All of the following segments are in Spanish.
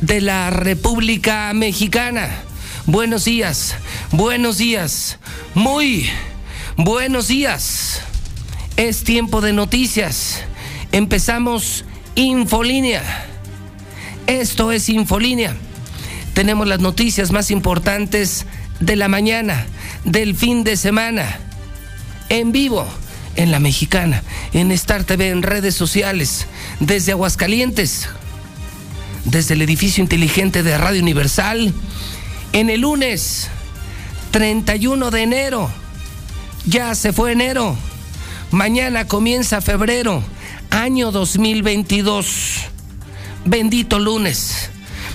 de la República Mexicana. Buenos días, buenos días, muy buenos días. Es tiempo de noticias. Empezamos Infolínea. Esto es Infolínea. Tenemos las noticias más importantes de la mañana, del fin de semana, en vivo, en la mexicana, en Star TV, en redes sociales, desde Aguascalientes, desde el edificio inteligente de Radio Universal, en el lunes 31 de enero. Ya se fue enero. Mañana comienza febrero, año 2022. Bendito lunes,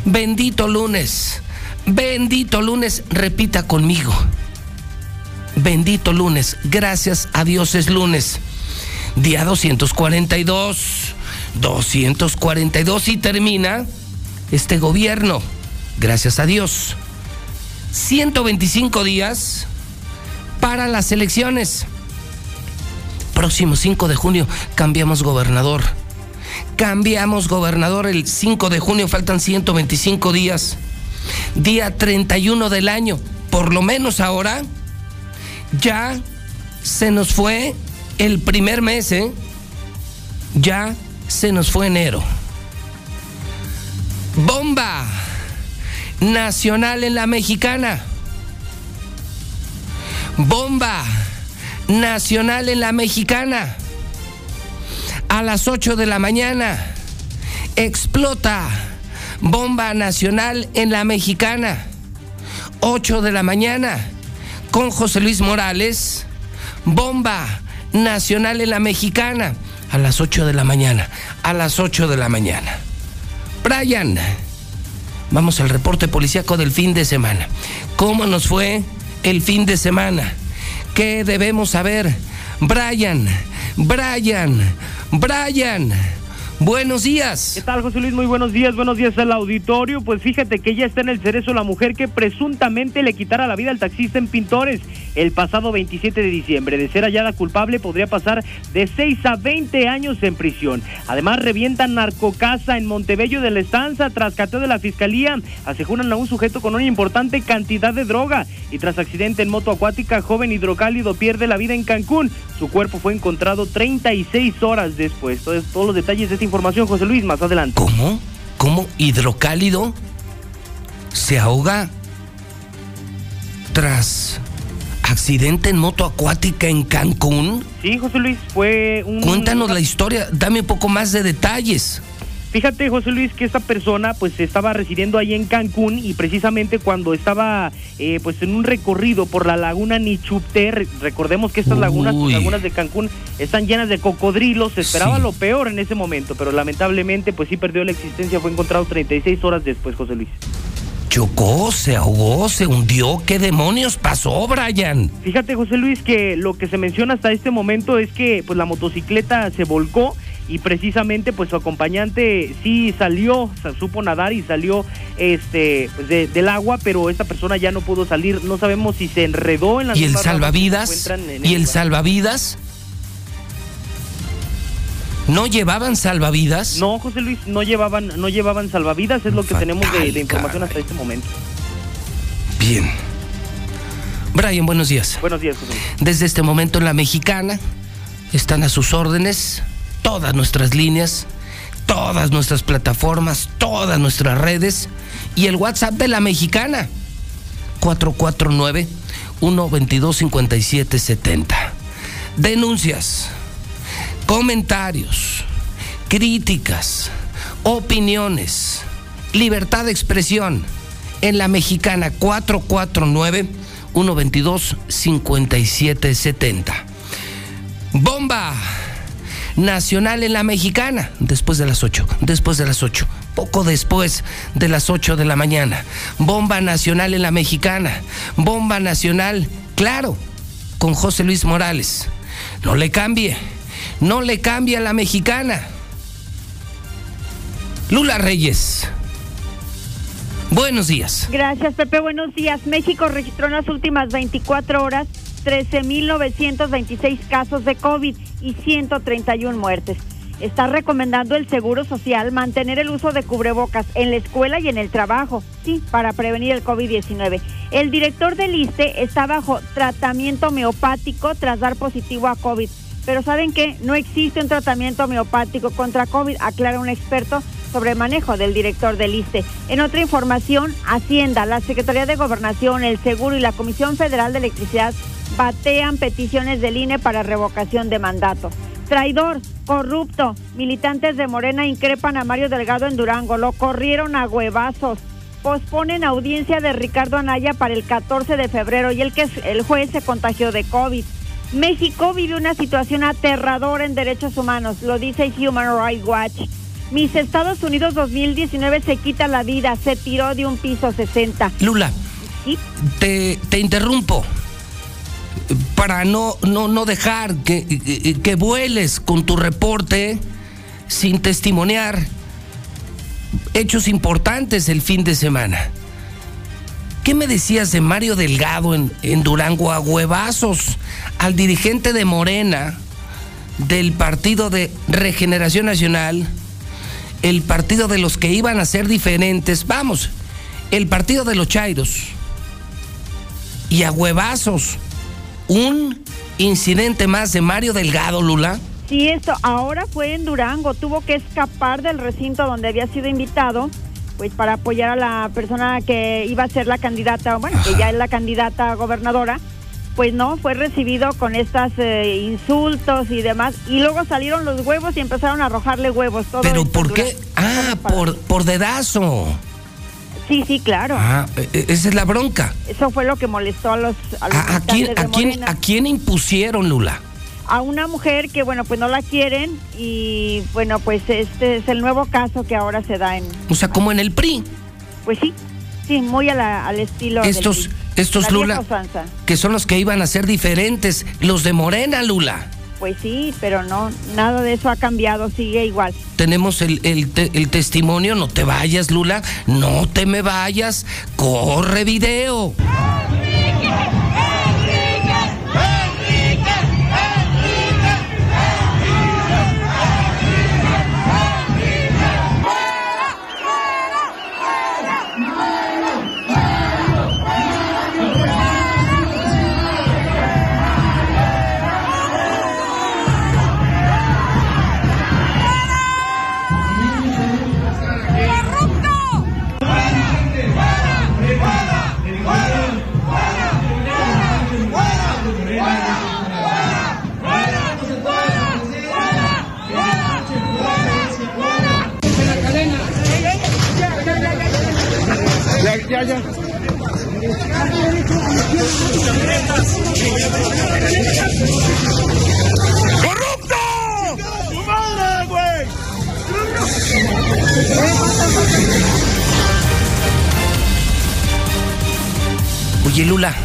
bendito lunes, bendito lunes. Repita conmigo. Bendito lunes. Gracias a Dios es lunes. Día 242. 242 y termina este gobierno. Gracias a Dios. 125 días para las elecciones. Próximo 5 de junio cambiamos gobernador. Cambiamos gobernador el 5 de junio, faltan 125 días. Día 31 del año, por lo menos ahora, ya se nos fue el primer mes, ¿eh? Ya se nos fue enero. Bomba nacional en la mexicana. Bomba nacional en la mexicana. A las 8 de la mañana explota bomba nacional en la mexicana. 8 de la mañana con José Luis Morales. Bomba nacional en la mexicana. A las 8 de la mañana. A las 8 de la mañana. Brian, vamos al reporte policíaco del fin de semana. ¿Cómo nos fue el fin de semana? ¿Qué debemos saber? Brian, Brian, Brian. Buenos días. ¿Qué tal, José Luis? Muy buenos días, buenos días al auditorio. Pues fíjate que ya está en el cerezo la mujer que presuntamente le quitara la vida al taxista en Pintores el pasado 27 de diciembre. De ser hallada culpable, podría pasar de 6 a 20 años en prisión. Además, revientan narcocasa en Montebello de la Estanza. Tras cateo de la fiscalía, aseguran a un sujeto con una importante cantidad de droga. Y tras accidente en moto acuática, joven hidrocálido pierde la vida en Cancún. Su cuerpo fue encontrado 36 horas después. Entonces, todos los detalles de esta información, José Luis, más adelante. ¿Cómo? ¿Cómo hidrocálido se ahoga tras accidente en moto acuática en Cancún? Sí, José Luis, fue un... Cuéntanos la historia, dame un poco más de detalles. Fíjate, José Luis, que esta persona pues estaba residiendo ahí en Cancún y precisamente cuando estaba eh, pues en un recorrido por la laguna Nichupté, re- recordemos que estas lagunas, Uy. lagunas de Cancún están llenas de cocodrilos, se esperaba Sí. lo peor en ese momento, pero lamentablemente pues sí perdió la existencia, fue encontrado 36 horas después, José Luis. Chocó, se ahogó, se hundió. ¿Qué demonios pasó, Brian? Fíjate, José Luis, que lo que se menciona hasta este momento es que pues la motocicleta se volcó y precisamente pues su acompañante sí salió, sa- supo nadar y salió este pues, de- del agua, pero esta persona ya no pudo salir. No sabemos si se enredó en las ¿Y el salvavidas? en ¿Y el salvavidas? ¿No llevaban salvavidas? No, José Luis, no llevaban no llevaban salvavidas, es lo que Fatal, tenemos de, de información caray. hasta este momento. Bien. Brian, buenos días. Buenos días, José Luis. Desde este momento en la mexicana están a sus órdenes todas nuestras líneas, todas nuestras plataformas, todas nuestras redes y el WhatsApp de la mexicana 449 122 5770. Denuncias, comentarios, críticas, opiniones, libertad de expresión en la mexicana 449 122 5770. Bomba nacional en la mexicana, después de las 8, después de las 8, poco después de las 8 de la mañana. Bomba nacional en la mexicana, bomba nacional, claro, con José Luis Morales. No le cambie, no le cambie a la mexicana. Lula Reyes. Buenos días. Gracias, Pepe. Buenos días. México registró en las últimas 24 horas 13.926 casos de COVID y 131 muertes. Está recomendando el Seguro Social mantener el uso de cubrebocas en la escuela y en el trabajo, sí, para prevenir el COVID-19. El director del ISTE está bajo tratamiento homeopático tras dar positivo a COVID. Pero ¿saben qué? No existe un tratamiento homeopático contra COVID, aclara un experto sobre manejo del director del ISTE. En otra información, Hacienda, la Secretaría de Gobernación, el Seguro y la Comisión Federal de Electricidad batean peticiones del INE para revocación de mandato. Traidor, corrupto, militantes de Morena increpan a Mario Delgado en Durango, lo corrieron a huevazos. Posponen audiencia de Ricardo Anaya para el 14 de febrero y el que el juez se contagió de COVID. México vive una situación aterradora en derechos humanos, lo dice Human Rights Watch. Mis Estados Unidos 2019 se quita la vida, se tiró de un piso 60. Lula, te, te interrumpo para no, no, no dejar que, que vueles con tu reporte sin testimoniar hechos importantes el fin de semana. ¿Qué me decías de Mario Delgado en, Durango a huevazos al dirigente de Morena del Partido de Regeneración Nacional? el partido de los que iban a ser diferentes, vamos, el partido de los Chairos. Y a huevazos, un incidente más de Mario Delgado, Lula. Sí, esto ahora fue en Durango, tuvo que escapar del recinto donde había sido invitado, pues para apoyar a la persona que iba a ser la candidata, bueno, que ya es la candidata gobernadora pues no, fue recibido con estos eh, insultos y demás. Y luego salieron los huevos y empezaron a arrojarle huevos. Todo ¿Pero por qué? Ah, por, por dedazo. Sí, sí, claro. Ah, e, e, esa es la bronca. Eso fue lo que molestó a los... A, quién, a, quién, ¿A quién impusieron, Lula? A una mujer que, bueno, pues no la quieren y, bueno, pues este es el nuevo caso que ahora se da en... O sea, como en el PRI. Pues sí, sí, muy al estilo... Estos... Estos Lula, que son los que iban a ser diferentes, los de Morena, Lula. Pues sí, pero no, nada de eso ha cambiado, sigue igual. Tenemos el, el, el testimonio, no te vayas, Lula, no te me vayas, corre video. ¡Corrupto! ¡Tu madre, güey! Oye, Lula,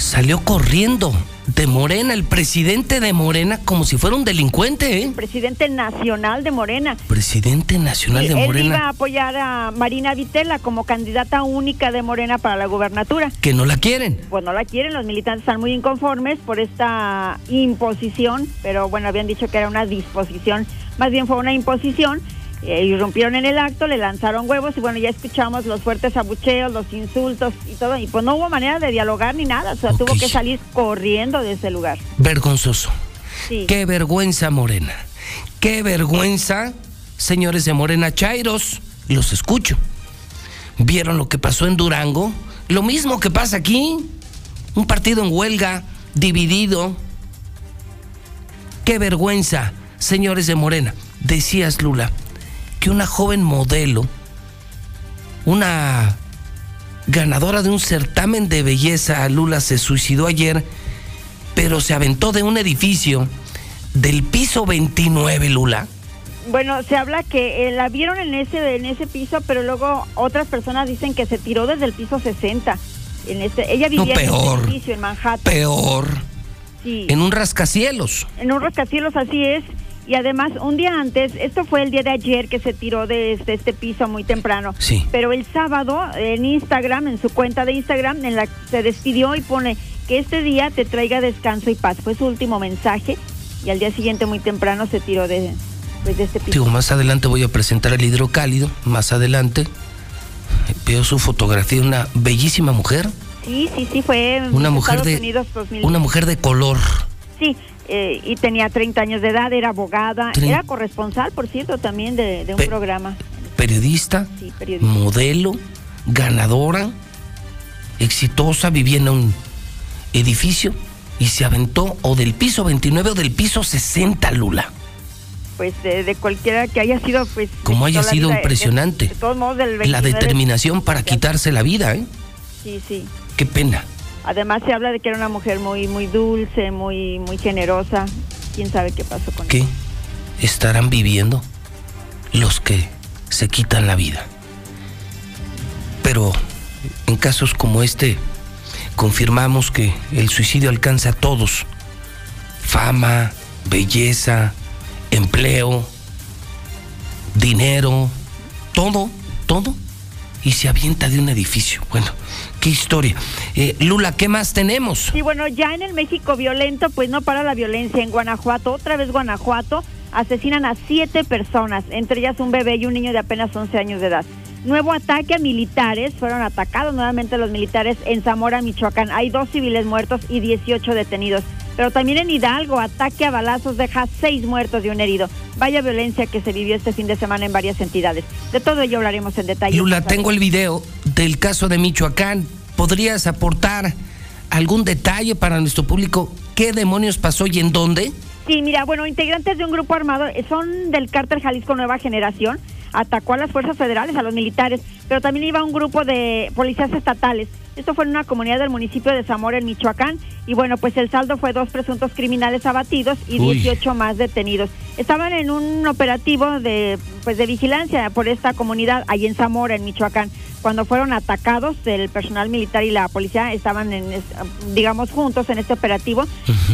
salió corriendo de Morena, el presidente de Morena, como si fuera un delincuente, ¿eh? Presidente nacional de Morena. Presidente nacional de Morena. Él iba a apoyar a Marina Vitela como candidata única de Morena para la gubernatura. Que no la quieren. Pues no la quieren, los militantes están muy inconformes por esta imposición, pero bueno, habían dicho que era una disposición, más bien fue una imposición eh, irrumpieron en el acto, le lanzaron huevos y bueno, ya escuchamos los fuertes abucheos, los insultos y todo. Y pues no hubo manera de dialogar ni nada, o sea, tuvo que salir corriendo de ese lugar. Vergonzoso. Sí. Qué vergüenza, Morena. Qué vergüenza, señores de Morena Chairos. Los escucho. ¿Vieron lo que pasó en Durango? Lo mismo que pasa aquí. Un partido en huelga, dividido. Qué vergüenza, señores de Morena. Decías, Lula, que una joven modelo, una ganadora de un certamen de belleza, Lula, se suicidó ayer, pero se aventó de un edificio del piso 29, Lula. Bueno, se habla que eh, la vieron en ese en ese piso, pero luego otras personas dicen que se tiró desde el piso 60. En este, ella vivía en este edificio en Manhattan. Peor. Sí. En un rascacielos. En un rascacielos, así es. Y además, un día antes, esto fue el día de ayer que se tiró de este, este piso muy temprano. Sí. Pero el sábado, en Instagram, en su cuenta de Instagram, en la se despidió y pone que este día te traiga descanso y paz. Fue su último mensaje. Y al día siguiente, muy temprano, se tiró de, pues, de este piso. Digo, más adelante voy a presentar el hidrocálido. Más adelante veo su fotografía, una bellísima mujer. Sí, sí, sí, fue Una mujer Estados de Unidos 2000. una mujer de color. Sí, eh, y tenía 30 años de edad, era abogada, era corresponsal, por cierto, también de, de un Pe- programa. periodista, Sí, periodista. modelo, ganadora, exitosa, vivía en un edificio y se aventó o del piso 29 o del piso 60, Lula. Pues de, de cualquiera que haya sido, pues... Como haya la sido vida, de- impresionante. De, todos modos, del La 29, determinación para quitarse la vida, ¿eh? Sí, sí. Qué pena. Además se habla de que era una mujer muy muy dulce, muy muy generosa. ¿Quién sabe qué pasó con ¿Qué estarán viviendo los que se quitan la vida? Pero en casos como este, confirmamos que el suicidio alcanza a todos. Fama, belleza, empleo, dinero, todo, todo. Y se avienta de un edificio. Bueno, qué historia. Eh, Lula, ¿qué más tenemos? Sí, bueno, ya en el México violento, pues no para la violencia. En Guanajuato, otra vez Guanajuato, asesinan a siete personas, entre ellas un bebé y un niño de apenas 11 años de edad. Nuevo ataque a militares, fueron atacados nuevamente los militares en Zamora, Michoacán. Hay dos civiles muertos y 18 detenidos. Pero también en Hidalgo, ataque a balazos deja seis muertos y un herido. Vaya violencia que se vivió este fin de semana en varias entidades. De todo ello hablaremos en detalle. Lula, tengo el video del caso de Michoacán. ¿Podrías aportar algún detalle para nuestro público? ¿Qué demonios pasó y en dónde? Sí, mira, bueno, integrantes de un grupo armado eh, son del cártel Jalisco Nueva Generación, atacó a las fuerzas federales, a los militares, pero también iba un grupo de policías estatales. Esto fue en una comunidad del municipio de Zamora, en Michoacán, y bueno, pues el saldo fue dos presuntos criminales abatidos y Uy. 18 más detenidos. Estaban en un operativo de, pues de vigilancia por esta comunidad, ahí en Zamora, en Michoacán. Cuando fueron atacados, el personal militar y la policía estaban, en, digamos, juntos en este operativo,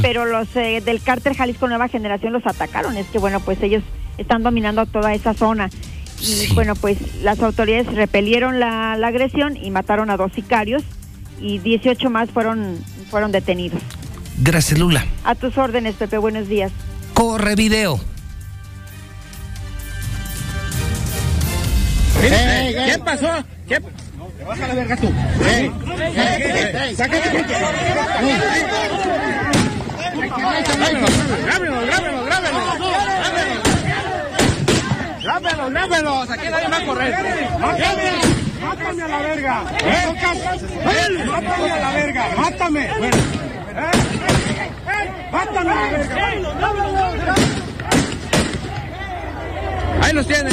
pero los eh, del cártel Jalisco Nueva Generación los atacaron. Es que, bueno, pues ellos están dominando toda esa zona. Y Sí. bueno, pues las autoridades repelieron la, la agresión y mataron a dos sicarios y 18 más fueron, fueron detenidos. Gracias, Lula. A tus órdenes, Pepe, buenos días. Corre video. ¿Qué pasó? ¿Qué? Te vas a la verga tú. Sácate. Grábenos. Aquí nadie va a correr. Mátame a la verga. Mátame a la verga. Mátame. Mátame a la verga. Ahí los tienen.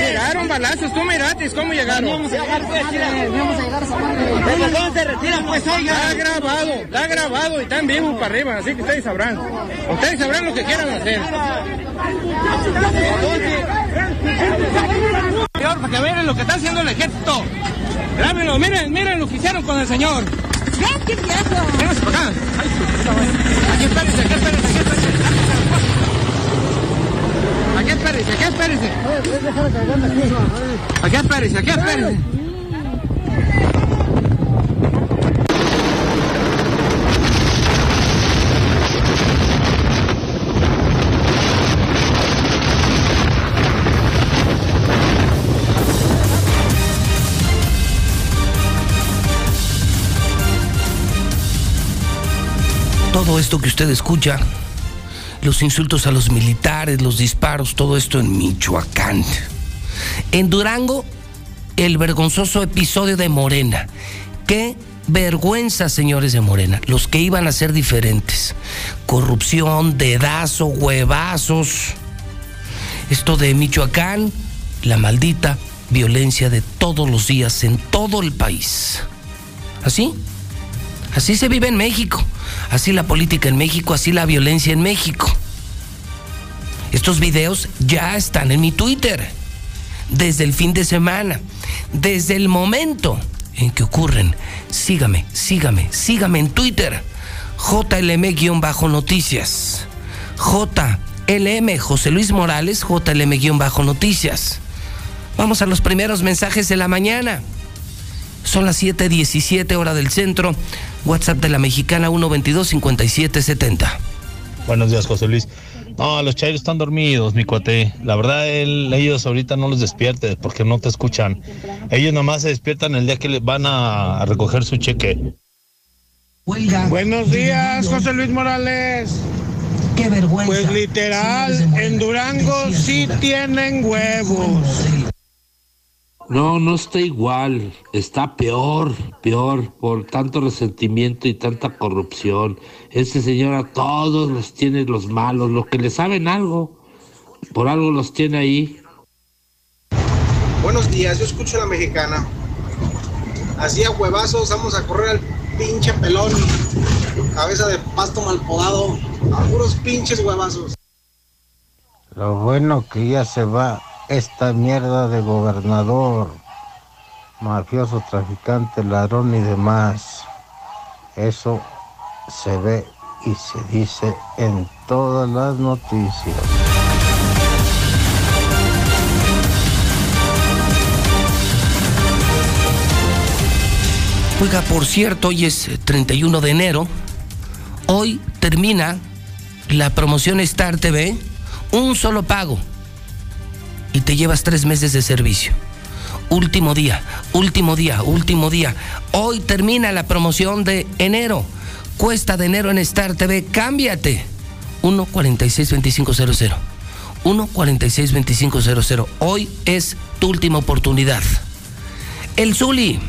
Llegaron balazos, tú miratis cómo llegaron. Vamos a llegar, pues, vamos a llegar a esa madre. ¿Cómo se retiran, pues, oiga? Está grabado, está grabado y están vivos para arriba, así que ustedes sabrán. Ustedes sabrán lo que quieran hacer. Señor, para que vean lo que está haciendo el ejército. Grábenlo, miren, miren lo que hicieron con el señor. Véngase para acá. Aquí espérense, aquí espérense, aquí espérense. Aquí espérense, aquí espérense. Aquí espérense, aquí espérense. Todo esto que usted escucha los insultos a los militares, los disparos, todo esto en Michoacán. En Durango, el vergonzoso episodio de Morena. Qué vergüenza, señores de Morena, los que iban a ser diferentes. Corrupción, dedazo, huevazos. Esto de Michoacán, la maldita violencia de todos los días en todo el país. ¿Así? Así se vive en México. Así la política en México, así la violencia en México. Estos videos ya están en mi Twitter. Desde el fin de semana. Desde el momento en que ocurren. Sígame, sígame, sígame en Twitter. JLM-noticias. JLM, José Luis Morales, JLM-noticias. Vamos a los primeros mensajes de la mañana. Son las 7:17 hora del centro. WhatsApp de la mexicana 122-5770. Buenos días, José Luis. No, los chairos están dormidos, mi cuate. La verdad, ellos ahorita no los despiertes porque no te escuchan. Ellos nomás se despiertan el día que van a, recoger su cheque. Buenos días, José Luis Morales. Qué vergüenza. Pues literal, en Durango sí tienen huevos. No, no está igual, está peor, peor, por tanto resentimiento y tanta corrupción. Ese señor a todos los tiene los malos, los que le saben algo, por algo los tiene ahí. Buenos días, yo escucho a la mexicana. Así a huevazos vamos a correr al pinche pelón, cabeza de pasto mal podado, a puros pinches huevazos. Lo bueno que ya se va esta mierda de gobernador, mafioso, traficante, ladrón y demás. Eso se ve y se dice en todas las noticias. Oiga, por cierto, hoy es 31 de enero. Hoy termina la promoción Star TV, un solo pago y te llevas tres meses de servicio. Último día, último día, último día. Hoy termina la promoción de enero. Cuesta de enero en Star TV. Cámbiate. 1462500. 1462500. Hoy es tu última oportunidad. El Zuli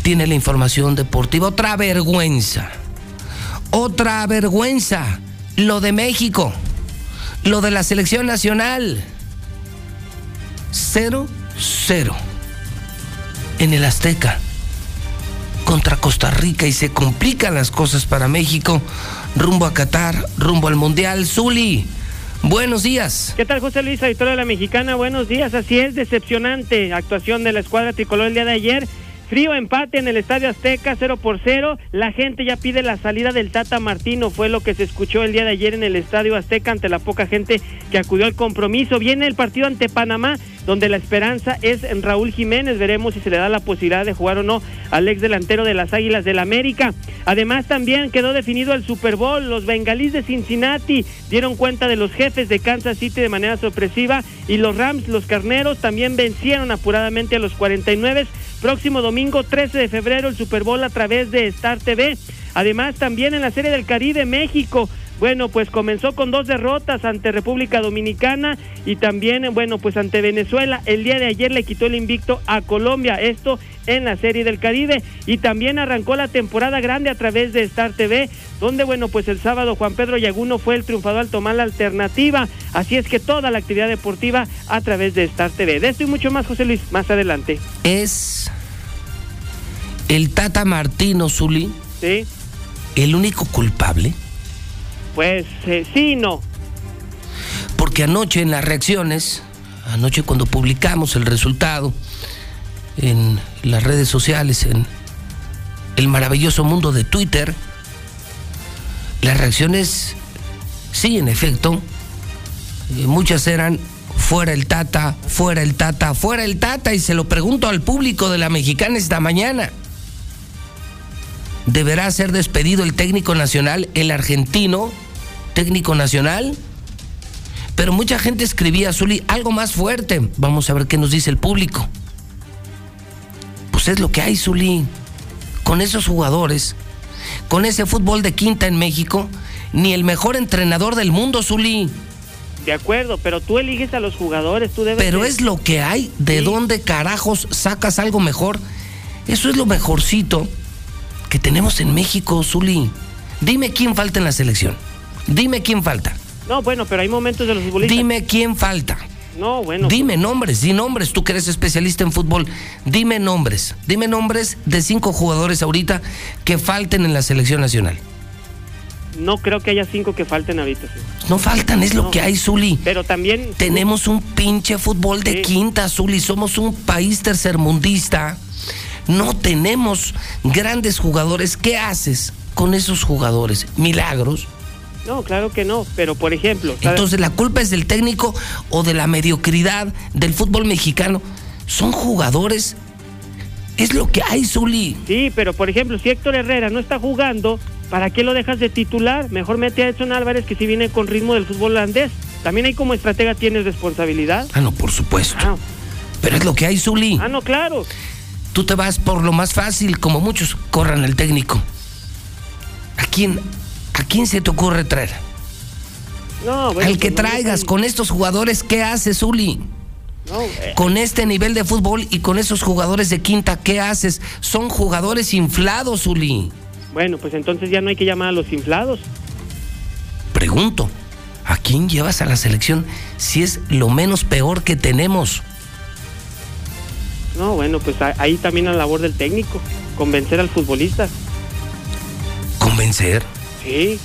tiene la información deportiva. Otra vergüenza. Otra vergüenza. Lo de México. Lo de la selección nacional 0-0 en el Azteca contra Costa Rica y se complican las cosas para México rumbo a Qatar, rumbo al Mundial. Zuli, buenos días. ¿Qué tal José Luis, editor de la Mexicana? Buenos días, así es, decepcionante actuación de la escuadra tricolor el día de ayer Frío empate en el Estadio Azteca, 0 por 0. La gente ya pide la salida del Tata Martino, fue lo que se escuchó el día de ayer en el Estadio Azteca ante la poca gente que acudió al compromiso. Viene el partido ante Panamá, donde la esperanza es en Raúl Jiménez. Veremos si se le da la posibilidad de jugar o no al ex delantero de las Águilas del la América. Además, también quedó definido el Super Bowl. Los bengalíes de Cincinnati dieron cuenta de los jefes de Kansas City de manera sorpresiva y los Rams, los carneros, también vencieron apuradamente a los 49 Próximo domingo 13 de febrero el Super Bowl a través de Star TV. Además también en la Serie del Caribe México. Bueno, pues comenzó con dos derrotas ante República Dominicana y también, bueno, pues ante Venezuela. El día de ayer le quitó el invicto a Colombia. Esto en la Serie del Caribe y también arrancó la temporada grande a través de Star TV, donde bueno, pues el sábado Juan Pedro Yaguno fue el triunfador al tomar la alternativa, así es que toda la actividad deportiva a través de Star TV. De esto y mucho más, José Luis, más adelante. Es el Tata Martino Zuli. Sí. ¿El único culpable? Pues eh, sí no. Porque anoche en las reacciones, anoche cuando publicamos el resultado, en las redes sociales, en el maravilloso mundo de Twitter, las reacciones, sí, en efecto, eh, muchas eran fuera el Tata, fuera el Tata, fuera el Tata, y se lo pregunto al público de la mexicana esta mañana. ¿Deberá ser despedido el técnico nacional, el argentino, técnico nacional? Pero mucha gente escribía, Zuli, algo más fuerte. Vamos a ver qué nos dice el público. Pues es lo que hay, Zulín. Con esos jugadores, con ese fútbol de quinta en México, ni el mejor entrenador del mundo, Zuli. De acuerdo, pero tú eliges a los jugadores, tú debes. Pero de- es lo que hay. ¿De Sí. dónde carajos sacas algo mejor? Eso es lo mejorcito que tenemos en México, Zuli. Dime quién falta en la selección. Dime quién falta. No, bueno, pero hay momentos de los futbolistas. Dime quién falta. No, bueno. Dime nombres, di nombres, tú que eres especialista en fútbol, dime nombres, dime nombres de cinco jugadores ahorita que falten en la selección nacional. No creo que haya cinco que falten ahorita. sí. No faltan, es lo No. que hay, Zuli. Pero también. Tenemos un pinche fútbol de Sí. quinta, Zuli, somos un país tercermundista. No tenemos grandes jugadores. ¿Qué haces con esos jugadores? Milagros. No, claro que no. Pero por ejemplo. ¿sabes? Entonces, ¿la culpa es del técnico o de la mediocridad del fútbol mexicano? Son jugadores. Es lo que hay, Zuli. Sí, pero por ejemplo, si Héctor Herrera no está jugando, ¿para qué lo dejas de titular? Mejor mete a Edson Álvarez que si viene con ritmo del fútbol holandés. También ahí como estratega tienes responsabilidad. Ah, no, por supuesto. Ah, Pero es lo que hay, Zuli. ah, no, claro. Tú te vas por lo más fácil, como muchos corran al técnico. ¿A quién, ¿A quién se te ocurre traer? No, bueno, Al que pues no, traigas con estos jugadores, ¿qué haces, Zuli? no, eh, Con este nivel de fútbol y con esos jugadores de quinta, ¿qué haces? Son jugadores inflados, Zuli. bueno, pues entonces ya no hay que llamar a los inflados. Pregunto, ¿a quién llevas a la selección si es lo menos peor que tenemos? No, bueno, pues ahí también la labor del técnico, convencer al futbolista. ¿Convencer? Sí,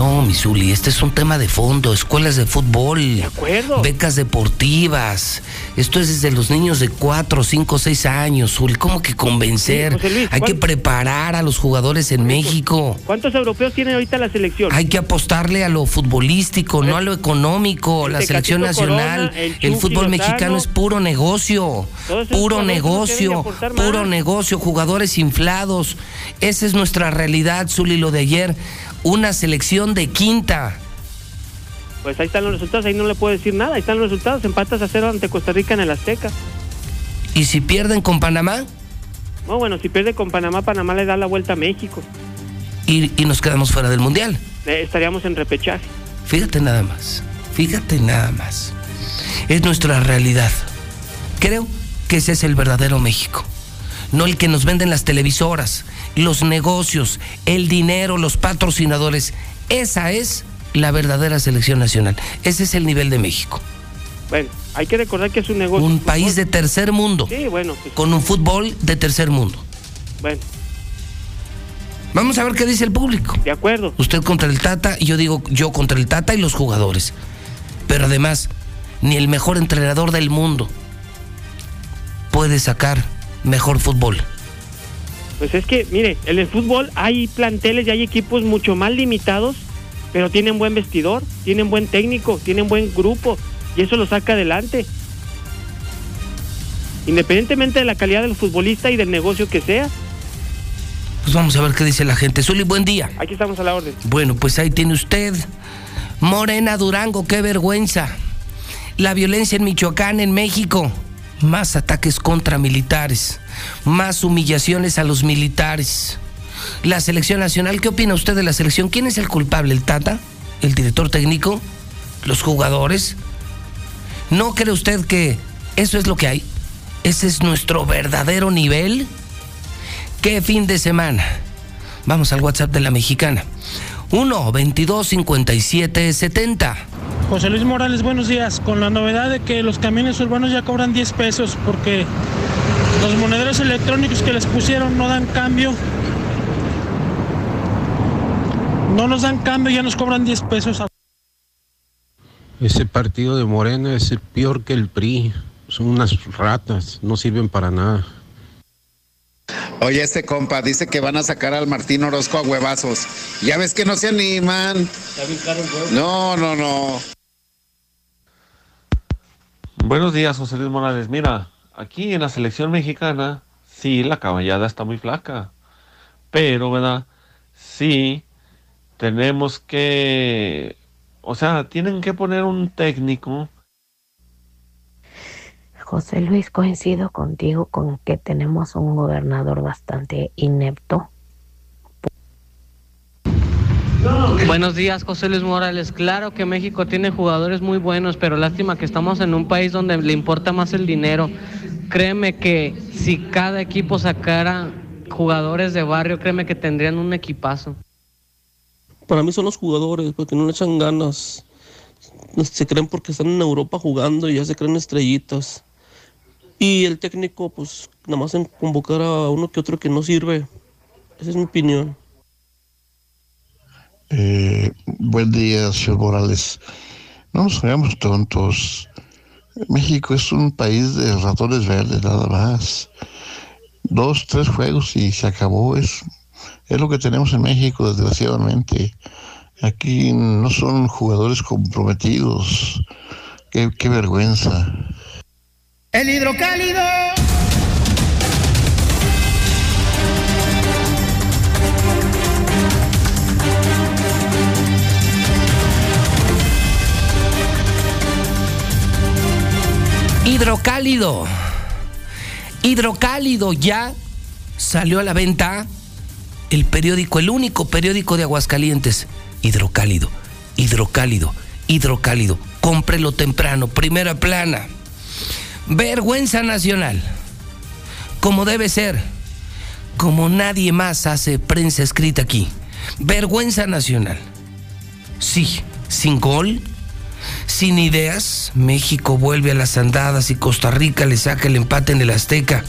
No, mi Zuli, este es un tema de fondo, escuelas de fútbol, de acuerdo. becas deportivas. Esto es desde los niños de 4, 5, 6 años, Zuli. ¿Cómo que convencer? Sí, José Luis, Hay que ¿cuál- preparar a los jugadores en México. ¿Cuántos europeos tiene ahorita la selección? Hay que apostarle a lo futbolístico, no a lo económico. El La selección nacional, Corona, el el fútbol mexicano es puro negocio. Puro negocio, puro negocio, jugadores inflados. Esa es nuestra realidad, Zuli, lo de ayer. Una selección de quinta. Pues ahí están los resultados, ahí no le puedo decir nada. Ahí están los resultados, empatas a cero ante Costa Rica en el Azteca. ¿Y si pierden con Panamá? No, bueno, si pierde con Panamá, Panamá le da la vuelta a México. Y, y nos quedamos fuera del Mundial. Eh, estaríamos en repechaje. Fíjate nada más, fíjate nada más. Es nuestra realidad. Creo que ese es el verdadero México. No el que nos venden las televisoras, los negocios, el dinero, los patrocinadores. Esa es la verdadera selección nacional. Ese es el nivel de México. Bueno, hay que recordar que es un negocio. Un país de tercer mundo, Sí, bueno, pues, con un fútbol de tercer mundo. bueno, Vamos a ver qué dice el público. de acuerdo. Usted contra el Tata y yo digo yo contra el Tata y los jugadores. Pero además, ni el mejor entrenador del mundo puede sacar mejor fútbol. Pues es que, mire, en el fútbol hay planteles y hay equipos mucho más limitados, pero tienen buen vestidor, tienen buen técnico, tienen buen grupo, y eso lo saca adelante. Independientemente de la calidad del futbolista y del negocio que sea, Pues vamos a ver qué dice la gente. Zuli, buen día. aquí estamos a la orden. Bueno, pues ahí tiene usted. Morena Durango, qué vergüenza. La violencia en Michoacán, en México. Más ataques contra militares. Más humillaciones a los militares. La selección nacional, ¿qué opina usted de la selección? ¿Quién es el culpable? ¿El Tata? ¿El director técnico? ¿Los jugadores? ¿No cree usted que eso es lo que hay? ¿Ese es nuestro verdadero nivel? ¿Qué fin de semana? Vamos al WhatsApp de la mexicana. 1 22 57 70. José Luis Morales, buenos días. Con la novedad de que los camiones urbanos ya cobran 10 pesos porque los monederos electrónicos que les pusieron no dan cambio. No nos dan cambio, ya nos cobran 10 pesos. Ese partido de Morena es el peor que el PRI. Son unas ratas, no sirven para nada. Oye, este compa dice que van a sacar al Martín Orozco a huevazos. Ya ves que no se animan. No, no, no. Buenos días, José Luis Morales. Mira, aquí en la selección mexicana, sí, la caballada está muy flaca. Pero, ¿verdad? Sí, tenemos que... O sea, tienen que poner un técnico. José Luis, coincido contigo con que tenemos un gobernador bastante inepto. Buenos días, José Luis Morales. Claro que México tiene jugadores muy buenos, pero lástima que estamos en un país donde le importa más el dinero. Créeme que si cada equipo sacara jugadores de barrio, créeme que tendrían un equipazo. Para mí son los jugadores, porque no le echan ganas. Se creen porque están en Europa jugando y ya se creen estrellitas. Y el técnico, pues, nada más en convocar a uno que otro que no sirve. Esa es mi opinión. Eh, buen día, señor Morales. No nos hagamos tontos. México es un país de ratones verdes, nada más. Dos, tres juegos y se acabó. Es, es lo que tenemos en México, desgraciadamente. Aquí no son jugadores comprometidos. Qué, qué vergüenza. El hidrocálido. Hidrocálido. Hidrocálido ya salió a la venta el periódico, el único periódico de Aguascalientes. Hidrocálido, hidrocálido, hidrocálido. Cómprelo temprano, primera plana. Vergüenza nacional. Como debe ser. Como nadie más hace prensa escrita aquí. Vergüenza nacional. Sí, sin gol, sin ideas, México vuelve a las andadas y Costa Rica le saca el empate en el Azteca.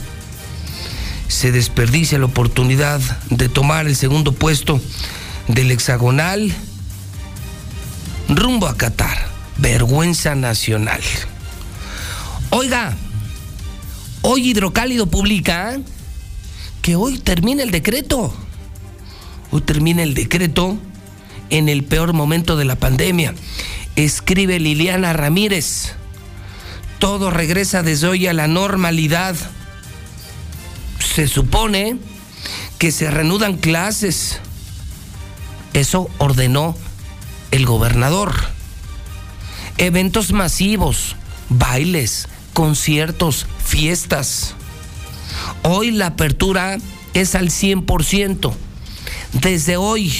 Se desperdicia la oportunidad de tomar el segundo puesto del hexagonal rumbo a Qatar. Vergüenza nacional. Oiga, hoy Hidrocálido publica que hoy termina el decreto. Hoy termina el decreto en el peor momento de la pandemia escribe Liliana Ramírez. Todo regresa desde hoy a la normalidad. Se supone que se reanudan clases. Eso ordenó el gobernador. Eventos masivos, bailes, conciertos, fiestas. Hoy la apertura es al 100%. Desde hoy,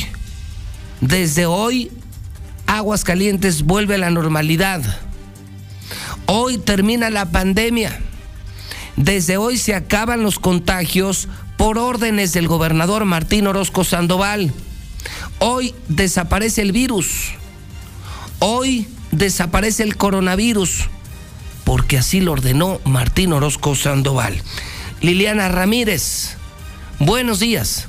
desde hoy Aguas Calientes vuelve a la normalidad. Hoy termina la pandemia. Desde hoy se acaban los contagios por órdenes del gobernador Martín Orozco Sandoval. Hoy desaparece el virus. Hoy desaparece el coronavirus. Porque así lo ordenó Martín Orozco Sandoval. Liliana Ramírez, buenos días.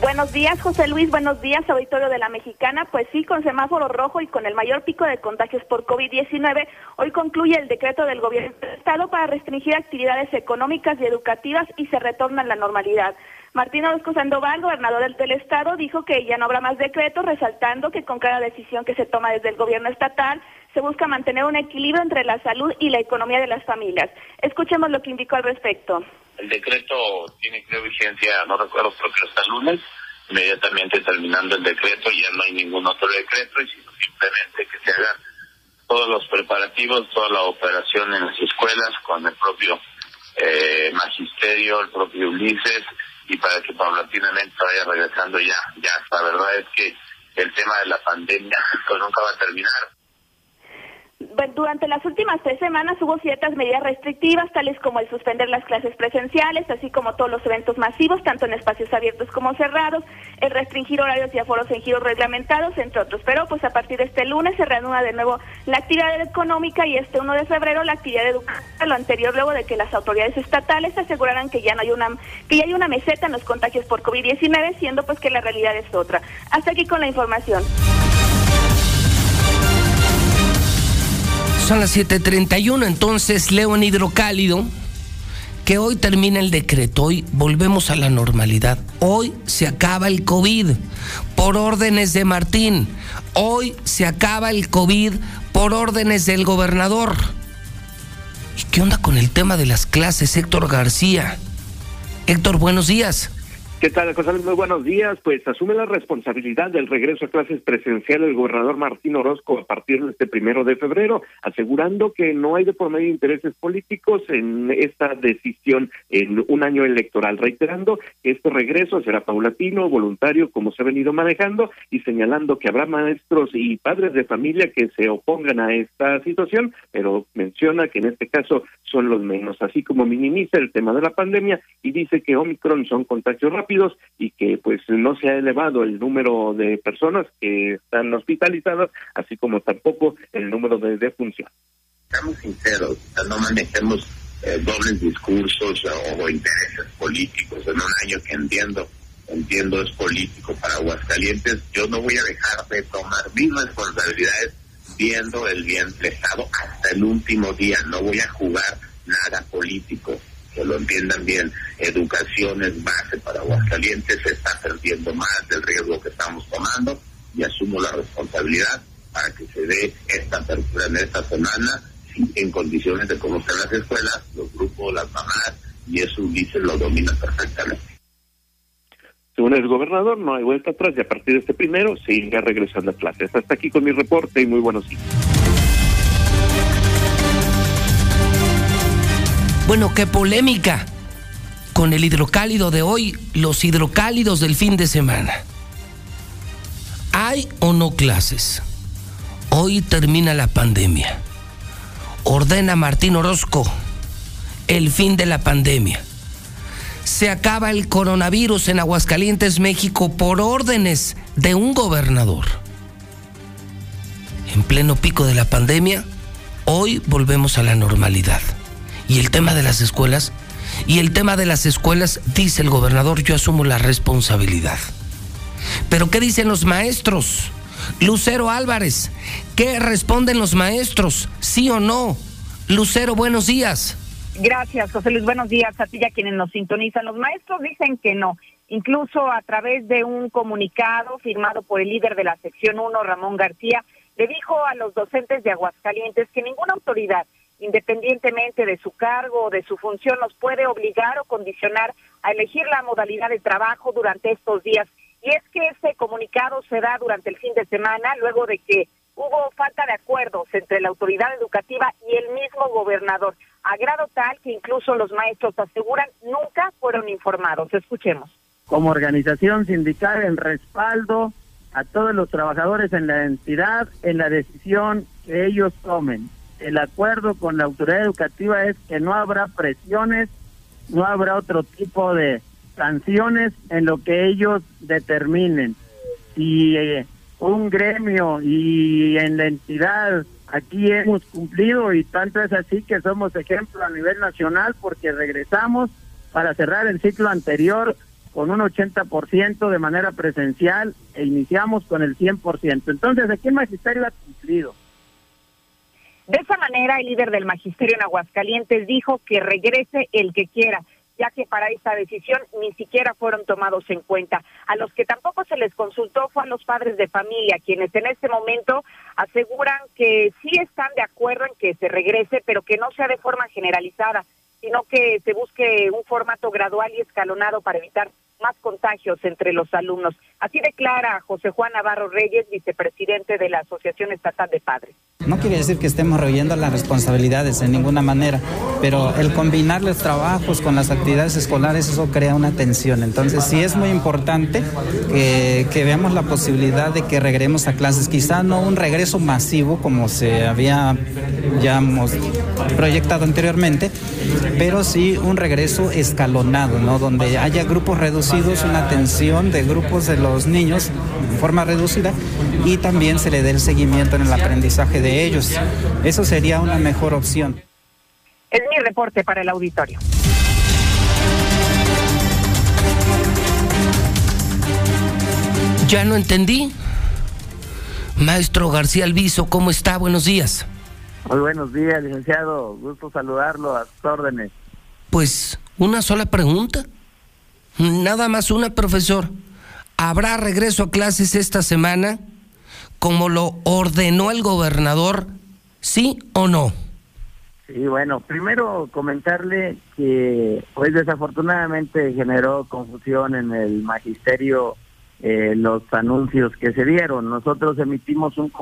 Buenos días, José Luis. Buenos días, auditorio de la Mexicana. Pues sí, con semáforo rojo y con el mayor pico de contagios por COVID-19, hoy concluye el decreto del gobierno del Estado para restringir actividades económicas y educativas y se retorna a la normalidad. Martín Orozco Sandoval, gobernador del, Estado, dijo que ya no habrá más decretos, resaltando que con cada decisión que se toma desde el gobierno estatal se busca mantener un equilibrio entre la salud y la economía de las familias. Escuchemos lo que indicó al respecto. El decreto tiene que vigencia, no recuerdo, creo que hasta lunes. Inmediatamente terminando el decreto ya no hay ningún otro decreto y simplemente que se hagan todos los preparativos, toda la operación en las escuelas con el propio eh, magisterio, el propio Ulises y para que paulatinamente vaya regresando ya. Ya, la verdad es que el tema de la pandemia nunca va a terminar durante las últimas tres semanas hubo ciertas medidas restrictivas, tales como el suspender las clases presenciales, así como todos los eventos masivos, tanto en espacios abiertos como cerrados, el restringir horarios y aforos en giros reglamentados, entre otros. Pero pues a partir de este lunes se reanuda de nuevo la actividad económica y este 1 de febrero la actividad educativa, lo anterior luego de que las autoridades estatales aseguraran que ya no hay una que ya hay una meseta en los contagios por COVID-19, siendo pues que la realidad es otra. Hasta aquí con la información. Son las 7:31, entonces leo en hidrocálido que hoy termina el decreto, hoy volvemos a la normalidad, hoy se acaba el COVID por órdenes de Martín, hoy se acaba el COVID por órdenes del gobernador. ¿Y qué onda con el tema de las clases, Héctor García? Héctor, buenos días. ¿Qué tal, José? Muy buenos días. Pues asume la responsabilidad del regreso a clases presencial el gobernador Martín Orozco a partir de este primero de febrero, asegurando que no hay de por medio intereses políticos en esta decisión en un año electoral, reiterando que este regreso será paulatino, voluntario, como se ha venido manejando, y señalando que habrá maestros y padres de familia que se opongan a esta situación, pero menciona que en este caso son los menos, así como minimiza el tema de la pandemia y dice que Omicron son contagios rápidos y que pues no se ha elevado el número de personas que están hospitalizadas, así como tampoco el número de defunciones. Seamos sinceros, no manejemos eh, dobles discursos o, intereses políticos. En un año que entiendo entiendo es político para Aguascalientes, yo no voy a dejar de tomar mis responsabilidades viendo el bien prestado hasta el último día, no voy a jugar nada político que lo entiendan bien, educación es base para Aguascalientes, se está perdiendo más del riesgo que estamos tomando y asumo la responsabilidad para que se dé esta apertura en esta semana en condiciones de cómo están las escuelas, los grupos, las mamás, y eso Ulises lo domina perfectamente. Según el gobernador, no hay vuelta atrás y a partir de este primero se irá regresando a clases. Hasta aquí con mi reporte y muy buenos días. Bueno, qué polémica con el hidrocálido de hoy, los hidrocálidos del fin de semana. ¿Hay o no clases? Hoy termina la pandemia. Ordena Martín Orozco el fin de la pandemia. Se acaba el coronavirus en Aguascalientes, México, por órdenes de un gobernador. En pleno pico de la pandemia, hoy volvemos a la normalidad. Y el tema de las escuelas, y el tema de las escuelas, dice el gobernador, yo asumo la responsabilidad. Pero ¿qué dicen los maestros? Lucero Álvarez, ¿qué responden los maestros? ¿Sí o no? Lucero, buenos días. Gracias, José Luis. Buenos días a ti y a quienes nos sintonizan. Los maestros dicen que no. Incluso a través de un comunicado firmado por el líder de la sección 1, Ramón García, le dijo a los docentes de Aguascalientes que ninguna autoridad independientemente de su cargo o de su función, nos puede obligar o condicionar a elegir la modalidad de trabajo durante estos días. Y es que ese comunicado se da durante el fin de semana, luego de que hubo falta de acuerdos entre la autoridad educativa y el mismo gobernador, a grado tal que incluso los maestros aseguran nunca fueron informados. Escuchemos. Como organización sindical en respaldo a todos los trabajadores en la entidad en la decisión que ellos tomen el acuerdo con la autoridad educativa es que no habrá presiones, no habrá otro tipo de sanciones en lo que ellos determinen. Si eh, un gremio y en la entidad aquí hemos cumplido y tanto es así que somos ejemplo a nivel nacional porque regresamos para cerrar el ciclo anterior con un 80% de manera presencial e iniciamos con el 100%. Entonces aquí el magisterio ha cumplido. De esa manera, el líder del magisterio en Aguascalientes dijo que regrese el que quiera, ya que para esta decisión ni siquiera fueron tomados en cuenta. A los que tampoco se les consultó fue a los padres de familia, quienes en este momento aseguran que sí están de acuerdo en que se regrese, pero que no sea de forma generalizada, sino que se busque un formato gradual y escalonado para evitar más contagios entre los alumnos. Así declara José Juan Navarro Reyes, vicepresidente de la Asociación Estatal de Padres. No quiere decir que estemos rehuyendo las responsabilidades en ninguna manera, pero el combinar los trabajos con las actividades escolares, eso crea una tensión. Entonces sí es muy importante que, veamos la posibilidad de que regresemos a clases, quizá no un regreso masivo como se había ya proyectado anteriormente, pero sí un regreso escalonado, ¿no? donde haya grupos reducidos, una atención de grupos de los niños en forma reducida y también se le dé el seguimiento en el aprendizaje de ellos. Eso sería una mejor opción. Es mi reporte para el auditorio. Ya no entendí. Maestro García Alviso, ¿cómo está? Buenos días. Muy buenos días, licenciado. Gusto saludarlo a sus órdenes. Pues una sola pregunta. Nada más una, profesor. ¿Habrá regreso a clases esta semana como lo ordenó el gobernador? ¿Sí o no? Sí, bueno, primero comentarle que pues desafortunadamente generó confusión en el magisterio eh, los anuncios que se dieron. Nosotros emitimos un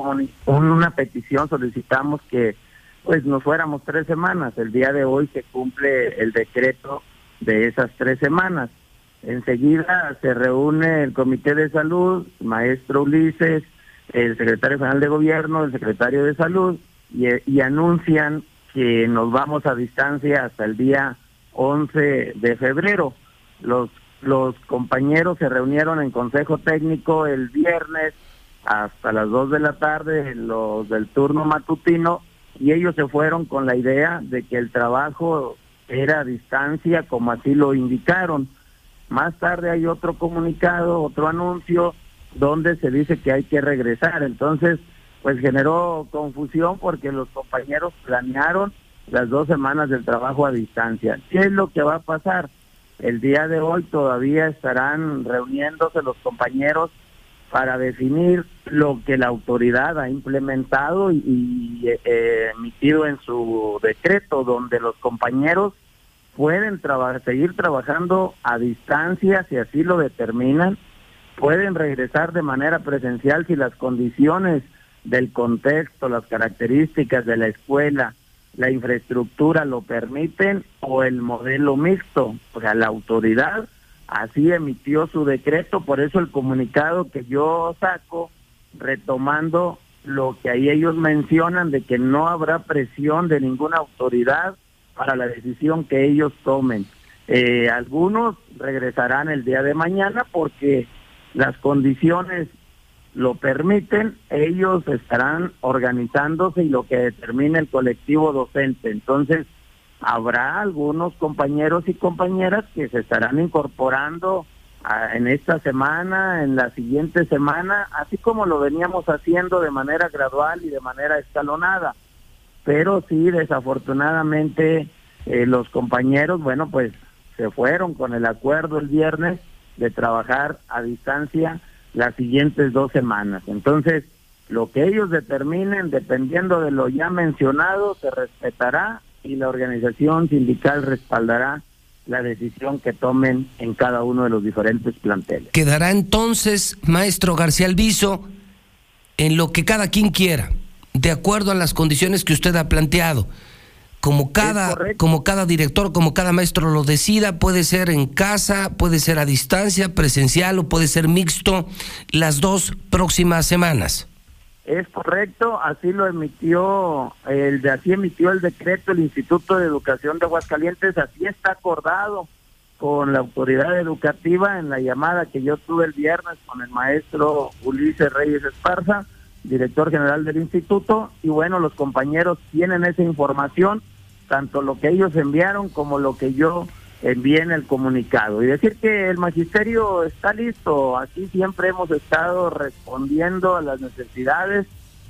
una petición, solicitamos que pues nos fuéramos tres semanas. El día de hoy se cumple el decreto de esas tres semanas. Enseguida se reúne el Comité de Salud, maestro Ulises, el secretario general de Gobierno, el secretario de Salud, y, anuncian que nos vamos a distancia hasta el día 11 de febrero. Los, los compañeros se reunieron en consejo técnico el viernes hasta las 2 de la tarde, los del turno matutino, y ellos se fueron con la idea de que el trabajo era a distancia, como así lo indicaron. Más tarde hay otro comunicado, otro anuncio, donde se dice que hay que regresar. Entonces, pues generó confusión porque los compañeros planearon las dos semanas del trabajo a distancia. ¿Qué es lo que va a pasar? El día de hoy todavía estarán reuniéndose los compañeros para definir lo que la autoridad ha implementado y, eh, emitido en su decreto, donde los compañeros pueden seguir trabajando a distancia si así lo determinan, pueden regresar de manera presencial si las condiciones del contexto, las características de la escuela, la infraestructura lo permiten o el modelo mixto. O sea, la autoridad así emitió su decreto, por eso el comunicado que yo saco, retomando lo que ahí ellos mencionan de que no habrá presión de ninguna autoridad para la decisión que ellos tomen. Eh, algunos regresarán el día de mañana porque las condiciones lo permiten, ellos estarán organizándose y lo que determine el colectivo docente. Entonces, habrá algunos compañeros y compañeras que se estarán incorporando en esta semana, en la siguiente semana, así como lo veníamos haciendo de manera gradual y de manera escalonada. Pero sí, desafortunadamente, eh, los compañeros, bueno, pues se fueron con el acuerdo el viernes de trabajar a distancia las siguientes dos semanas. Entonces, lo que ellos determinen, dependiendo de lo ya mencionado, se respetará y la organización sindical respaldará la decisión que tomen en cada uno de los diferentes planteles. Quedará entonces, maestro García Alviso, en lo que cada quien quiera, de acuerdo a las condiciones que usted ha planteado como cada, como cada director, como cada maestro lo decida, puede ser en casa, puede ser a distancia, presencial o puede ser mixto las dos próximas semanas. Es correcto, así lo emitió, el de así emitió el decreto el Instituto de Educación de Aguascalientes, así está acordado con la autoridad educativa en la llamada que yo tuve el viernes con el maestro Ulises Reyes Esparza, director general del instituto, y bueno, los compañeros tienen esa información tanto lo que ellos enviaron como lo que yo envié en el comunicado. Y decir que el magisterio está listo, aquí siempre hemos estado respondiendo a las necesidades,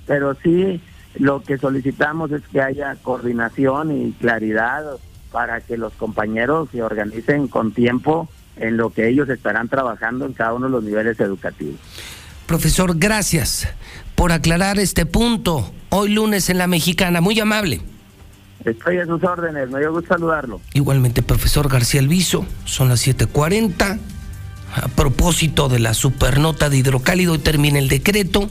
pero sí lo que solicitamos es que haya coordinación y claridad para que los compañeros se organicen con tiempo en lo que ellos estarán trabajando en cada uno de los niveles educativos. Profesor, gracias por aclarar este punto hoy lunes en la mexicana, muy amable. Estoy a sus órdenes, me dio gusto saludarlo. Igualmente, profesor García Alviso, son las 7:40. A propósito de la supernota de hidrocálido, termina el decreto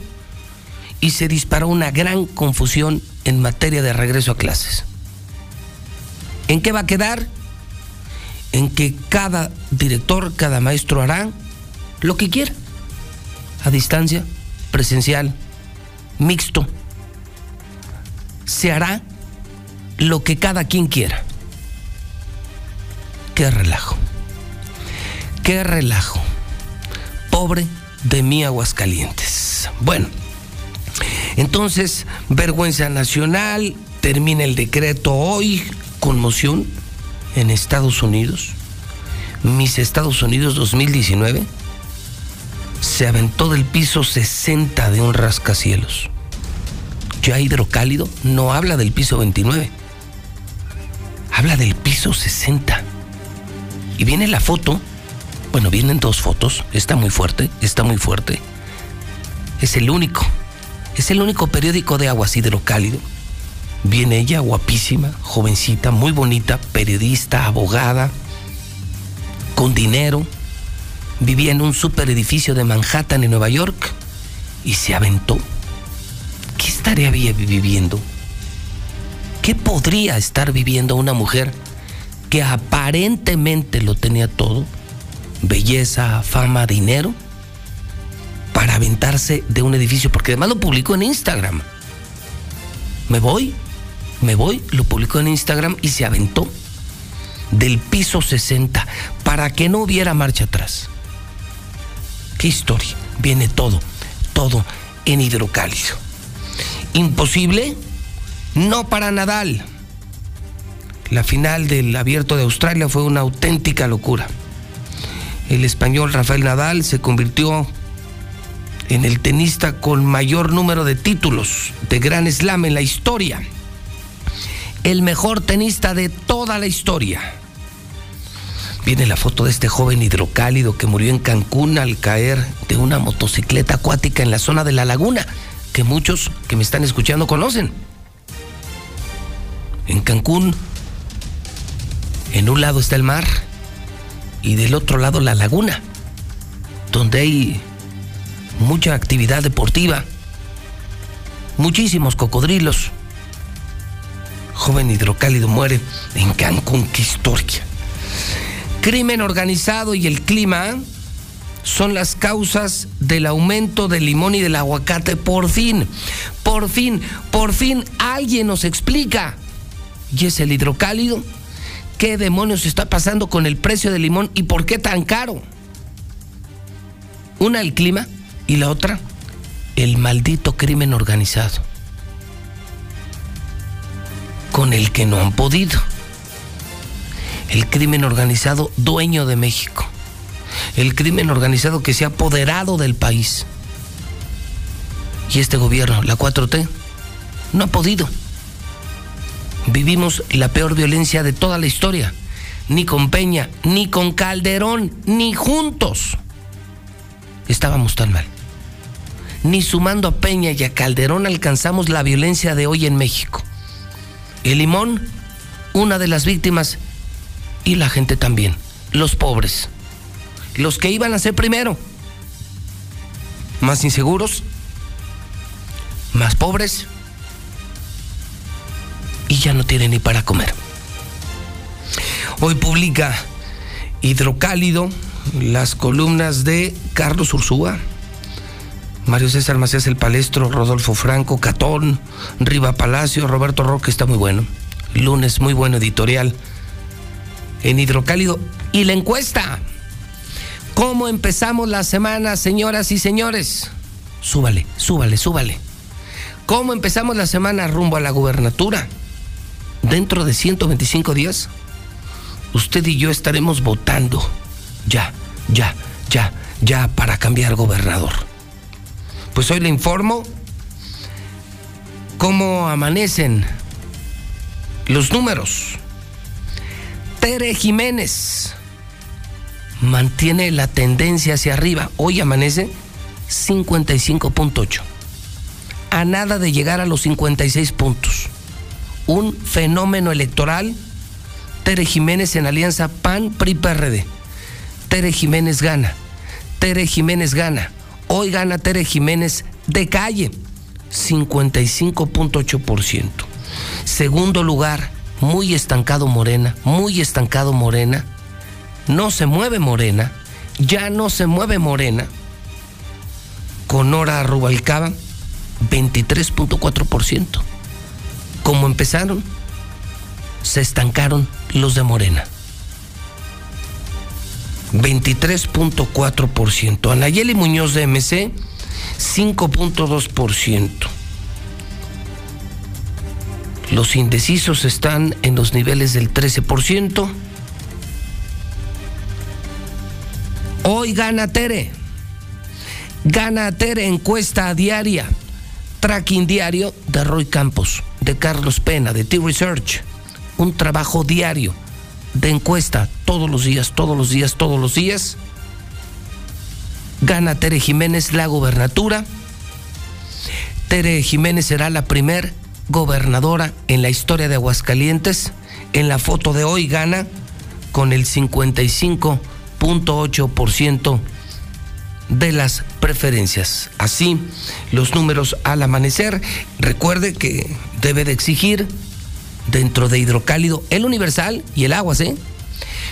y se disparó una gran confusión en materia de regreso a clases. ¿En qué va a quedar? En que cada director, cada maestro hará lo que quiera. A distancia, presencial, mixto. Se hará lo que cada quien quiera. Qué relajo. Qué relajo. Pobre de mi Aguascalientes. Bueno, entonces, vergüenza nacional, termina el decreto hoy, conmoción en Estados Unidos. Mis Estados Unidos 2019 se aventó del piso 60 de un rascacielos. Ya hidrocálido no habla del piso 29 habla del piso 60. Y viene la foto, bueno, vienen dos fotos, está muy fuerte, está muy fuerte. Es el único, es el único periódico de aguas hidrocálido Viene ella, guapísima, jovencita, muy bonita, periodista, abogada, con dinero. Vivía en un super edificio de Manhattan, en Nueva York, y se aventó. ¿Qué estaría viviendo? ¿Qué podría estar viviendo una mujer que aparentemente lo tenía todo? Belleza, fama, dinero, para aventarse de un edificio, porque además lo publicó en Instagram. Me voy, me voy, lo publicó en Instagram y se aventó del piso 60 para que no hubiera marcha atrás. ¿Qué historia? Viene todo, todo en hidrocálido. Imposible no para Nadal. La final del abierto de Australia fue una auténtica locura. El español Rafael Nadal se convirtió en el tenista con mayor número de títulos de Gran Slam en la historia. El mejor tenista de toda la historia. Viene la foto de este joven hidrocálido que murió en Cancún al caer de una motocicleta acuática en la zona de la laguna, que muchos que me están escuchando conocen en Cancún, en un lado está el mar y del otro lado la laguna, donde hay mucha actividad deportiva, muchísimos cocodrilos. Joven hidrocálido muere en Cancún, qué historia. Crimen organizado y el clima son las causas del aumento del limón y del aguacate. Por fin, por fin, por fin alguien nos explica y es el hidrocálido. ¿Qué demonios está pasando con el precio del limón y por qué tan caro? Una el clima y la otra el maldito crimen organizado. Con el que no han podido. El crimen organizado dueño de México. El crimen organizado que se ha apoderado del país. Y este gobierno, la 4T, no ha podido vivimos la peor violencia de toda la historia. Ni con Peña, ni con Calderón, ni juntos. Estábamos tan mal. Ni sumando a Peña y a Calderón alcanzamos la violencia de hoy en México. El limón, una de las víctimas, y la gente también, los pobres, los que iban a ser primero, más inseguros, más pobres y ya no tiene ni para comer. Hoy publica Hidrocálido las columnas de Carlos Ursúa, Mario César Macías El Palestro, Rodolfo Franco, Catón, Riva Palacio, Roberto Roque, está muy bueno. Lunes, muy bueno editorial en Hidrocálido. Y la encuesta. ¿Cómo empezamos la semana, señoras y señores? Súbale, súbale, súbale. ¿Cómo empezamos la semana rumbo a la gubernatura? dentro de 125 días, usted y yo estaremos votando ya, ya, ya, ya para cambiar gobernador. Pues hoy le informo cómo amanecen los números. Tere Jiménez mantiene la tendencia hacia arriba. Hoy amanece 55.8. A nada de llegar a los 56 puntos un fenómeno electoral. Tere Jiménez en alianza PAN-PRI-PRD. Tere Jiménez gana. Tere Jiménez gana. Hoy gana Tere Jiménez de calle, 55.8%. Segundo lugar, muy estancado Morena, muy estancado Morena. No se mueve Morena, ya no se mueve Morena. Con Nora Rubalcaba, 23.4% como empezaron, se estancaron los de Morena. 23.4%. Anayeli Muñoz de MC, 5.2%. Los indecisos están en los niveles del 13%. Hoy gana Tere. Gana Tere encuesta diaria. Tracking diario de Roy Campos de Carlos Pena, de T-Research, un trabajo diario de encuesta todos los días, todos los días, todos los días. Gana Tere Jiménez la gobernatura. Tere Jiménez será la primer gobernadora en la historia de Aguascalientes. En la foto de hoy gana con el 55.8% de las preferencias. Así, los números al amanecer. Recuerde que debe de exigir dentro de hidrocálido el universal y el agua, ¿sí?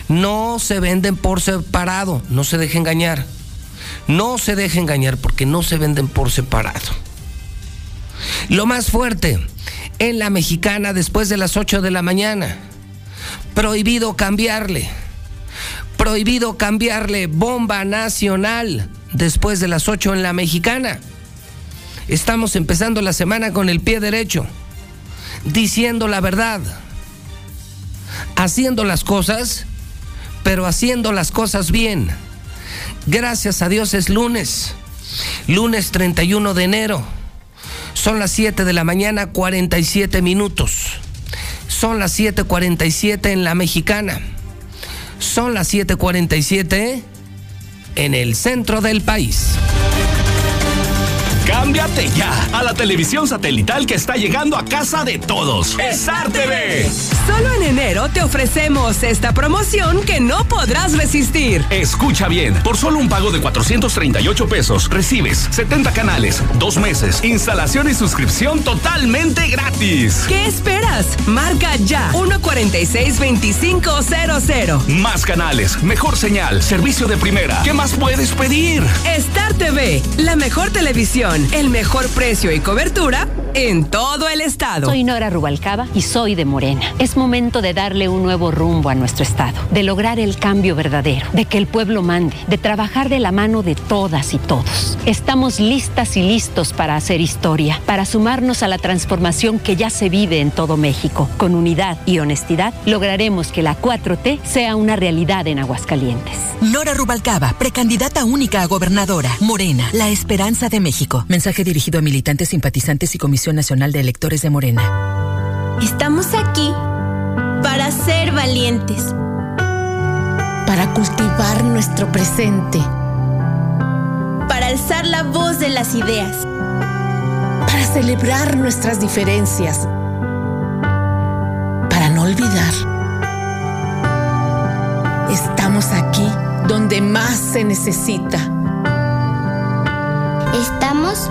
No se venden por separado, no se deje engañar. No se deje engañar porque no se venden por separado. Lo más fuerte, en la mexicana después de las 8 de la mañana. Prohibido cambiarle. Prohibido cambiarle bomba nacional después de las 8 en la mexicana. Estamos empezando la semana con el pie derecho, diciendo la verdad, haciendo las cosas, pero haciendo las cosas bien. Gracias a Dios es lunes, lunes 31 de enero. Son las 7 de la mañana, 47 minutos. Son las 7:47 en la mexicana. Son las 7:47 en el centro del país. Cámbiate ya a la televisión satelital que está llegando a casa de todos. Star TV. Solo en enero te ofrecemos esta promoción que no podrás resistir. Escucha bien, por solo un pago de 438 pesos recibes 70 canales, dos meses, instalación y suscripción totalmente gratis. ¿Qué esperas? Marca ya 146-2500. Más canales, mejor señal, servicio de primera. ¿Qué más puedes pedir? Star TV, la mejor televisión, el mejor precio y cobertura en todo el estado. Soy Nora Rubalcaba y soy de Morena. Es momento de darle un nuevo rumbo a nuestro estado, de lograr el cambio verdadero, de que el pueblo mande, de trabajar de la mano de todas y todos. Estamos listas y listos para hacer historia, para sumarnos a la transformación que ya se vive en todo México. Con unidad y honestidad lograremos que la 4T sea una realidad en Aguascalientes. Nora Rubalcaba, precandidata única a gobernadora. Morena, la esperanza de México. Mensaje dirigido a militantes, simpatizantes y Comisión Nacional de Electores de Morena. Estamos aquí para ser valientes, para cultivar nuestro presente, para alzar la voz de las ideas, para celebrar nuestras diferencias, para no olvidar. Estamos aquí donde más se necesita. Estamos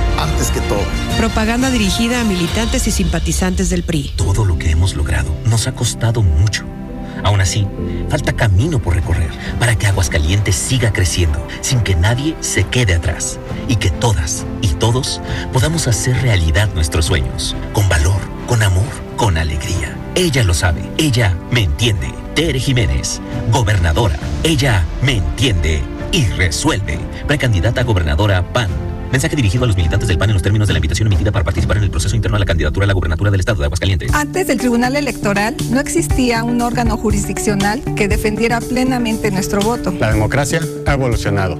antes que todo. Propaganda dirigida a militantes y simpatizantes del PRI. Todo lo que hemos logrado nos ha costado mucho. Aún así, falta camino por recorrer para que Aguascalientes siga creciendo sin que nadie se quede atrás y que todas y todos podamos hacer realidad nuestros sueños con valor, con amor, con alegría. Ella lo sabe, ella me entiende. Tere Jiménez, gobernadora. Ella me entiende y resuelve. Precandidata a gobernadora PAN. Mensaje dirigido a los militantes del PAN en los términos de la invitación emitida para participar en el proceso interno a la candidatura a la gubernatura del Estado de Aguascalientes. Antes del Tribunal Electoral no existía un órgano jurisdiccional que defendiera plenamente nuestro voto. La democracia ha evolucionado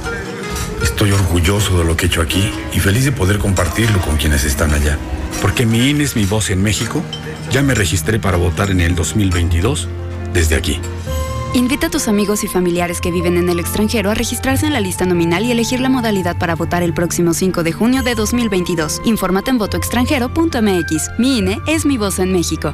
Estoy orgulloso de lo que he hecho aquí y feliz de poder compartirlo con quienes están allá. Porque mi INE es mi voz en México, ya me registré para votar en el 2022 desde aquí. Invita a tus amigos y familiares que viven en el extranjero a registrarse en la lista nominal y elegir la modalidad para votar el próximo 5 de junio de 2022. Infórmate en votoextranjero.mx. Mi INE es mi voz en México.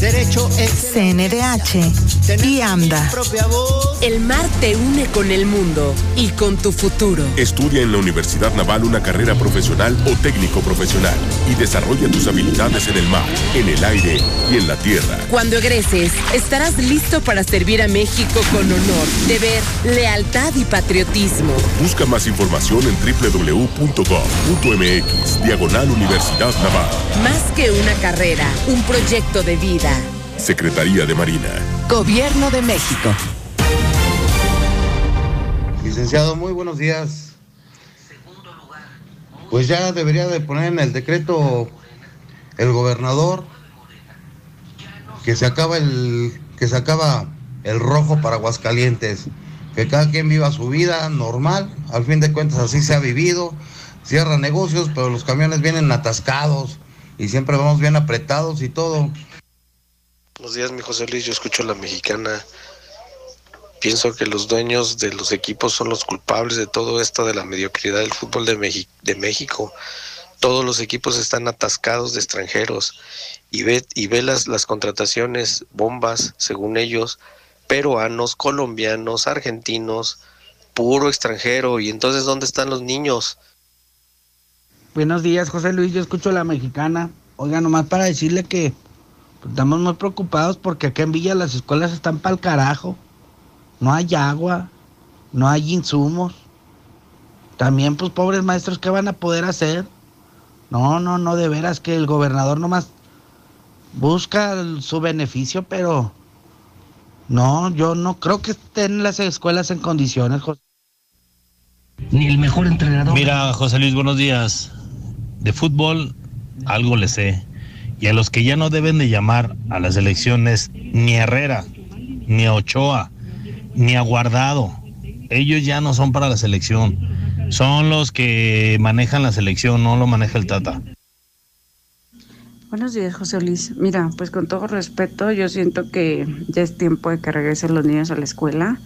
Derecho CNDH y AMDA. El mar te une con el mundo y con tu futuro. Estudia en la Universidad Naval una carrera profesional o técnico profesional y desarrolla tus habilidades en el mar, en el aire y en la tierra. Cuando egreses, estarás listo para servir a México con honor, deber, lealtad y patriotismo. Busca más información en www.gov.mx, diagonal Universidad Naval. Más que una carrera, un proyecto de vida. Secretaría de Marina. Gobierno de México. Licenciado, muy buenos días. Pues ya debería de poner en el decreto el gobernador que se acaba el que se acaba el rojo para Aguascalientes, que cada quien viva su vida normal, al fin de cuentas así se ha vivido, cierra negocios, pero los camiones vienen atascados y siempre vamos bien apretados y todo. Buenos días, mi José Luis. Yo escucho a la mexicana. Pienso que los dueños de los equipos son los culpables de todo esto de la mediocridad del fútbol de, México. Todos los equipos están atascados de extranjeros y ve, y ve las, las contrataciones bombas, según ellos, peruanos, colombianos, argentinos, puro extranjero. Y entonces, ¿dónde están los niños? Buenos días, José Luis. Yo escucho a la mexicana. Oiga, nomás para decirle que Estamos muy preocupados porque aquí en Villa las escuelas están para el carajo. No hay agua, no hay insumos. También, pues, pobres maestros, ¿qué van a poder hacer? No, no, no, de veras que el gobernador nomás busca su beneficio, pero no, yo no creo que estén las escuelas en condiciones, José. Ni el mejor entrenador. Mira, José Luis, buenos días. De fútbol, algo le sé y a los que ya no deben de llamar a las elecciones ni Herrera, ni Ochoa, ni a Guardado. Ellos ya no son para la selección. Son los que manejan la selección, no lo maneja el Tata. Buenos días, José Luis. Mira, pues con todo respeto, yo siento que ya es tiempo de que regresen los niños a la escuela.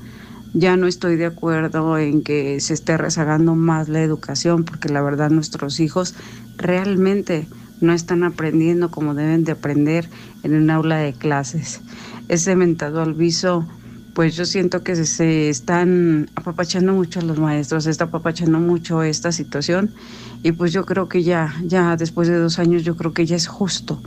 Ya no estoy de acuerdo en que se esté rezagando más la educación, porque la verdad nuestros hijos realmente no están aprendiendo como deben de aprender en un aula de clases. Ese mentado al viso, pues yo siento que se están apapachando mucho a los maestros, se está apapachando mucho esta situación y pues yo creo que ya, ya después de dos años, yo creo que ya es justo.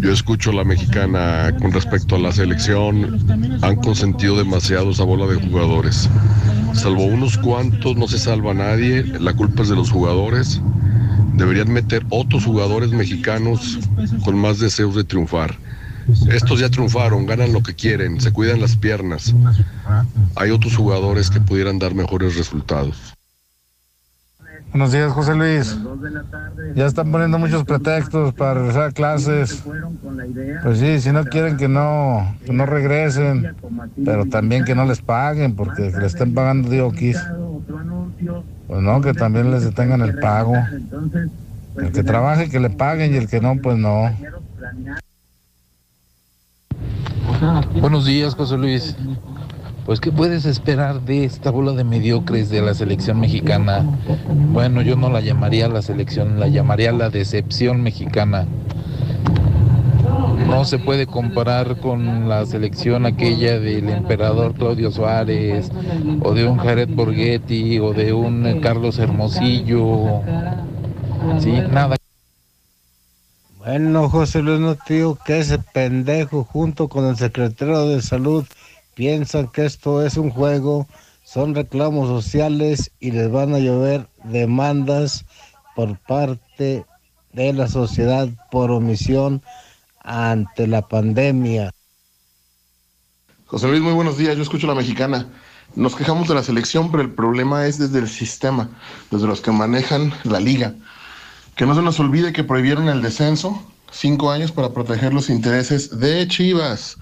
Yo escucho a la mexicana con respecto a la selección. Han consentido demasiado esa bola de jugadores. Salvo unos cuantos, no se salva nadie. La culpa es de los jugadores. Deberían meter otros jugadores mexicanos con más deseos de triunfar. Estos ya triunfaron, ganan lo que quieren, se cuidan las piernas. Hay otros jugadores que pudieran dar mejores resultados. Buenos días, José Luis. Ya están poniendo muchos pretextos para regresar a clases. Pues sí, si no quieren que no, que no regresen, pero también que no les paguen, porque le estén pagando Dioquis. Pues no, que también les detengan el pago. El que trabaje, que le paguen y el que no, pues no. Buenos días, José Luis. Pues, ¿qué puedes esperar de esta bola de mediocres de la selección mexicana? Bueno, yo no la llamaría la selección, la llamaría la decepción mexicana. No se puede comparar con la selección aquella del emperador Claudio Suárez, o de un Jared Borghetti, o de un Carlos Hermosillo. Sí, nada. Bueno, José Luis, no te que ese pendejo junto con el secretario de salud piensan que esto es un juego, son reclamos sociales y les van a llover demandas por parte de la sociedad por omisión ante la pandemia. José Luis, muy buenos días. Yo escucho la mexicana. Nos quejamos de la selección, pero el problema es desde el sistema, desde los que manejan la liga. Que no se nos olvide que prohibieron el descenso cinco años para proteger los intereses de Chivas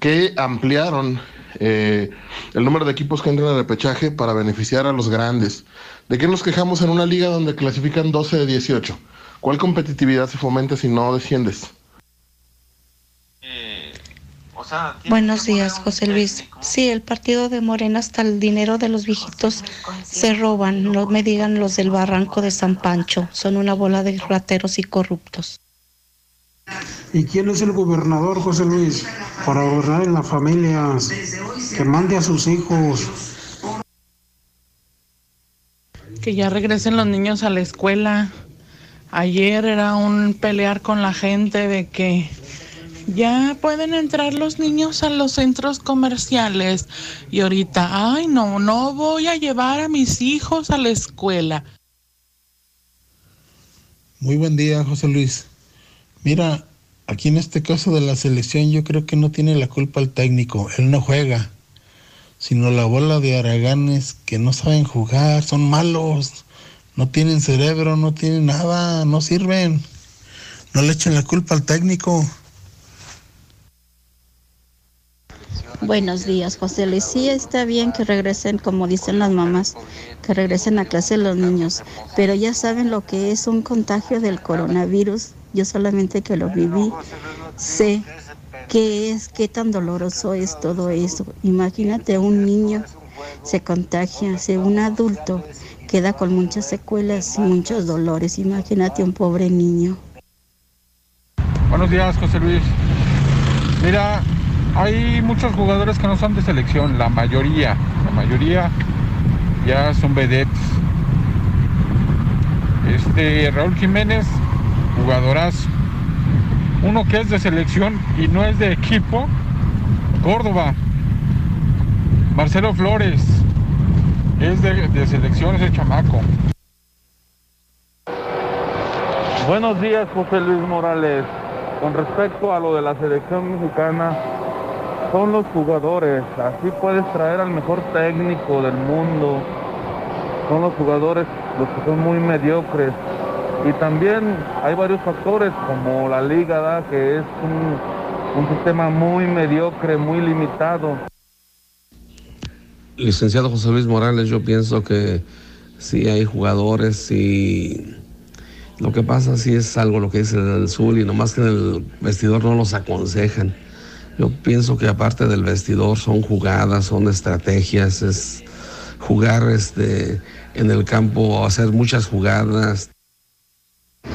que ampliaron eh, el número de equipos que entran al repechaje para beneficiar a los grandes. ¿De qué nos quejamos en una liga donde clasifican 12 de 18? ¿Cuál competitividad se fomenta si no desciendes? Buenos días, José Luis. Sí, el partido de Morena hasta el dinero de los viejitos se roban. No me digan los del barranco de San Pancho. Son una bola de rateros y corruptos. ¿Y quién es el gobernador, José Luis? Para gobernar en las familias. Que mande a sus hijos. Que ya regresen los niños a la escuela. Ayer era un pelear con la gente de que ya pueden entrar los niños a los centros comerciales. Y ahorita, ay, no, no voy a llevar a mis hijos a la escuela. Muy buen día, José Luis. Mira, aquí en este caso de la selección yo creo que no tiene la culpa el técnico, él no juega, sino la bola de araganes que no saben jugar, son malos, no tienen cerebro, no tienen nada, no sirven. No le echen la culpa al técnico. Buenos días, José Luis. Sí, está bien que regresen, como dicen las mamás, que regresen a clase los niños, pero ya saben lo que es un contagio del coronavirus. Yo solamente que lo viví, sé qué es, qué tan doloroso es todo eso. Imagínate un niño se contagia, si un adulto queda con muchas secuelas y muchos dolores. Imagínate un pobre niño. Buenos días, José Luis. Mira, hay muchos jugadores que no son de selección, la mayoría, la mayoría ya son vedettes. Este Raúl Jiménez, jugadorazo. Uno que es de selección y no es de equipo, Córdoba. Marcelo Flores, es de, de selección ese chamaco. Buenos días, José Luis Morales. Con respecto a lo de la selección mexicana, son los jugadores. Así puedes traer al mejor técnico del mundo. Son los jugadores los que son muy mediocres. Y también hay varios factores como la liga, ¿da? que es un, un sistema muy mediocre, muy limitado. Licenciado José Luis Morales, yo pienso que sí hay jugadores y lo que pasa sí es algo lo que dice el Zul y nomás que en el vestidor no los aconsejan. Yo pienso que aparte del vestidor son jugadas, son estrategias, es jugar este, en el campo, hacer muchas jugadas.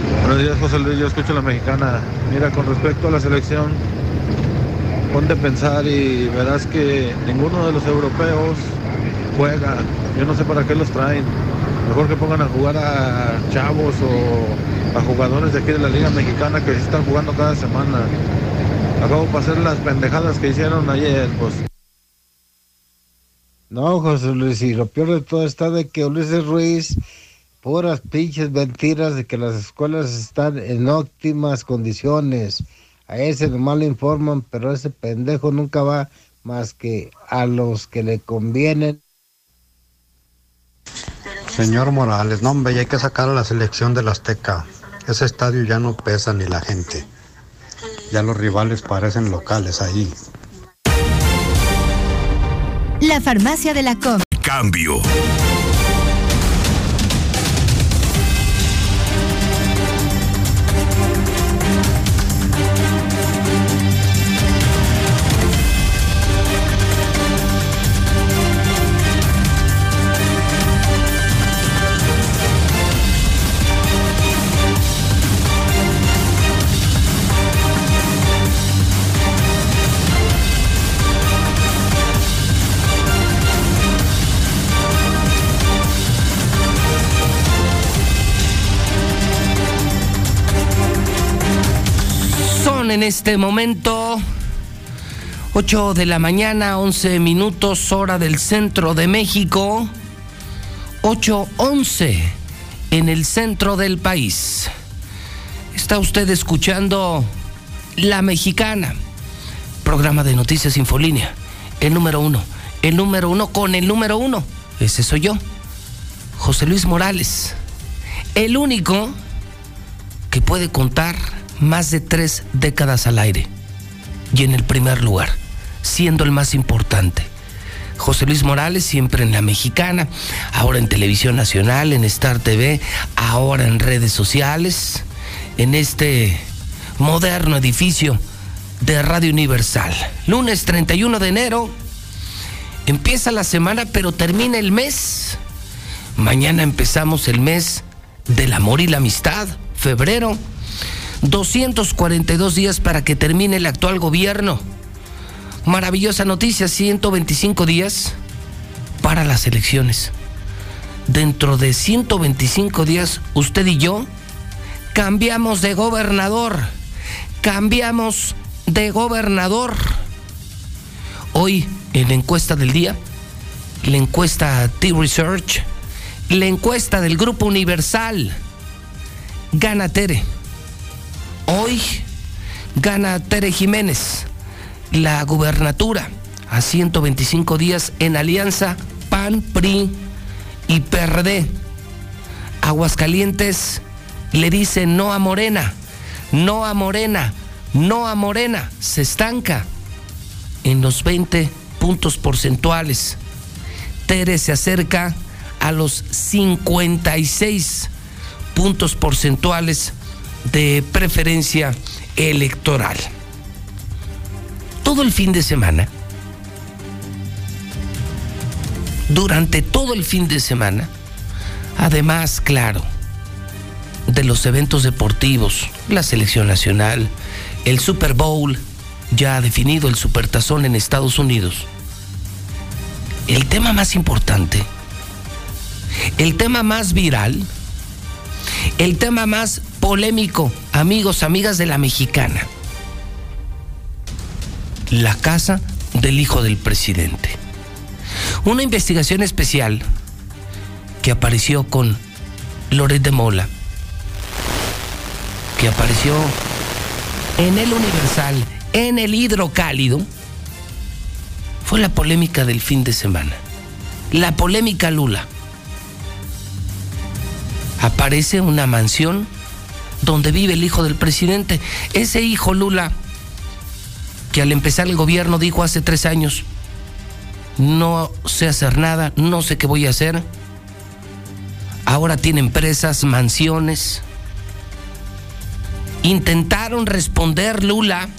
Buenos días, José Luis. Yo escucho la mexicana. Mira, con respecto a la selección, ponte a pensar y verás que ninguno de los europeos juega. Yo no sé para qué los traen. Mejor que pongan a jugar a chavos o a jugadores de aquí de la Liga Mexicana que están jugando cada semana. Acabo de hacer las pendejadas que hicieron ayer, pues. No, José Luis, y lo peor de todo está de que Ulises Ruiz, puras pinches mentiras de que las escuelas están en óptimas condiciones. A ese nomás le informan, pero ese pendejo nunca va más que a los que le convienen. Señor Morales, no hombre, ya hay que sacar a la selección del Azteca. Ese estadio ya no pesa ni la gente. Ya los rivales parecen locales ahí. La farmacia de la Com. Cambio. En este momento 8 de la mañana, 11 minutos, hora del centro de México. 8.11 en el centro del país. Está usted escuchando La Mexicana, programa de noticias Infolínea, el número uno, el número uno con el número uno. Ese soy yo, José Luis Morales, el único que puede contar más de tres décadas al aire y en el primer lugar, siendo el más importante. José Luis Morales, siempre en la mexicana, ahora en Televisión Nacional, en Star TV, ahora en redes sociales, en este moderno edificio de Radio Universal. Lunes 31 de enero, empieza la semana, pero termina el mes. Mañana empezamos el mes del amor y la amistad, febrero. 242 días para que termine el actual gobierno. Maravillosa noticia, 125 días para las elecciones. Dentro de 125 días, usted y yo cambiamos de gobernador. Cambiamos de gobernador. Hoy, en la encuesta del día, la encuesta T-Research, la encuesta del Grupo Universal, gana Tere. Hoy gana Tere Jiménez la gubernatura a 125 días en alianza PAN, PRI y PRD. Aguascalientes le dice no a Morena, no a Morena, no a Morena, se estanca en los 20 puntos porcentuales. Tere se acerca a los 56 puntos porcentuales de preferencia electoral. Todo el fin de semana, durante todo el fin de semana, además, claro, de los eventos deportivos, la selección nacional, el Super Bowl, ya ha definido el Supertazón en Estados Unidos. El tema más importante, el tema más viral, el tema más polémico, amigos, amigas de la mexicana, la casa del hijo del presidente. Una investigación especial que apareció con Loret de Mola, que apareció en el Universal, en el Hidrocálido, fue la polémica del fin de semana. La polémica Lula. Aparece una mansión donde vive el hijo del presidente. Ese hijo Lula, que al empezar el gobierno dijo hace tres años, no sé hacer nada, no sé qué voy a hacer. Ahora tiene empresas, mansiones. Intentaron responder Lula,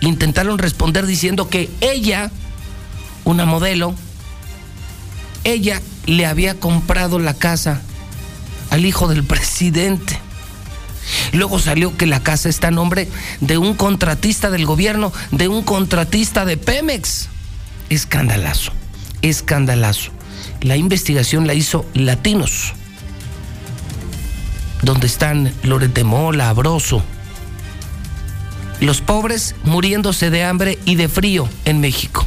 intentaron responder diciendo que ella, una modelo, ella le había comprado la casa al hijo del presidente. Luego salió que la casa está a nombre de un contratista del gobierno, de un contratista de Pemex. Escandalazo, escandalazo. La investigación la hizo Latinos, donde están Loret de Mola, Abroso. Los pobres muriéndose de hambre y de frío en México.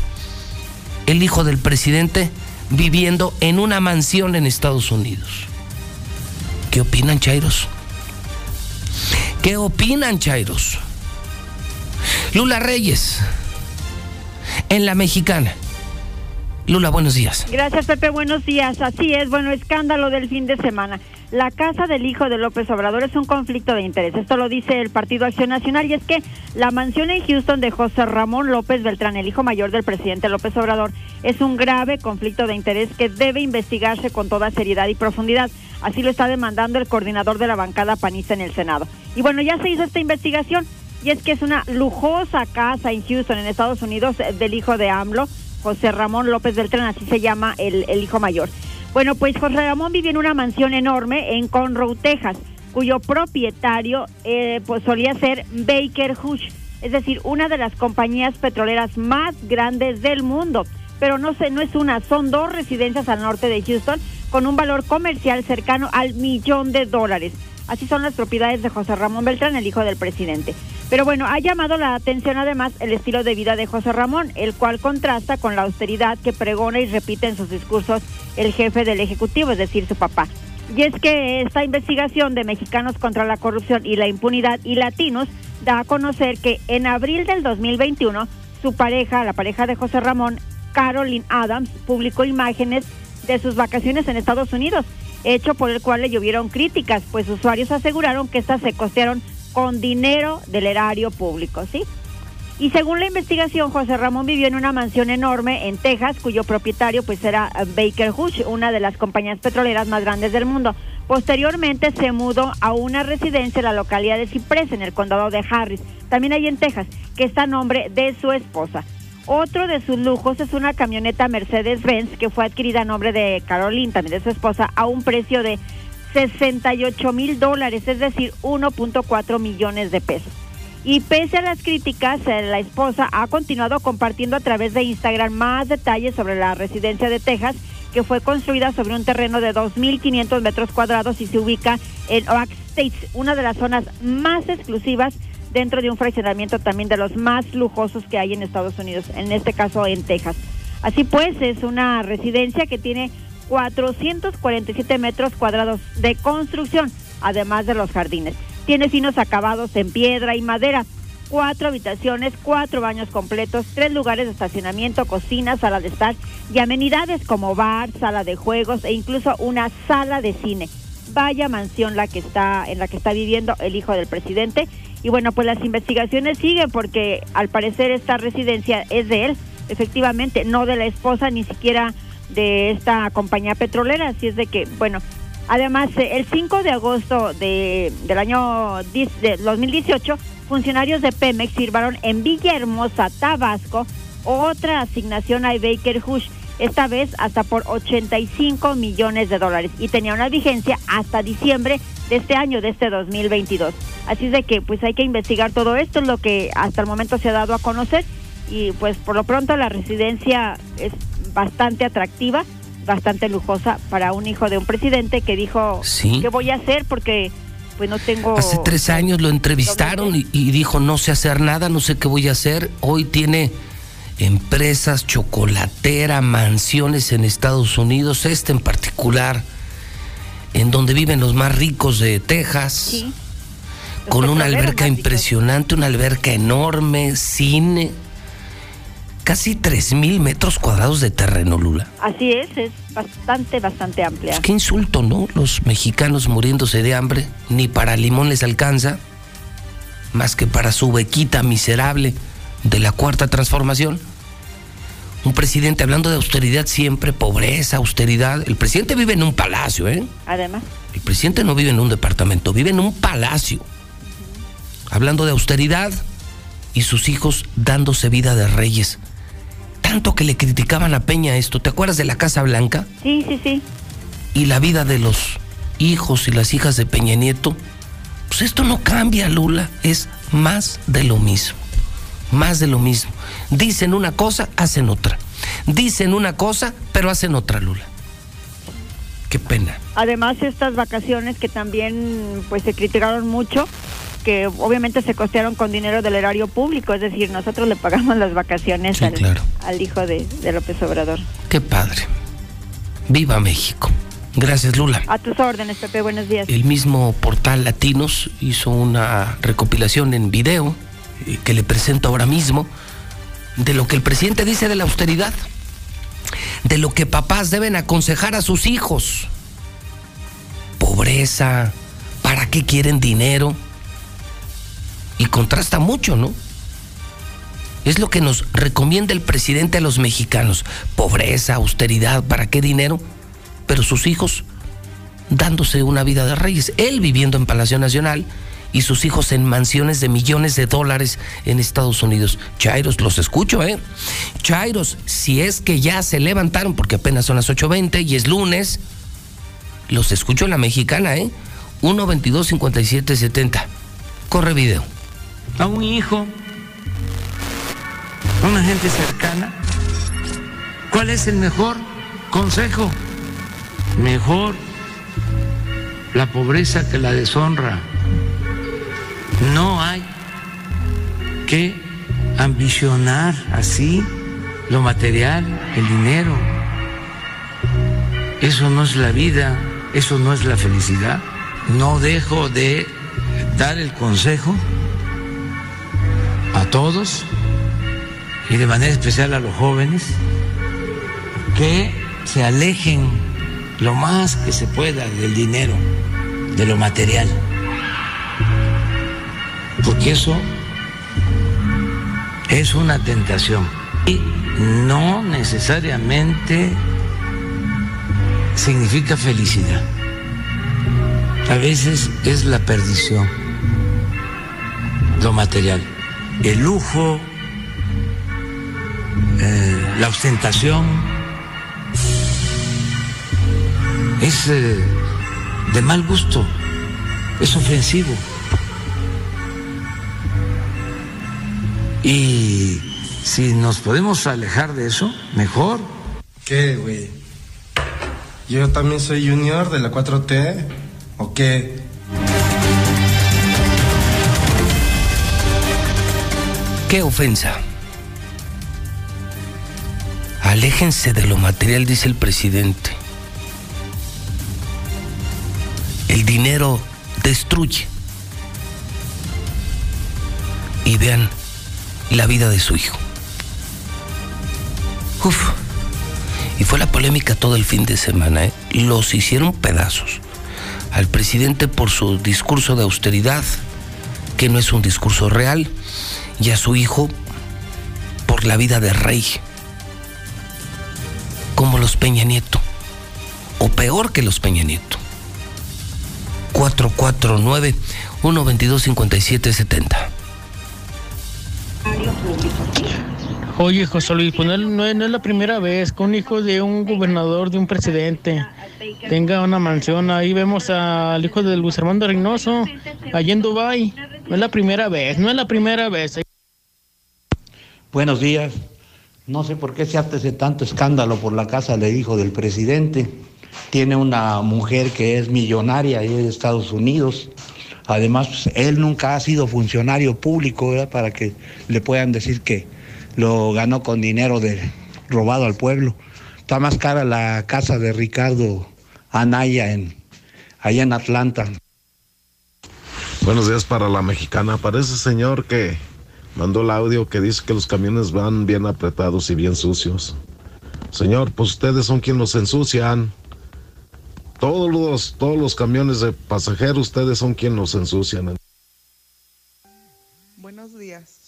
El hijo del presidente viviendo en una mansión en Estados Unidos. ¿Qué opinan, Chairos? ¿Qué opinan, Chairos? Lula Reyes, en la mexicana. Lula, buenos días. Gracias, Pepe. Buenos días. Así es, bueno, escándalo del fin de semana. La casa del hijo de López Obrador es un conflicto de interés. Esto lo dice el Partido Acción Nacional y es que la mansión en Houston de José Ramón López Beltrán, el hijo mayor del presidente López Obrador, es un grave conflicto de interés que debe investigarse con toda seriedad y profundidad. Así lo está demandando el coordinador de la bancada panista en el Senado. Y bueno, ya se hizo esta investigación y es que es una lujosa casa en Houston, en Estados Unidos, del hijo de AMLO, José Ramón López Beltrán, así se llama el, el hijo mayor. Bueno, pues José Ramón vive en una mansión enorme en Conroe, Texas, cuyo propietario eh, pues solía ser Baker Hughes, es decir, una de las compañías petroleras más grandes del mundo. Pero no sé, no es una, son dos residencias al norte de Houston con un valor comercial cercano al millón de dólares. Así son las propiedades de José Ramón Beltrán, el hijo del presidente. Pero bueno, ha llamado la atención además el estilo de vida de José Ramón, el cual contrasta con la austeridad que pregona y repite en sus discursos el jefe del Ejecutivo, es decir, su papá. Y es que esta investigación de Mexicanos contra la Corrupción y la Impunidad y Latinos da a conocer que en abril del 2021 su pareja, la pareja de José Ramón, Carolyn Adams, publicó imágenes de sus vacaciones en Estados Unidos, hecho por el cual le llovieron críticas, pues usuarios aseguraron que estas se costearon con dinero del erario público, ¿sí? Y según la investigación, José Ramón vivió en una mansión enorme en Texas, cuyo propietario pues era eh, Baker Hughes, una de las compañías petroleras más grandes del mundo. Posteriormente se mudó a una residencia en la localidad de Ciprés, en el condado de Harris, también ahí en Texas, que está a nombre de su esposa. Otro de sus lujos es una camioneta Mercedes-Benz que fue adquirida a nombre de Caroline, también de su esposa, a un precio de 68 mil dólares, es decir, 1.4 millones de pesos. Y pese a las críticas, eh, la esposa ha continuado compartiendo a través de Instagram más detalles sobre la residencia de Texas, que fue construida sobre un terreno de 2.500 metros cuadrados y se ubica en Oak States, una de las zonas más exclusivas dentro de un fraccionamiento también de los más lujosos que hay en Estados Unidos, en este caso en Texas. Así pues, es una residencia que tiene 447 metros cuadrados de construcción, además de los jardines. Tiene finos acabados en piedra y madera, cuatro habitaciones, cuatro baños completos, tres lugares de estacionamiento, cocina, sala de estar y amenidades como bar, sala de juegos e incluso una sala de cine. Vaya mansión la que está en la que está viviendo el hijo del presidente y bueno, pues las investigaciones siguen porque al parecer esta residencia es de él, efectivamente, no de la esposa ni siquiera de esta compañía petrolera, así es de que, bueno, además eh, el 5 de agosto de, del año de 2018, funcionarios de Pemex sirvaron en Villahermosa, Tabasco, otra asignación a Baker Hughes, esta vez hasta por 85 millones de dólares. Y tenía una vigencia hasta diciembre de este año, de este 2022. Así es de que pues hay que investigar todo esto, es lo que hasta el momento se ha dado a conocer. Y pues por lo pronto la residencia es bastante atractiva, bastante lujosa para un hijo de un presidente que dijo qué voy a hacer porque pues no tengo... Hace tres años lo entrevistaron y, y dijo no sé hacer nada, no sé qué voy a hacer. Hoy tiene empresas, chocolatera, mansiones en Estados Unidos, este en particular, en donde viven los más ricos de Texas, con una alberca impresionante, una alberca enorme, cine, casi tres mil metros cuadrados de terreno, Lula. Así es, es bastante, bastante amplia. Pues qué insulto, ¿no? Los mexicanos muriéndose de hambre, ni para limón les alcanza, más que para su bequita miserable de la cuarta transformación. Un presidente hablando de austeridad siempre, pobreza, austeridad. El presidente vive en un palacio, ¿eh? Además. El presidente no vive en un departamento, vive en un palacio. Hablando de austeridad y sus hijos dándose vida de reyes. Tanto que le criticaban a Peña esto. ¿Te acuerdas de la Casa Blanca? Sí, sí, sí. Y la vida de los hijos y las hijas de Peña Nieto. Pues esto no cambia, Lula. Es más de lo mismo más de lo mismo. Dicen una cosa, hacen otra. Dicen una cosa, pero hacen otra, Lula. Qué pena. Además, estas vacaciones que también pues se criticaron mucho, que obviamente se costearon con dinero del erario público, es decir, nosotros le pagamos las vacaciones al, al, hijo de, de López Obrador. Qué padre. Viva México. Gracias, Lula. A tus órdenes, Pepe, buenos días. El mismo portal Latinos hizo una recopilación en video que le presento ahora mismo, de lo que el presidente dice de la austeridad, de lo que papás deben aconsejar a sus hijos. Pobreza, ¿para qué quieren dinero? Y contrasta mucho, ¿no? Es lo que nos recomienda el presidente a los mexicanos. Pobreza, austeridad, ¿para qué dinero? Pero sus hijos dándose una vida de reyes. Él viviendo en Palacio Nacional y sus hijos en mansiones de millones de dólares en Estados Unidos. Chairos, los escucho, ¿eh? Chairos, si es que ya se levantaron, porque apenas son las 8.20 y es lunes, los escucho en la mexicana, ¿eh? 122 57 70. Corre video. A un hijo, a una gente cercana, ¿cuál es el mejor consejo? Mejor la pobreza que la deshonra. No hay que ambicionar así lo material, el dinero. Eso no es la vida, eso no es la felicidad. No dejo de dar el consejo a todos y de manera especial a los jóvenes que se alejen lo más que se pueda del dinero, de lo material porque eso es una tentación y no necesariamente significa felicidad. A veces es la perdición, lo material, el lujo, eh, la ostentación, es eh, de mal gusto, es ofensivo. Y si nos podemos alejar de eso, mejor. ¿Qué, güey? Yo también soy junior de la 4T, ¿o qué? Qué ofensa. Aléjense de lo material, dice el presidente. El dinero destruye. Y vean la vida de su hijo. Uf. Y fue la polémica todo el fin de semana. ¿eh? Los hicieron pedazos. Al presidente por su discurso de austeridad, que no es un discurso real, y a su hijo por la vida de rey. Como los Peña Nieto. O peor que los Peña Nieto. 449 122 5770 Oye, José Luis, pues no, no es la primera vez que un hijo de un gobernador, de un presidente, tenga una mansión. Ahí vemos al hijo de Luis Armando Reynoso, allí en Dubái. No es la primera vez, no es la primera vez. Buenos días. No sé por qué se hace tanto escándalo por la casa del hijo del presidente. Tiene una mujer que es millonaria ahí de Estados Unidos. Además, pues, él nunca ha sido funcionario público ¿verdad? para que le puedan decir que lo ganó con dinero de, robado al pueblo. Está más cara la casa de Ricardo Anaya en, allá en Atlanta. Buenos días para la mexicana. Para ese señor que mandó el audio que dice que los camiones van bien apretados y bien sucios. Señor, pues ustedes son quienes los ensucian. Todos los, todos los camiones de pasajeros, ustedes son quienes los ensucian.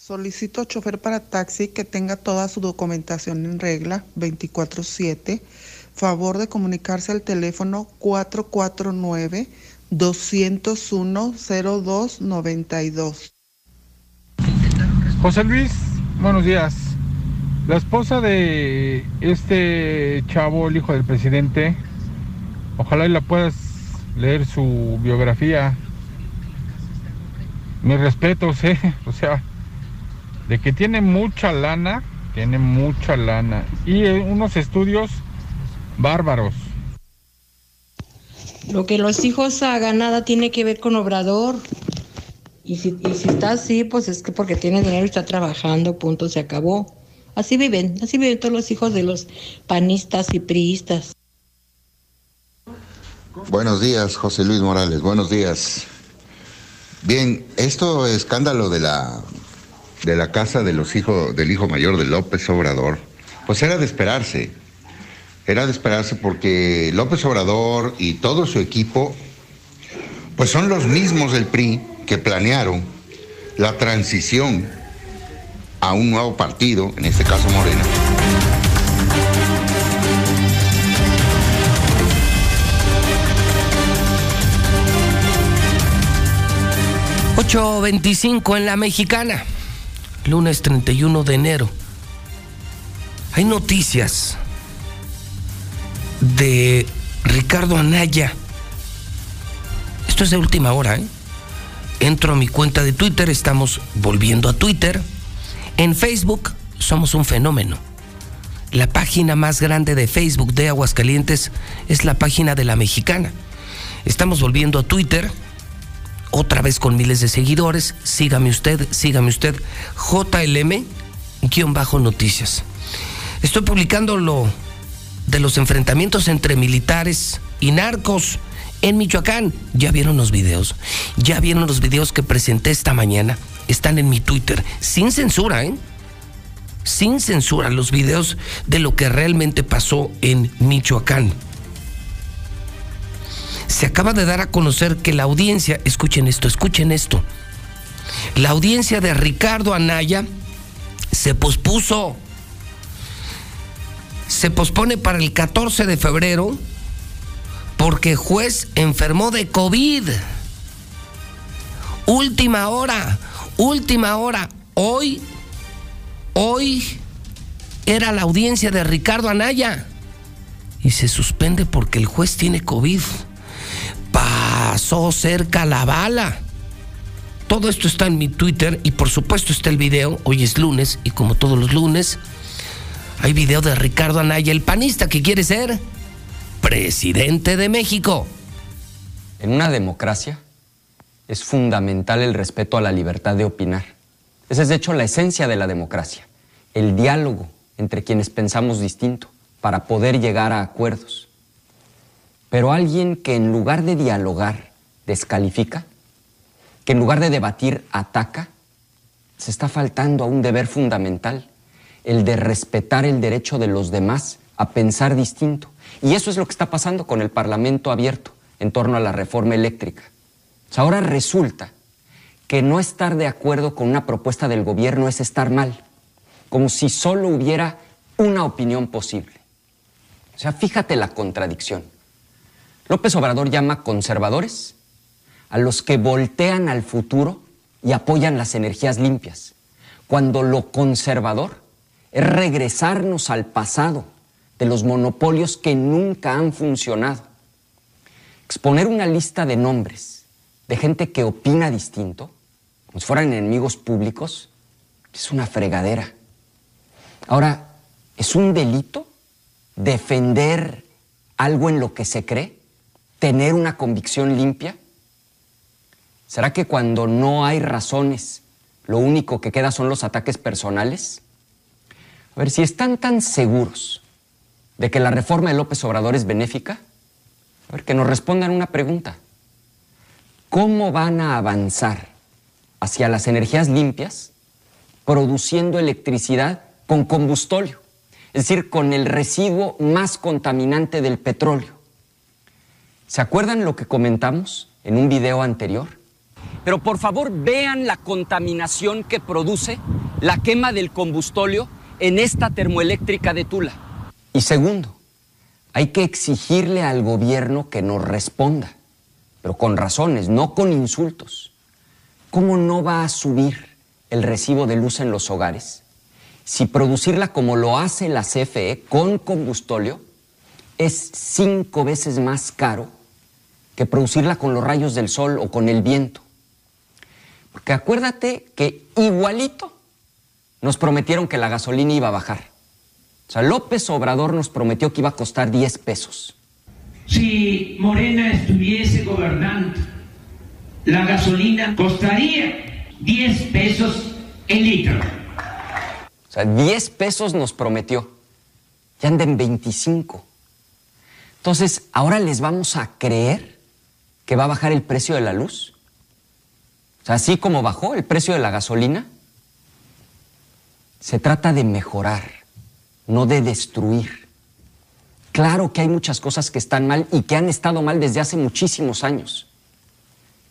Solicito chofer para taxi que tenga toda su documentación en regla 24/7. Favor de comunicarse al teléfono 449 201 0292. José Luis, buenos días. La esposa de este chavo, el hijo del presidente, ojalá y la puedas leer su biografía. Mis respetos, ¿eh? O sea, de que tiene mucha lana, tiene mucha lana. Y eh, unos estudios bárbaros. Lo que los hijos hagan nada tiene que ver con Obrador. Y si, y si está así, pues es que porque tiene dinero y está trabajando, punto, se acabó. Así viven, así viven todos los hijos de los panistas y priistas. Buenos días, José Luis Morales, buenos días. Bien, esto escándalo de la de la casa de los hijos del hijo mayor de López Obrador, pues era de esperarse. Era de esperarse porque López Obrador y todo su equipo pues son los mismos del PRI que planearon la transición a un nuevo partido, en este caso Morena. 8.25 en la mexicana, lunes 31 de enero. Hay noticias de Ricardo Anaya. Esto es de última hora, ¿eh? Entro a mi cuenta de Twitter, estamos volviendo a Twitter. En Facebook somos un fenómeno. La página más grande de Facebook de Aguascalientes es la página de la mexicana. Estamos volviendo a Twitter, otra vez con miles de seguidores. Sígame usted, sígame usted. JLM-noticias. Estoy publicando lo de los enfrentamientos entre militares y narcos en Michoacán. Ya vieron los videos. Ya vieron los videos que presenté esta mañana. Están en mi Twitter. Sin censura, ¿eh? Sin censura los videos de lo que realmente pasó en Michoacán. Se acaba de dar a conocer que la audiencia, escuchen esto, escuchen esto. La audiencia de Ricardo Anaya se pospuso. Se pospone para el 14 de febrero porque juez enfermó de COVID. Última hora, última hora. Hoy, hoy era la audiencia de Ricardo Anaya y se suspende porque el juez tiene COVID. Pasó cerca la bala. Todo esto está en mi Twitter y por supuesto está el video. Hoy es lunes y como todos los lunes hay video de Ricardo Anaya, el panista que quiere ser presidente de México. En una democracia es fundamental el respeto a la libertad de opinar. Esa es de hecho la esencia de la democracia, el diálogo entre quienes pensamos distinto para poder llegar a acuerdos. Pero alguien que en lugar de dialogar descalifica, que en lugar de debatir ataca, se está faltando a un deber fundamental, el de respetar el derecho de los demás a pensar distinto. Y eso es lo que está pasando con el Parlamento abierto en torno a la reforma eléctrica. ahora resulta que no estar de acuerdo con una propuesta del gobierno es estar mal, como si solo hubiera una opinión posible. O sea, fíjate la contradicción. López Obrador llama conservadores a los que voltean al futuro y apoyan las energías limpias, cuando lo conservador es regresarnos al pasado de los monopolios que nunca han funcionado. Exponer una lista de nombres de gente que opina distinto, como si fueran enemigos públicos, es una fregadera. Ahora, ¿es un delito defender algo en lo que se cree? ¿Tener una convicción limpia? ¿Será que cuando no hay razones, lo único que queda son los ataques personales? A ver, si están tan seguros de que la reforma de López Obrador es benéfica, a ver, que nos respondan una pregunta. ¿Cómo van a avanzar hacia las energías limpias produciendo electricidad con combustóleo? Es decir, con el residuo más contaminante del petróleo. ¿Se acuerdan lo que comentamos en un video anterior? Pero por favor vean la contaminación que produce la quema del combustóleo en esta termoeléctrica de Tula. Y segundo, hay que exigirle al gobierno que nos responda, pero con razones, no con insultos. ¿Cómo no va a subir el recibo de luz en los hogares si producirla como lo hace la CFE con combustóleo es cinco veces más caro que producirla con los rayos del sol o con el viento? Porque acuérdate que igualito nos prometieron que la gasolina iba a bajar. O sea, López Obrador nos prometió que iba a costar 10 pesos. Si Morena estuviese gobernando, la gasolina costaría 10 pesos el litro. O sea, 10 pesos nos prometió. Ya andan en 25. Entonces, ¿ahora les vamos a creer que va a bajar el precio de la luz? O sea, así como bajó el precio de la gasolina, se trata de mejorar no de destruir. Claro que hay muchas cosas que están mal y que han estado mal desde hace muchísimos años,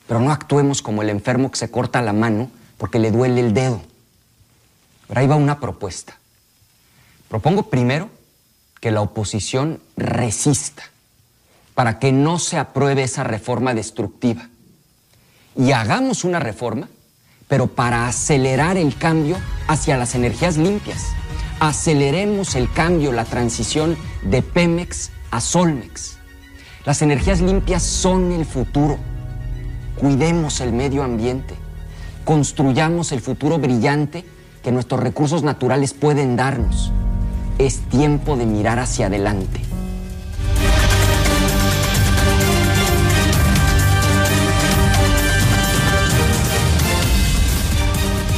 pero no actuemos como el enfermo que se corta la mano porque le duele el dedo. Pero ahí va una propuesta. Propongo primero que la oposición resista para que no se apruebe esa reforma destructiva. Y hagamos una reforma, pero para acelerar el cambio hacia las energías limpias aceleremos el cambio, la transición de Pemex a Solmex. Las energías limpias son el futuro. Cuidemos el medio ambiente. Construyamos el futuro brillante que nuestros recursos naturales pueden darnos. Es tiempo de mirar hacia adelante.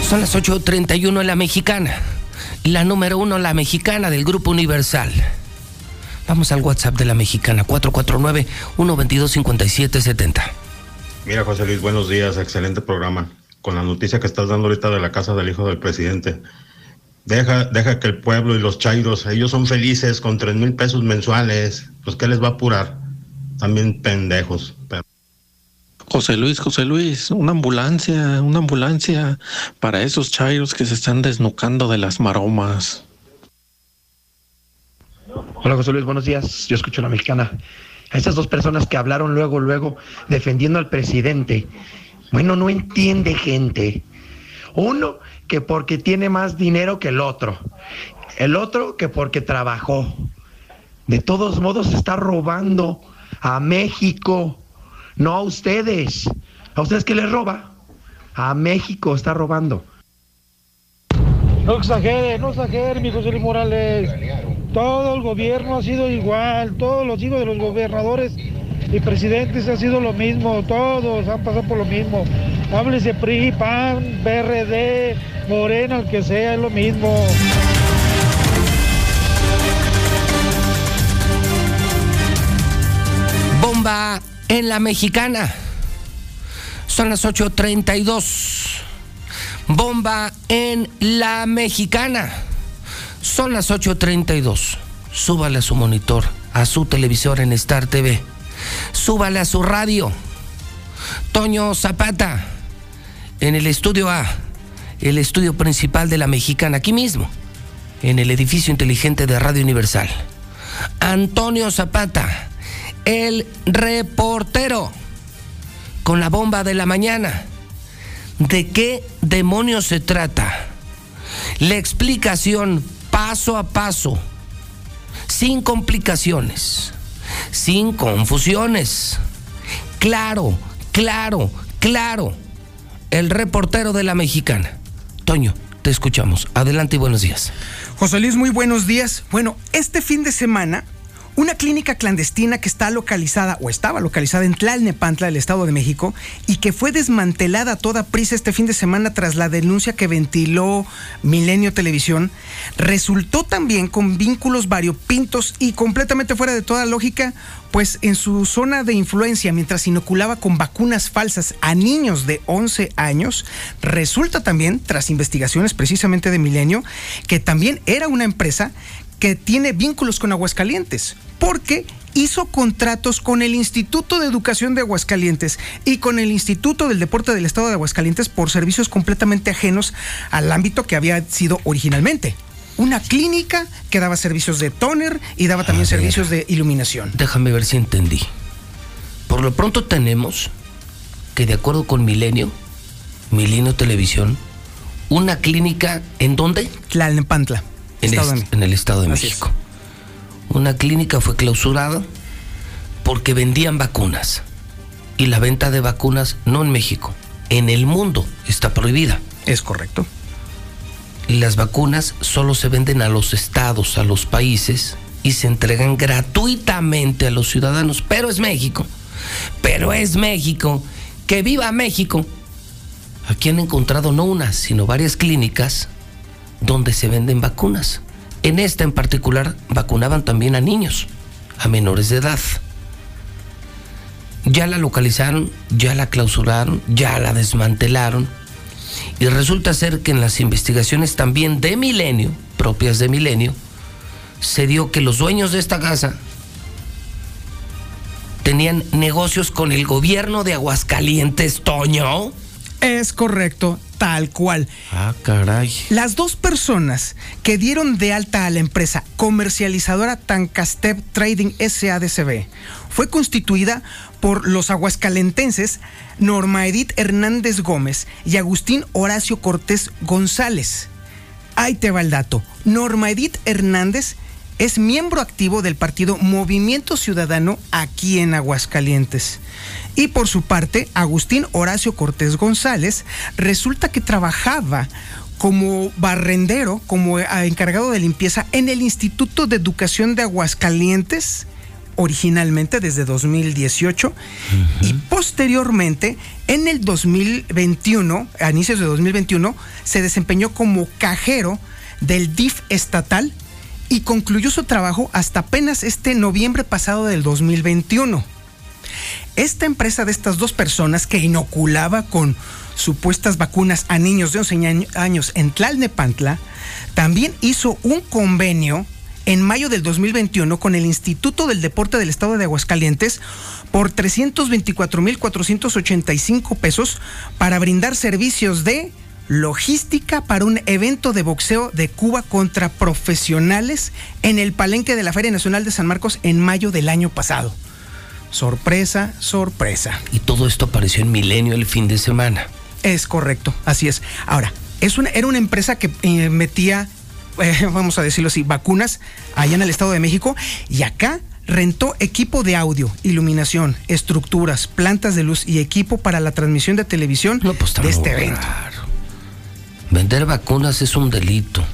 Son las 8.31 en la mexicana la número uno, la mexicana del Grupo Universal. Vamos al WhatsApp de la mexicana, 449-122-5770. Mira, José Luis, buenos días, excelente programa. Con la noticia que estás dando ahorita de la casa del hijo del presidente. Deja, deja que el pueblo y los chairos, ellos son felices con tres mil pesos mensuales. Pues, ¿qué les va a apurar? También pendejos. José Luis, José Luis, una ambulancia, una ambulancia para esos chairos que se están desnucando de las maromas. Hola José Luis, buenos días. Yo escucho la mexicana. A esas dos personas que hablaron luego, luego, defendiendo al presidente. Bueno, no entiende gente. Uno que porque tiene más dinero que el otro. El otro que porque trabajó. De todos modos está robando a México, no a ustedes. ¿A ustedes qué les roba? A México está robando. No exagere, no exagere, mi José Luis Morales. Todo el gobierno ha sido igual, todos los hijos de los gobernadores y presidentes ha sido lo mismo, todos han pasado por lo mismo. Háblese PRI, PAN, BRD, Morena, el que sea, es lo mismo. Bomba en la mexicana. Son las 8.32. Bomba en la mexicana. Son las 8.32. Súbale a su monitor, a su televisor en Star TV. Súbale a su radio. Toño Zapata, en el estudio A, el estudio principal de la mexicana, aquí mismo, en el edificio inteligente de Radio Universal. Antonio Zapata, el reportero, con la bomba de la mañana. ¿De qué demonios se trata? La explicación paso a paso, sin complicaciones, sin confusiones. Claro, claro, claro. El reportero de la mexicana. Toño, te escuchamos. Adelante y buenos días. José Luis, muy buenos días. Bueno, este fin de semana una clínica clandestina que está localizada o estaba localizada en Tlalnepantla, del Estado de México, y que fue desmantelada a toda prisa este fin de semana tras la denuncia que ventiló Milenio Televisión, resultó también con vínculos variopintos y completamente fuera de toda lógica, pues en su zona de influencia, mientras inoculaba con vacunas falsas a niños de 11 años, resulta también, tras investigaciones precisamente de Milenio, que también era una empresa que tiene vínculos con Aguascalientes, porque hizo contratos con el Instituto de Educación de Aguascalientes y con el Instituto del Deporte del Estado de Aguascalientes por servicios completamente ajenos al ámbito que había sido originalmente. Una clínica que daba servicios de toner y daba también servicios de iluminación. Déjame ver si entendí. Por lo pronto tenemos que de acuerdo con Milenio, Milenio Televisión, una clínica en dónde? Tlalnepantla en, en el Estado de México. Una clínica fue clausurada porque vendían vacunas. Y la venta de vacunas no en México, en el mundo está prohibida. Es correcto. Y las vacunas solo se venden a los estados, a los países y se entregan gratuitamente a los ciudadanos. Pero es México. Pero es México. Que viva México. Aquí han encontrado no una, sino varias clínicas donde se venden vacunas. En esta en particular vacunaban también a niños, a menores de edad. Ya la localizaron, ya la clausuraron, ya la desmantelaron. Y resulta ser que en las investigaciones también de Milenio, propias de Milenio, se dio que los dueños de esta casa tenían negocios con el gobierno de Aguascalientes, Toño. Es correcto, tal cual. Ah, caray. Las dos personas que dieron de alta a la empresa comercializadora Tancastep Trading SADCB fue constituida por los aguascalentenses Norma Edith Hernández Gómez y Agustín Horacio Cortés González. Ahí te va el dato. Norma Edith Hernández es miembro activo del partido Movimiento Ciudadano aquí en Aguascalientes. Y por su parte, Agustín Horacio Cortés González resulta que trabajaba como barrendero, como eh, encargado de limpieza en el Instituto de Educación de Aguascalientes, originalmente desde 2018, y posteriormente, en el 2021, a inicios de 2021, se desempeñó como cajero del DIF estatal y concluyó su trabajo hasta apenas este noviembre pasado del 2021. Esta empresa de estas dos personas que inoculaba con supuestas vacunas a niños de 11 años en Tlalnepantla, también hizo un convenio en mayo del 2021 con el Instituto del Deporte del Estado de Aguascalientes por 324.485 pesos para brindar servicios de logística para un evento de boxeo de Cuba contra profesionales en el palenque de la Feria Nacional de San Marcos en mayo del año pasado. Sorpresa, sorpresa. Y todo esto apareció en Milenio el fin de semana. Es correcto, así es. Ahora, es una, era una empresa que eh, metía, eh, vamos a decirlo así, vacunas allá en el Estado de México y acá rentó equipo de audio, iluminación, estructuras, plantas de luz y equipo para la transmisión de televisión pues, de este evento. Vender vacunas es un delito.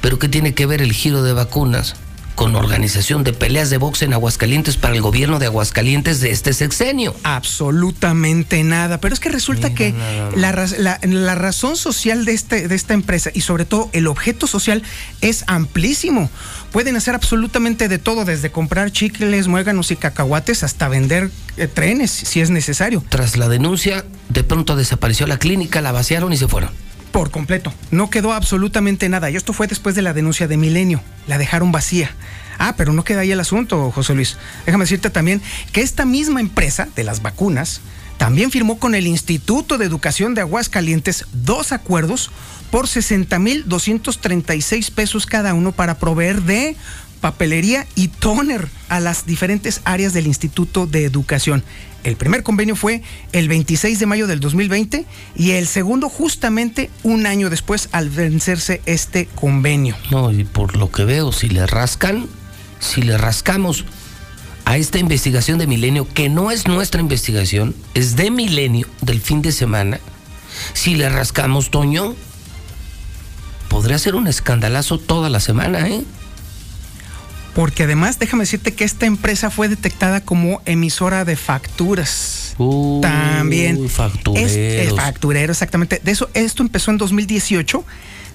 Pero ¿qué tiene que ver el giro de vacunas con organización de peleas de box en Aguascalientes para el gobierno de Aguascalientes de este sexenio? Absolutamente nada. Pero es que resulta que la, la- la razón social de, este, de esta empresa y sobre todo el objeto social es amplísimo. Pueden hacer absolutamente de todo, desde comprar chicles, muéganos y cacahuates hasta vender eh, trenes si es necesario. Tras la denuncia, de pronto desapareció la clínica, la vaciaron y se fueron. Por completo. No quedó absolutamente nada. Y esto fue después de la denuncia de Milenio. La dejaron vacía. Ah, pero no queda ahí el asunto, José Luis. Déjame decirte también que esta misma empresa de las vacunas también firmó con el Instituto de Educación de Aguascalientes dos acuerdos por 60.236 pesos cada uno para proveer de papelería y toner a las diferentes áreas del Instituto de Educación. El primer convenio fue el 26 de mayo del 2020 y el segundo justamente un año después al vencerse este convenio. No, y por lo que veo, si le rascan, si le rascamos a esta investigación de Milenio, que no es nuestra investigación, es de Milenio del fin de semana, si le rascamos, Toño, podría ser un escandalazo toda la semana, ¿eh? Porque además, déjame decirte que esta empresa fue detectada como emisora de facturas. También. factureros. Es, es facturero, exactamente. De eso, esto empezó en 2018.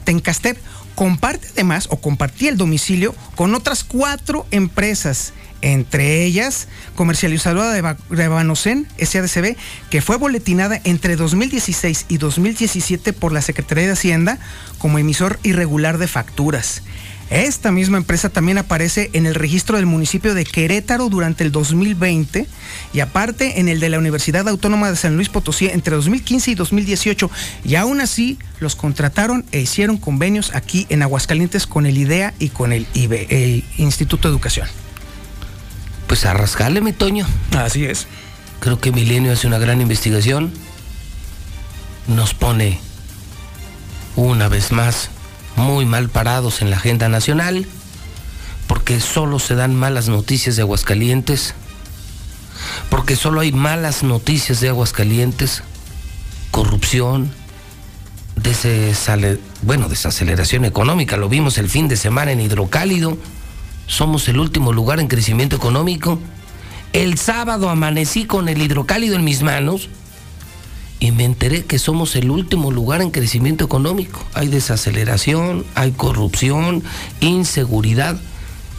Tencastep comparte además o compartía el domicilio con otras cuatro empresas. Entre ellas, comercializadora de, Ba- de Banocen, SADCB, que fue boletinada entre 2016 y 2017 por la Secretaría de Hacienda como emisor irregular de facturas. Esta misma empresa también aparece en el registro del municipio de Querétaro durante el 2020 y aparte en el de la Universidad Autónoma de San Luis Potosí entre 2015 y 2018. Y aún así los contrataron e hicieron convenios aquí en Aguascalientes con el IDEA y con el IBE, el Instituto de Educación. Pues a rascarle, mi Toño. Así es. Creo que Milenio hace una gran investigación. Nos pone una vez más muy mal parados en la agenda nacional, porque solo se dan malas noticias de Aguascalientes, porque solo hay malas noticias de Aguascalientes, corrupción, bueno, desaceleración económica, lo vimos el fin de semana en Hidrocálido, somos el último lugar en crecimiento económico. El sábado amanecí con el hidrocálido en mis manos y me enteré que somos el último lugar en crecimiento económico. Hay desaceleración, hay corrupción, inseguridad,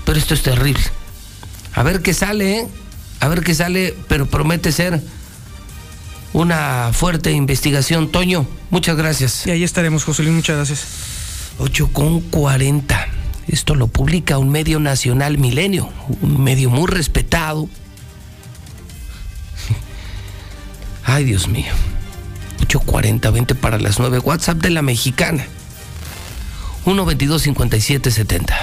pero esto es terrible. A ver qué sale, ¿eh? A ver qué sale, pero promete ser una fuerte investigación. Toño, muchas gracias. Y ahí estaremos, José Luis, muchas gracias. 8 con 40. Esto lo publica un medio nacional Milenio, un medio muy respetado. Ay, Dios mío. 840, 20 para las 9. WhatsApp de la mexicana. 122 57 70.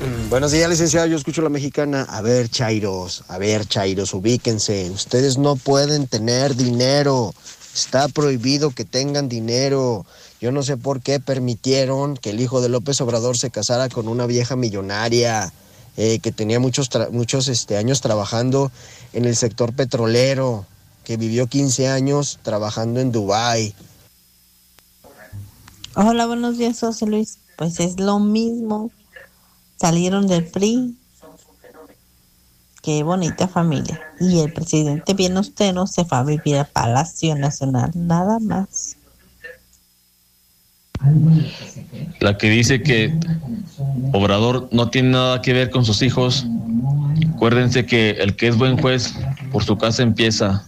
Mm, Buenos días, licenciado. Yo escucho la mexicana. A ver, Chairos, a ver, Chairos, ubíquense. Ustedes no pueden tener dinero. Está prohibido que tengan dinero. Yo no sé por qué permitieron que el hijo de López Obrador se casara con una vieja millonaria eh, que tenía muchos, muchos este, años trabajando en el sector petrolero, que vivió 15 años trabajando en Dubái. Hola, buenos días, José Luis. Pues es lo mismo. Salieron del PRI. Qué bonita familia. Y el presidente bien austero se fue a vivir a Palacio Nacional. Nada más. La que dice que Obrador no tiene nada que ver con sus hijos. Acuérdense que el que es buen juez por su casa empieza.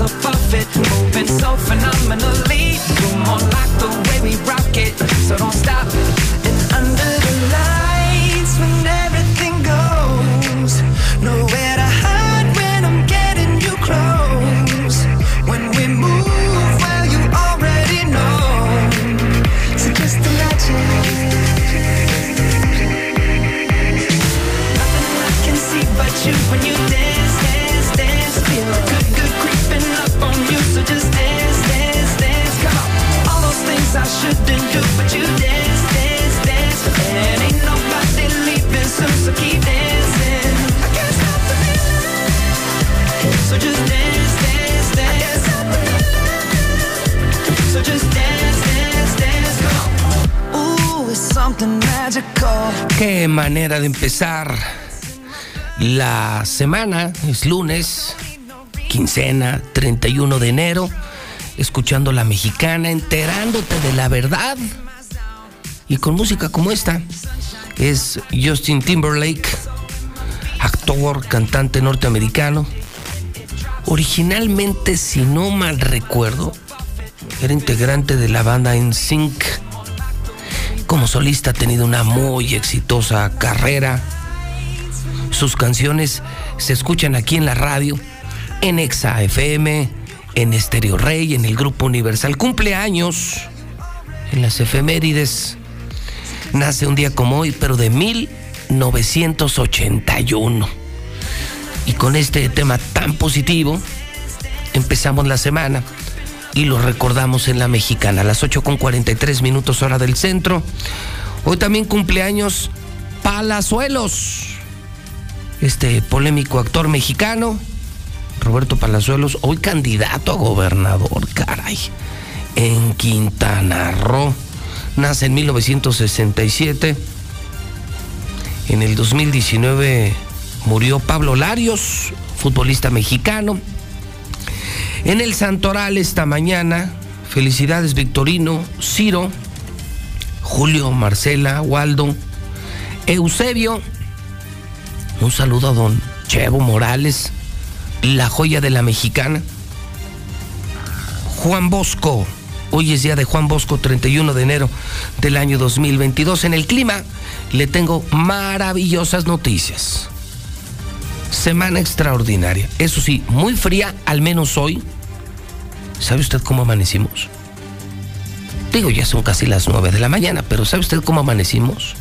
off of it, moving so phenomenally. You're more like the way we rock it, so don't stop. Qué manera de empezar la semana. Es lunes, quincena, 31 de enero. Escuchando la mexicana, enterándote de la verdad. Y con música como esta. Es Justin Timberlake, actor, cantante norteamericano. Originalmente, si no mal recuerdo, era integrante de la banda NSYNC. Como solista ha tenido una muy exitosa carrera. Sus canciones se escuchan aquí en la radio, en Exa FM, en Estéreo Rey, en el Grupo Universal. Cumpleaños en las efemérides. Nace un día como hoy, pero de 1981. Y con este tema tan positivo, empezamos la semana y lo recordamos en la mexicana, a las 8 con 43 minutos hora del centro. Hoy también cumpleaños Palazuelos, este polémico actor mexicano, Roberto Palazuelos, hoy candidato a gobernador, caray, en Quintana Roo. Nace en 1967. En el 2019 murió Pablo Larios, futbolista mexicano. En el Santoral esta mañana, felicidades Victorino, Ciro, Julio, Marcela, Waldo, Eusebio. Un saludo a don Chevo Morales, la joya de la mexicana. Juan Bosco, hoy es día de Juan Bosco, 31 de enero del año 2022. En el clima le tengo maravillosas noticias. Semana extraordinaria. Eso sí, muy fría, al menos hoy. ¿Sabe usted cómo amanecimos? Digo, ya son casi las 9 de la mañana, pero ¿sabe usted cómo amanecimos?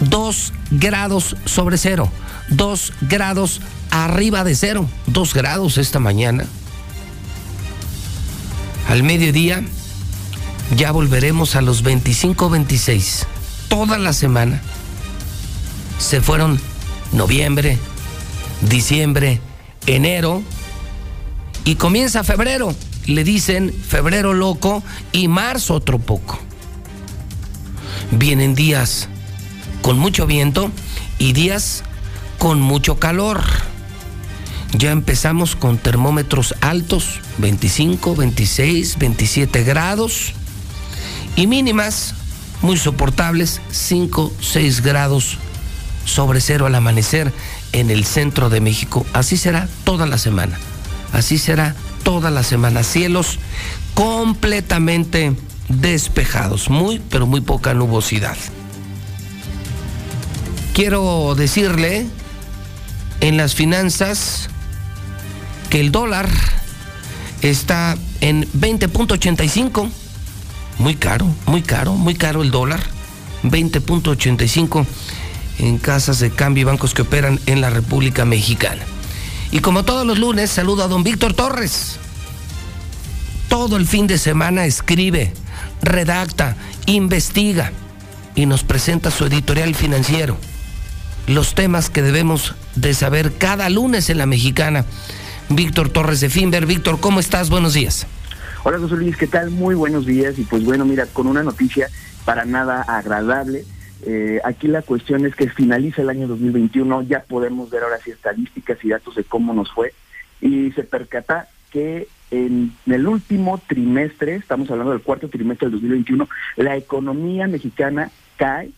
Dos grados sobre cero. Dos grados arriba de cero. Dos grados esta mañana. Al mediodía ya volveremos a los 25-26. Toda la semana. Se fueron noviembre, diciembre, enero y comienza febrero. Le dicen febrero loco y marzo otro poco. Vienen días con mucho viento y días con mucho calor. Ya empezamos con termómetros altos, 25, 26, 27 grados y mínimas muy soportables, 5, 6 grados sobre cero al amanecer en el centro de México. Así será toda la semana. Así será toda la semana. Cielos completamente despejados. Muy, pero muy poca nubosidad. Quiero decirle en las finanzas que el dólar está en 20.85. Muy caro, muy caro, muy caro el dólar. 20.85 en casas de cambio y bancos que operan en la República Mexicana. Y como todos los lunes, saludo a don Víctor Torres. Todo el fin de semana escribe, redacta, investiga y nos presenta su editorial financiero. Los temas que debemos de saber cada lunes en la mexicana. Víctor Torres de Finver. Víctor, ¿cómo estás? Buenos días. Hola José Luis, ¿qué tal? Muy buenos días y pues bueno, mira, con una noticia para nada agradable. Eh, aquí la cuestión es que finaliza el año 2021, ya podemos ver ahora sí estadísticas y datos de cómo nos fue y se percata que en el último trimestre, estamos hablando del cuarto trimestre del 2021, la economía mexicana cae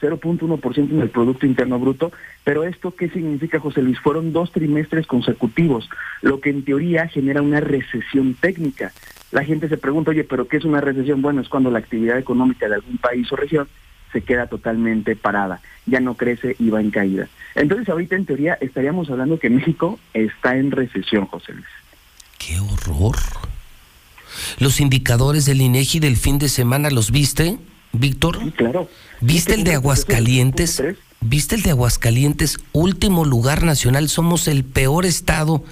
0.1% en el Producto Interno Bruto, pero esto qué significa, José Luis? Fueron dos trimestres consecutivos, lo que en teoría genera una recesión técnica. La gente se pregunta, oye, pero ¿qué es una recesión? Bueno, es cuando la actividad económica de algún país o región se queda totalmente parada, ya no crece y va en caída. Entonces ahorita en teoría estaríamos hablando que México está en recesión, José Luis. ¡Qué horror! Los indicadores del INEGI del fin de semana, ¿los viste, Víctor? Sí, claro. ¿Viste el de Aguascalientes? ¿Viste el de Aguascalientes? Último lugar nacional, somos el peor estado,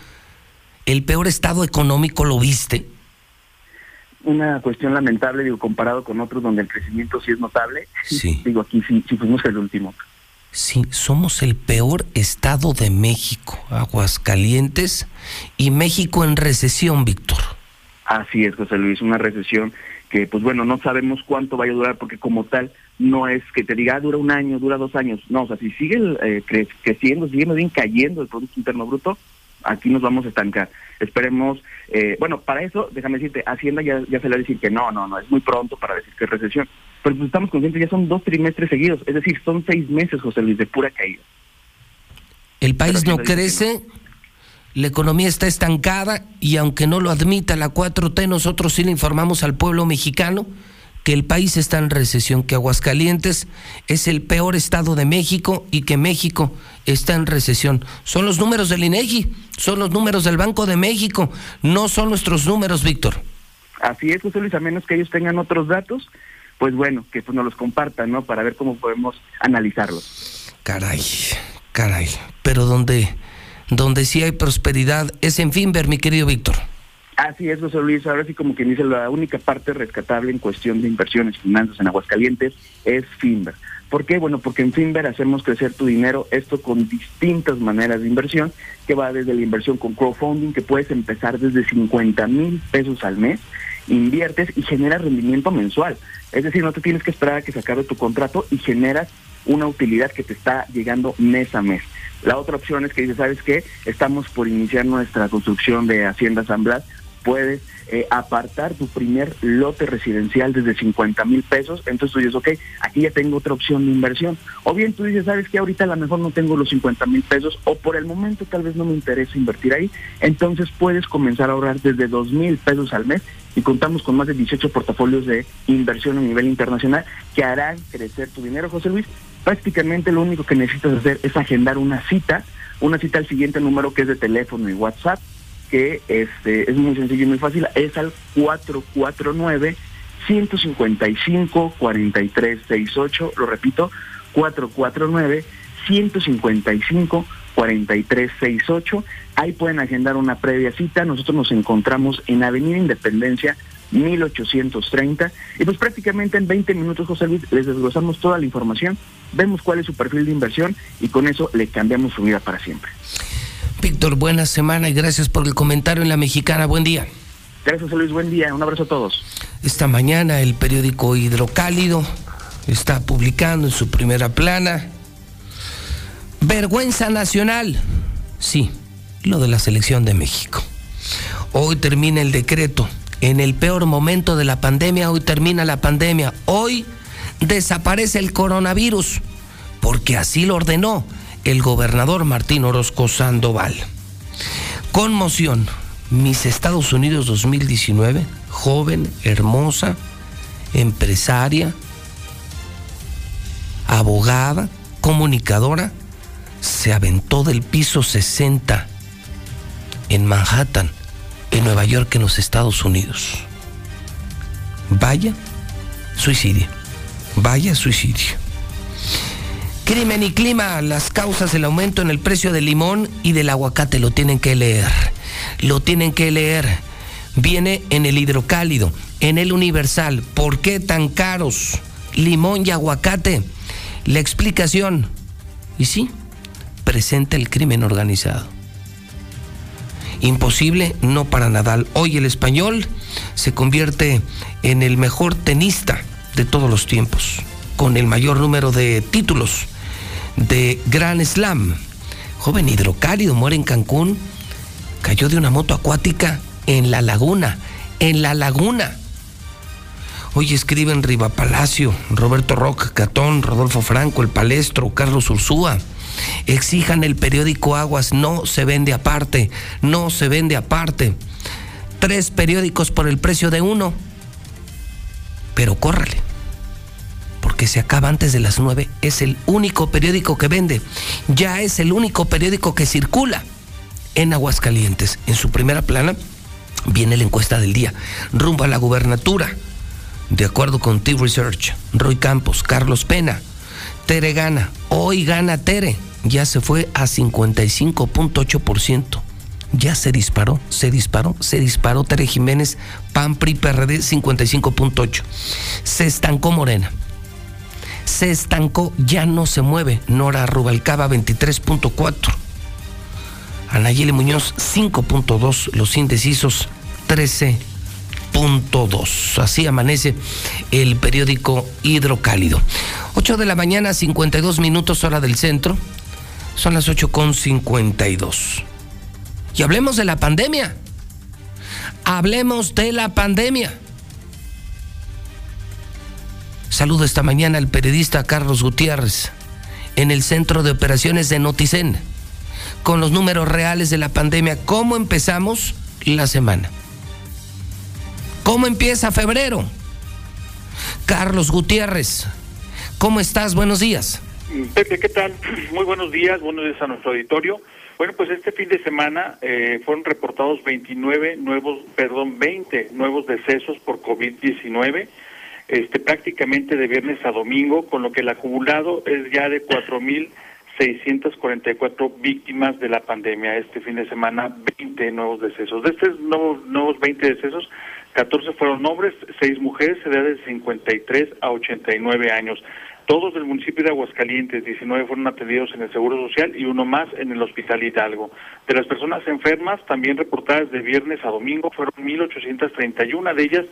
el peor estado económico, ¿lo viste? Una cuestión lamentable, digo, comparado con otros donde el crecimiento sí es notable. Sí. Digo, aquí sí, sí fuimos el último. Sí, somos el peor estado de México, Aguascalientes, y México en recesión, Víctor. Así es, José Luis, una recesión que, pues bueno, no sabemos cuánto vaya a durar, porque como tal, no es que te diga, ah, dura un año, dura dos años. No, o sea, si sigue eh, cre creciendo, sigue bien cayendo el Producto Interno Bruto, aquí nos vamos a estancar. Esperemos, eh, bueno, para eso, déjame decirte, Hacienda ya, ya se le va a decir que no, no, no, es muy pronto para decir que es recesión. Pero pues estamos conscientes, ya son dos trimestres seguidos, es decir, son seis meses, José Luis, de pura caída. El país no crece, la economía está estancada y aunque no lo admita la 4T, nosotros sí le informamos al pueblo mexicano que el país está en recesión, que Aguascalientes es el peor estado de México y que México está en recesión. Son los números del INEGI, son los números del Banco de México, no son nuestros números, Víctor. Así es, José Luis, a menos que ellos tengan otros datos, pues bueno, que pues nos los compartan, ¿no? Para ver cómo podemos analizarlos. Caray, caray, pero donde, donde sí hay prosperidad es en Finver, mi querido Víctor. Así es, José Luis. Ahora sí, como quien dice, la única parte rescatable en cuestión de inversiones finanzas en Aguascalientes es Finver. ¿Por qué? Bueno, porque en Finver hacemos crecer tu dinero, esto con distintas maneras de inversión, que va desde la inversión con crowdfunding, que puedes empezar desde 50 mil pesos al mes, inviertes y generas rendimiento mensual. Es decir, no te tienes que esperar a que se acabe tu contrato y generas una utilidad que te está llegando mes a mes. La otra opción es que dices, ¿sabes qué? Estamos por iniciar nuestra construcción de Hacienda San Blas, puedes eh, apartar tu primer lote residencial desde 50 mil pesos, entonces tú dices, ok, aquí ya tengo otra opción de inversión. O bien tú dices, sabes que ahorita a lo mejor no tengo los 50 mil pesos o por el momento tal vez no me interesa invertir ahí, entonces puedes comenzar a ahorrar desde 2 mil pesos al mes y contamos con más de 18 portafolios de inversión a nivel internacional que harán crecer tu dinero, José Luis. Prácticamente lo único que necesitas hacer es agendar una cita, una cita al siguiente número que es de teléfono y WhatsApp que este es muy sencillo y muy fácil, es al 449 155 4368, lo repito, 449 155 4368. Ahí pueden agendar una previa cita. Nosotros nos encontramos en Avenida Independencia 1830 y pues prácticamente en 20 minutos José Luis les desglosamos toda la información, vemos cuál es su perfil de inversión y con eso le cambiamos su vida para siempre. Víctor, buena semana y gracias por el comentario en La Mexicana. Buen día. Gracias, Luis. Buen día. Un abrazo a todos. Esta mañana el periódico Hidrocálido está publicando en su primera plana Vergüenza Nacional. Sí, lo de la selección de México. Hoy termina el decreto. En el peor momento de la pandemia, hoy termina la pandemia. Hoy desaparece el coronavirus, porque así lo ordenó el gobernador Martín Orozco Sandoval. Conmoción. Mis Estados Unidos 2019, joven, hermosa, empresaria, abogada, comunicadora, se aventó del piso 60 en Manhattan, en Nueva York, en los Estados Unidos. Vaya suicidio, vaya suicidio. Crimen y clima, las causas del aumento en el precio del limón y del aguacate, lo tienen que leer, lo tienen que leer. Viene en el hidrocálido, en el universal. ¿Por qué tan caros limón y aguacate? La explicación, y sí, presenta el crimen organizado. Imposible, no para Nadal. Hoy el español se convierte en el mejor tenista de todos los tiempos, con el mayor número de títulos de Grand Slam. Joven hidrocálido, muere en Cancún, cayó de una moto acuática en la laguna, en la laguna. Hoy escriben Riva Palacio, Roberto Rock, Catón, Rodolfo Franco, El Palestro, Carlos Ursúa. Exijan el periódico Aguas, no se vende aparte, no se vende aparte. Tres periódicos por el precio de uno. Pero córrale, porque se acaba antes de las nueve. Es el único periódico que vende. Ya es el único periódico que circula en Aguascalientes. En su primera plana viene la encuesta del día, rumbo a la gubernatura. De acuerdo con T-Research, Roy Campos, Carlos Pena, Tere gana. Hoy gana Tere. Ya se fue a 55.8%. Ya se disparó, se disparó, se disparó Tere Jiménez, PAN, PRI, PRD, 55.8. Se estancó Morena. Se estancó, ya no se mueve. Nora Rubalcaba, 23.4. Anayeli Muñoz, 5.2. Los indecisos, 13 dos. Así amanece el periódico Hidrocálido. 8 de la mañana, 52 minutos hora del centro. Son las 8 con 52. Y hablemos de la pandemia. Hablemos de la pandemia. Saludo esta mañana al periodista Carlos Gutiérrez en el centro de operaciones de Noticen con los números reales de la pandemia. ¿Cómo empezamos la semana? ¿Cómo empieza febrero? Carlos Gutiérrez, ¿cómo estás? Buenos días. Pepe, ¿qué tal? Muy buenos días, buenos días a nuestro auditorio. Bueno, pues este fin de semana eh, fueron reportados 29 nuevos, perdón, 20 nuevos decesos por COVID-19, este, prácticamente de viernes a domingo, con lo que el acumulado es ya de 4.644 víctimas de la pandemia. Este fin de semana, 20 nuevos decesos. De estos nuevos, nuevos 20 decesos, 14 fueron hombres, 6 mujeres, de edad de 53 a 89 años. Todos del municipio de Aguascalientes, 19 fueron atendidos en el Seguro Social y uno más en el Hospital Hidalgo. De las personas enfermas, también reportadas de viernes a domingo, fueron 1.831, de ellas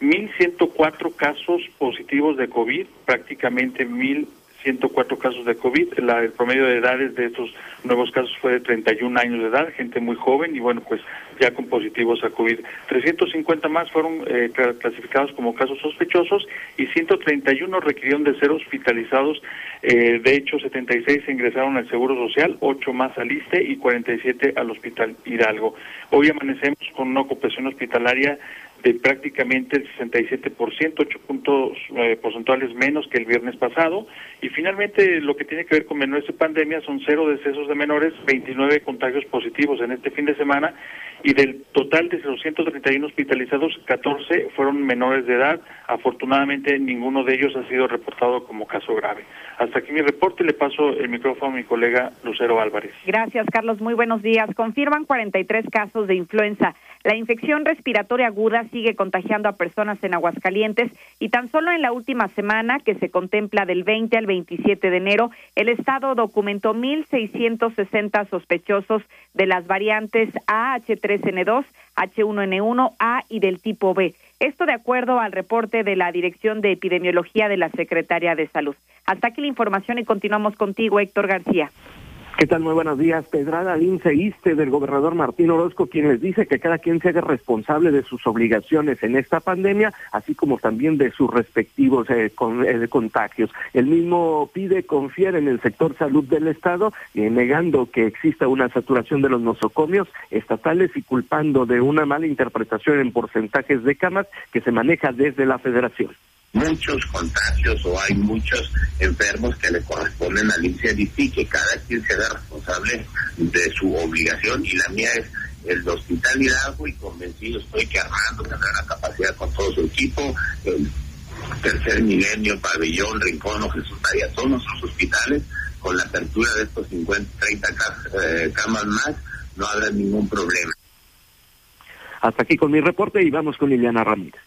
1.104 casos positivos de COVID, prácticamente 1.000 104 casos de COVID. el promedio de edades de estos nuevos casos fue de 31 años de edad, gente muy joven y bueno, pues ya con positivos a COVID. 350 más fueron eh, clasificados como casos sospechosos y 131 requirieron de ser hospitalizados. Eh, de hecho, 76 ingresaron al Seguro Social, 8 más al ISTE y 47 al Hospital Hidalgo. Hoy amanecemos con una ocupación hospitalaria de prácticamente el 67%, 8 puntos eh, porcentuales menos que el viernes pasado. Y finalmente, lo que tiene que ver con menores de pandemia son cero decesos de menores, 29 contagios positivos en este fin de semana. Y del total de los 131 hospitalizados, 14 fueron menores de edad. Afortunadamente, ninguno de ellos ha sido reportado como caso grave. Hasta aquí mi reporte. Le paso el micrófono a mi colega Lucero Álvarez. Gracias, Carlos. Muy buenos días. Confirman 43 casos de influenza. La infección respiratoria aguda sigue contagiando a personas en Aguascalientes y tan solo en la última semana, que se contempla del 20 al 27 de enero, el Estado documentó 1.660 sospechosos de las variantes AH3N2, H1N1, A y del tipo B. Esto de acuerdo al reporte de la Dirección de Epidemiología de la Secretaría de Salud. Hasta aquí la información y continuamos contigo, Héctor García. ¿Qué tal? Muy buenos días. Pedrada linceíste del gobernador Martín Orozco, quien les dice que cada quien se haga responsable de sus obligaciones en esta pandemia, así como también de sus respectivos eh, eh, contagios. El mismo pide confiar en el sector salud del Estado, eh, negando que exista una saturación de los nosocomios estatales y culpando de una mala interpretación en porcentajes de camas que se maneja desde la Federación muchos contagios o hay muchos enfermos que le corresponden al INSEADITI, que cada quien se haga responsable de su obligación y la mía es el Hospital Hidalgo y convencido estoy que Armando tendrá la capacidad con todo su equipo, el Tercer Milenio, Pabellón, Rincón o Jesús María, todos nuestros hospitales, con la apertura de estos 50, 30 eh, camas más, no habrá ningún problema. Hasta aquí con mi reporte y vamos con Liliana Ramírez.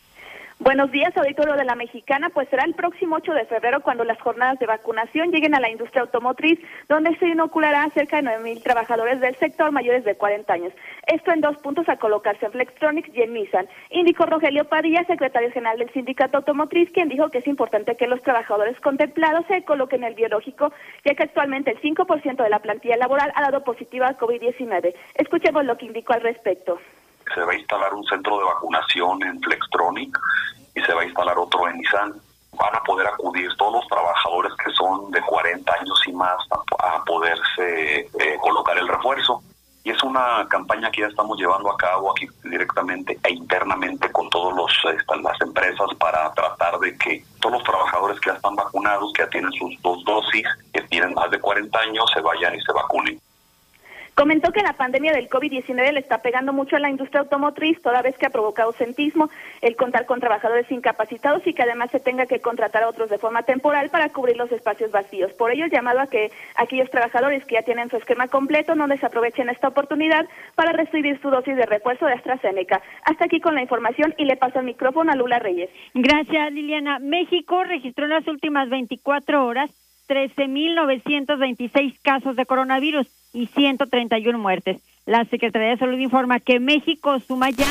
Buenos días, auditorio de la Mexicana. Pues será el próximo 8 de febrero cuando las jornadas de vacunación lleguen a la industria automotriz, donde se inoculará a cerca de 9 mil trabajadores del sector mayores de 40 años. Esto en dos puntos a colocarse en Flextronics y en Nissan. Indicó Rogelio Padilla, secretario general del Sindicato Automotriz, quien dijo que es importante que los trabajadores contemplados se coloquen el biológico, ya que actualmente el 5% de la plantilla laboral ha dado positiva a COVID-19. Escuchemos lo que indicó al respecto se va a instalar un centro de vacunación en Flextronic y se va a instalar otro en Nissan. Van a poder acudir todos los trabajadores que son de 40 años y más a, poderse eh, colocar el refuerzo. Y es una campaña que ya estamos llevando a cabo aquí directamente e internamente con todas las empresas para tratar de que todos los trabajadores que ya están vacunados, que ya tienen sus dos dosis, que tienen más de 40 años, se vayan y se vacunen. Comentó que la pandemia del COVID-19 le está pegando mucho a la industria automotriz, toda vez que ha provocado ausentismo, el contar con trabajadores incapacitados y que además se tenga que contratar a otros de forma temporal para cubrir los espacios vacíos. Por ello, el llamado a que aquellos trabajadores que ya tienen su esquema completo no desaprovechen esta oportunidad para recibir su dosis de refuerzo de AstraZeneca. Hasta aquí con la información y le paso el micrófono a Lula Reyes. Gracias, Liliana. México registró en las últimas 24 horas 13.926 casos de coronavirus y 131 muertes. La Secretaría de Salud informa que México suma ya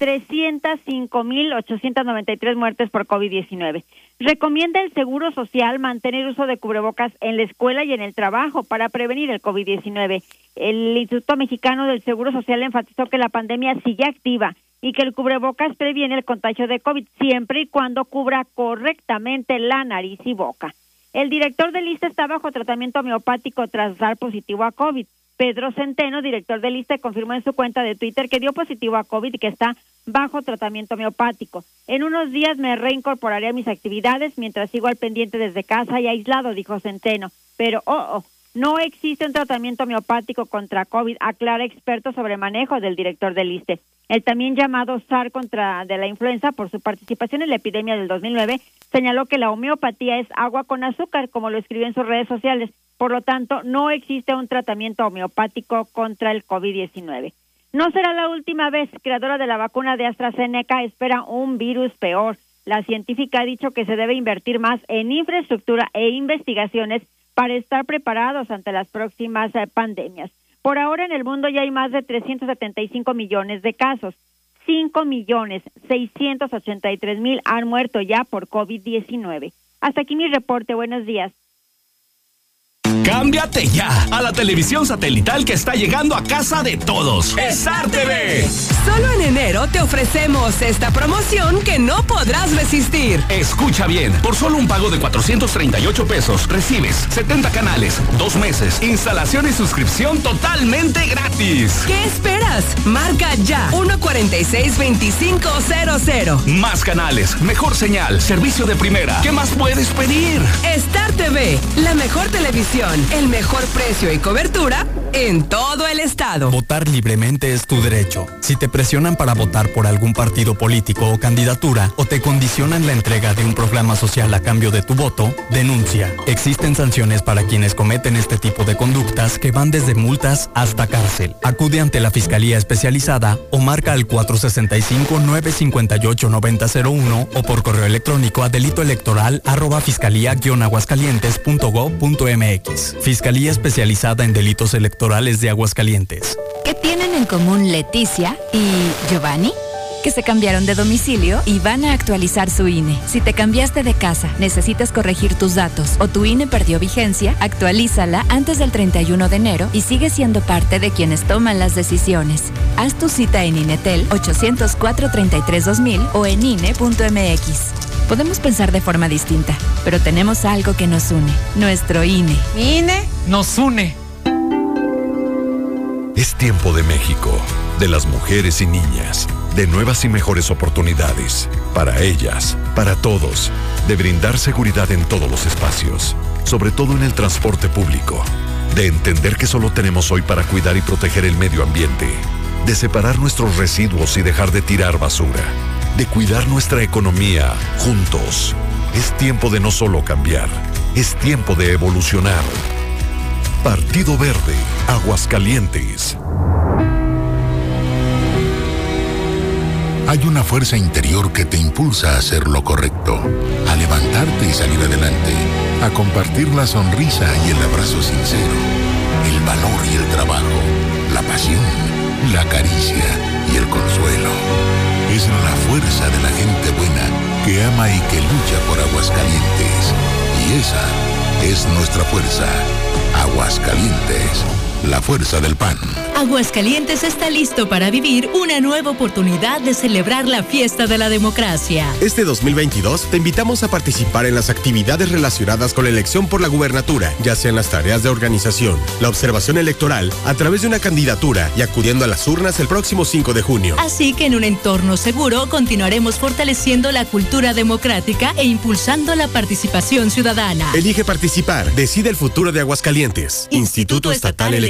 305.893 muertes por COVID-19. Recomienda el Seguro Social mantener uso de cubrebocas en la escuela y en el trabajo para prevenir el COVID-19. El Instituto Mexicano del Seguro Social enfatizó que la pandemia sigue activa y que el cubrebocas previene el contagio de COVID siempre y cuando cubra correctamente la nariz y boca. El director del ISTE está bajo tratamiento homeopático tras dar positivo a COVID. Pedro Centeno, director del ISTE, confirmó en su cuenta de Twitter que dio positivo a COVID y que está bajo tratamiento homeopático. En unos días me reincorporaré a mis actividades mientras sigo al pendiente desde casa y aislado, dijo Centeno. Pero, oh, oh, no existe un tratamiento homeopático contra COVID, aclara experto sobre manejo del director del ISTE. El también llamado SAR contra de la influenza, por su participación en la epidemia del 2009, señaló que la homeopatía es agua con azúcar, como lo escribió en sus redes sociales. Por lo tanto, no existe un tratamiento homeopático contra el COVID-19. No será la última vez. Creadora de la vacuna de AstraZeneca espera un virus peor. La científica ha dicho que se debe invertir más en infraestructura e investigaciones para estar preparados ante las próximas eh, pandemias. Por ahora en el mundo ya hay más de 375 millones de casos. 5 millones 683 mil han muerto ya por COVID-19. Hasta aquí mi reporte. Buenos días. Cámbiate ya a la televisión satelital que está llegando a casa de todos. Star TV. Solo en enero te ofrecemos esta promoción que no podrás resistir. Escucha bien, por solo un pago de 438 pesos recibes 70 canales, dos meses, instalación y suscripción totalmente gratis. ¿Qué esperas? Marca ya 146-2500. Más canales, mejor señal, servicio de primera. ¿Qué más puedes pedir? Star TV, la mejor televisión el mejor precio y cobertura en todo el estado. Votar libremente es tu derecho. Si te presionan para votar por algún partido político o candidatura o te condicionan la entrega de un programa social a cambio de tu voto, denuncia. Existen sanciones para quienes cometen este tipo de conductas que van desde multas hasta cárcel. Acude ante la Fiscalía Especializada o marca al 465-958-9001 o por correo electrónico a delito electoral arroba fiscalía-aguascalientes.gov.mx. Fiscalía especializada en delitos electorales de Aguascalientes. ¿Qué tienen en común Leticia y Giovanni? Que se cambiaron de domicilio y van a actualizar su INE. Si te cambiaste de casa, necesitas corregir tus datos o tu INE perdió vigencia, actualízala antes del 31 de enero y sigue siendo parte de quienes toman las decisiones. Haz tu cita en INETEL 804-33-2000 o en INE.mx. Podemos pensar de forma distinta, pero tenemos algo que nos une, nuestro INE. INE nos une. Es tiempo de México, de las mujeres y niñas, de nuevas y mejores oportunidades, para ellas, para todos, de brindar seguridad en todos los espacios, sobre todo en el transporte público, de entender que solo tenemos hoy para cuidar y proteger el medio ambiente, de separar nuestros residuos y dejar de tirar basura de cuidar nuestra economía juntos. Es tiempo de no solo cambiar, es tiempo de evolucionar. Partido Verde, Aguascalientes. hay una fuerza interior que te impulsa a hacer lo correcto, a levantarte y salir adelante, a compartir la sonrisa y el abrazo sincero, el valor y el trabajo, la pasión, la caricia y el consuelo. Es la fuerza de la gente buena que ama y que lucha por Aguascalientes. Y esa es nuestra fuerza. Aguascalientes, la fuerza del pan. Aguascalientes está listo para vivir una nueva oportunidad de celebrar la fiesta de la democracia. Este 2022 te invitamos a participar en las actividades relacionadas con la elección por la gubernatura, ya sean las tareas de organización, la observación electoral, a través de una candidatura y acudiendo a las urnas el próximo 5 de junio. Así que en un entorno seguro continuaremos fortaleciendo la cultura democrática e impulsando la participación ciudadana. Elige participar, decide el futuro de Aguascalientes. Instituto Estatal Electoral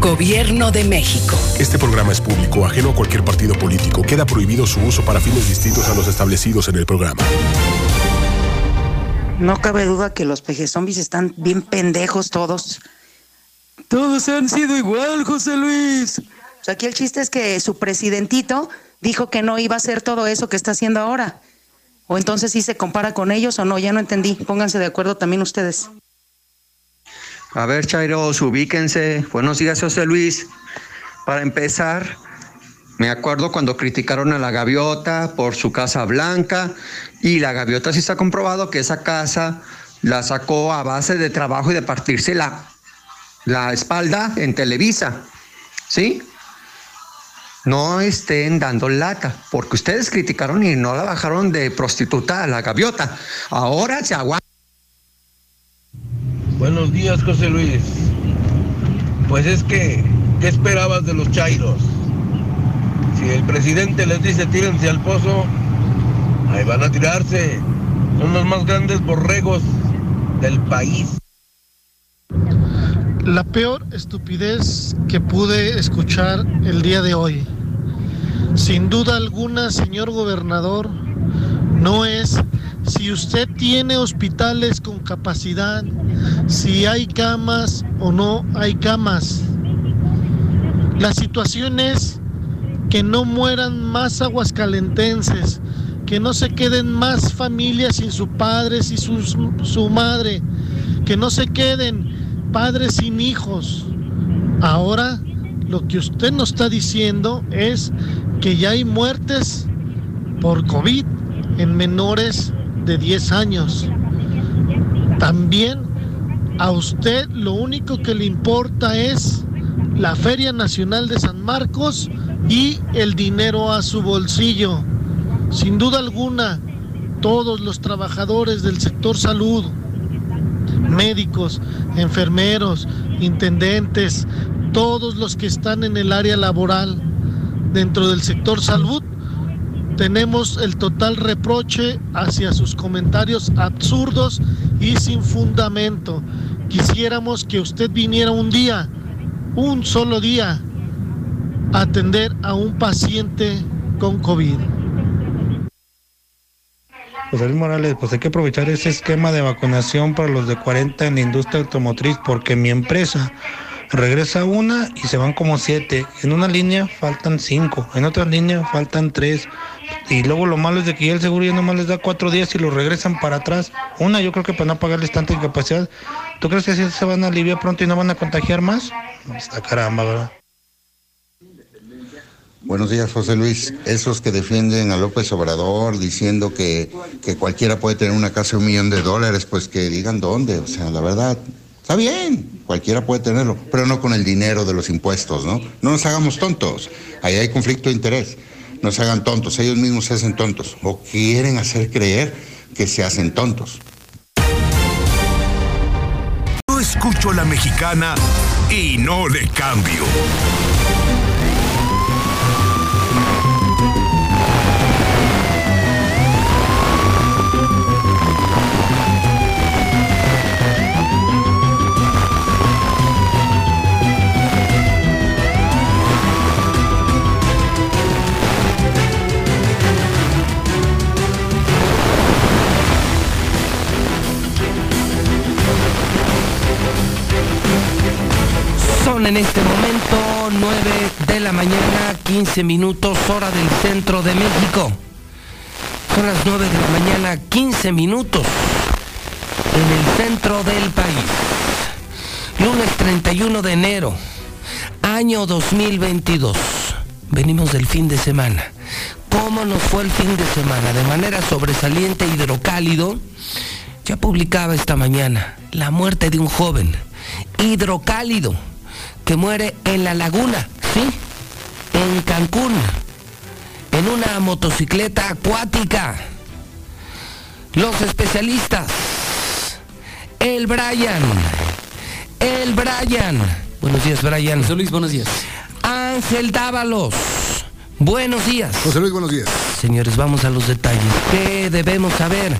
Gobierno de México. Este programa es público, ajeno a cualquier partido político. Queda prohibido su uso para fines distintos a los establecidos en el programa. No cabe duda que los pejezombis están bien pendejos todos. Todos han sido igual, José Luis. O sea, aquí el chiste es que su presidentito dijo que no iba a hacer todo eso que está haciendo ahora. O entonces sí se compara con ellos o no, ya no entendí. Pónganse de acuerdo también ustedes. A ver, Chairos, ubíquense. Buenos días, José Luis. Para empezar, me acuerdo cuando criticaron a la gaviota por su casa blanca y la gaviota sí está comprobado que esa casa la sacó a base de trabajo y de partirse la, la espalda en Televisa. ¿Sí? No estén dando lata, porque ustedes criticaron y no la bajaron de prostituta a la gaviota. Ahora se aguanta. Buenos días, José Luis. Pues es que, ¿qué esperabas de los chairos? Si el presidente les dice tírense al pozo, ahí van a tirarse. Son los más grandes borregos del país. La peor estupidez que pude escuchar el día de hoy. Sin duda alguna, señor gobernador, no es si usted tiene hospitales con capacidad, si hay camas o no hay camas. La situación es que no mueran más aguascalentenses, que no se queden más familias sin sus padres y sus- su madre, que no se queden padres sin hijos. Ahora lo que usted nos está diciendo es que ya hay muertes por COVID en menores de 10 años. También a usted lo único que le importa es la Feria Nacional de San Marcos y el dinero a su bolsillo. Sin duda alguna, todos los trabajadores del sector salud, médicos, enfermeros, intendentes, todos los que están en el área laboral dentro del sector salud, tenemos el total reproche hacia sus comentarios absurdos y sin fundamento. Quisiéramos que usted viniera un día, un solo día, a atender a un paciente con COVID. José Luis Morales, pues hay que aprovechar ese esquema de vacunación para los de 40 en la industria automotriz, porque mi empresa regresa una y se van como siete. En una línea faltan cinco, en otra línea faltan tres. Y luego lo malo es de que ya el seguro ya nomás les da cuatro días y lo regresan para atrás. Una, yo creo que para no pagarles tanta incapacidad. ¿Tú crees que así se van a aliviar pronto y no van a contagiar más? Está caramba, ¿verdad? Buenos días, José Luis. Esos que defienden a López Obrador diciendo que, que cualquiera puede tener una casa de un millón de dólares, pues que digan dónde. O sea, la verdad, está bien, cualquiera puede tenerlo, pero no con el dinero de los impuestos, ¿no? No nos hagamos tontos. Ahí hay conflicto de interés. No se hagan tontos, ellos mismos se hacen tontos. O quieren hacer creer que se hacen tontos. Yo escucho la mexicana y no le cambio. En este momento 9 de la mañana, 15 minutos, hora del centro de México. Son las 9 de la mañana, 15 minutos en el centro del país. Lunes 31 de enero, año 2022. Venimos del fin de semana. ¿Cómo nos fue el fin de semana? De manera sobresaliente, hidrocálido. Ya publicaba esta mañana la muerte de un joven hidrocálido que muere en la laguna, ¿sí? En Cancún, en una motocicleta acuática. Los especialistas, el Brian, el Brian. Buenos días, Brian. José Luis, buenos días. Ángel Dávalos. Buenos días. José Luis, buenos días. Señores, vamos a los detalles. ¿Qué debemos saber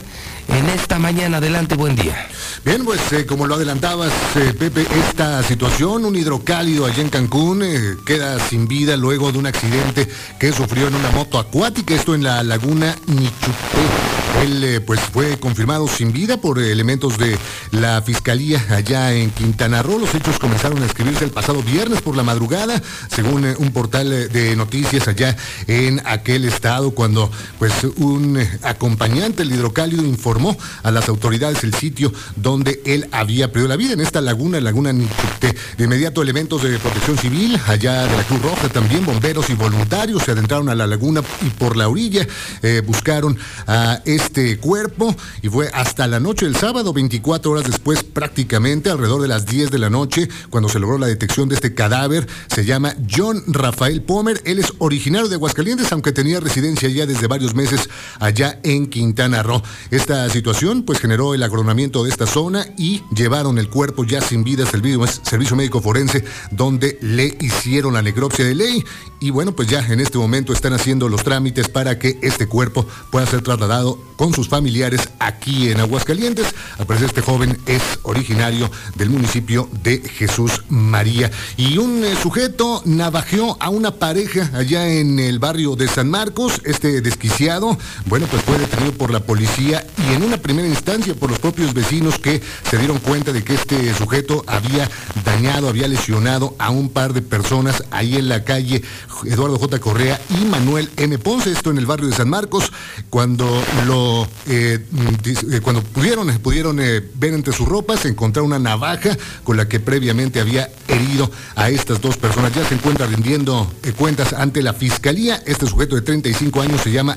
en esta mañana? Adelante, buen día. Bien, pues eh, como lo adelantabas, eh, Pepe, esta situación, un hidrocálido allá en Cancún, eh, queda sin vida luego de un accidente que sufrió en una moto acuática, esto en la laguna Nichupé. Él pues fue confirmado sin vida por elementos de la fiscalía allá en Quintana Roo. Los hechos comenzaron a escribirse el pasado viernes por la madrugada, según un portal de noticias allá en aquel estado, cuando pues un acompañante del hidrocálido informó a las autoridades el sitio donde él había perdido la vida, en esta laguna, laguna Nichupté. De inmediato elementos de protección civil, allá de la Cruz Roja también, bomberos y voluntarios se adentraron a la laguna y por la orilla eh, buscaron a este cuerpo y fue hasta la noche del sábado, 24 horas después prácticamente, alrededor de las 10 de la noche, cuando se logró la detección de este cadáver. Se llama John Rafael Pomer, él es originario de Aguascalientes, aunque tenía residencia ya desde varios meses allá en Quintana Roo. Esta situación pues generó el agronamiento de esta zona y llevaron el cuerpo ya sin vida al servicio, servicio médico forense donde le hicieron la necropsia de ley. Y bueno pues ya en este momento están haciendo los trámites para que este cuerpo pueda ser trasladado con sus familiares aquí en Aguascalientes. Al parecer este joven es originario del municipio de Jesús María. Y un eh, sujeto navajeó a una pareja allá en el barrio de San Marcos, este desquiciado, bueno pues fue detenido por la policía y en una primera instancia por los propios vecinos que se dieron cuenta de que este sujeto había dañado, había lesionado a un par de personas ahí en la calle Eduardo J. Correa y Manuel M. Ponce, esto en el barrio de San Marcos, cuando lo eh, eh, cuando pudieron, pudieron eh, ver entre sus ropas, encontrar una navaja con la que previamente había herido a estas dos personas. Ya se encuentra rindiendo cuentas ante la fiscalía. Este sujeto de 35 años se llama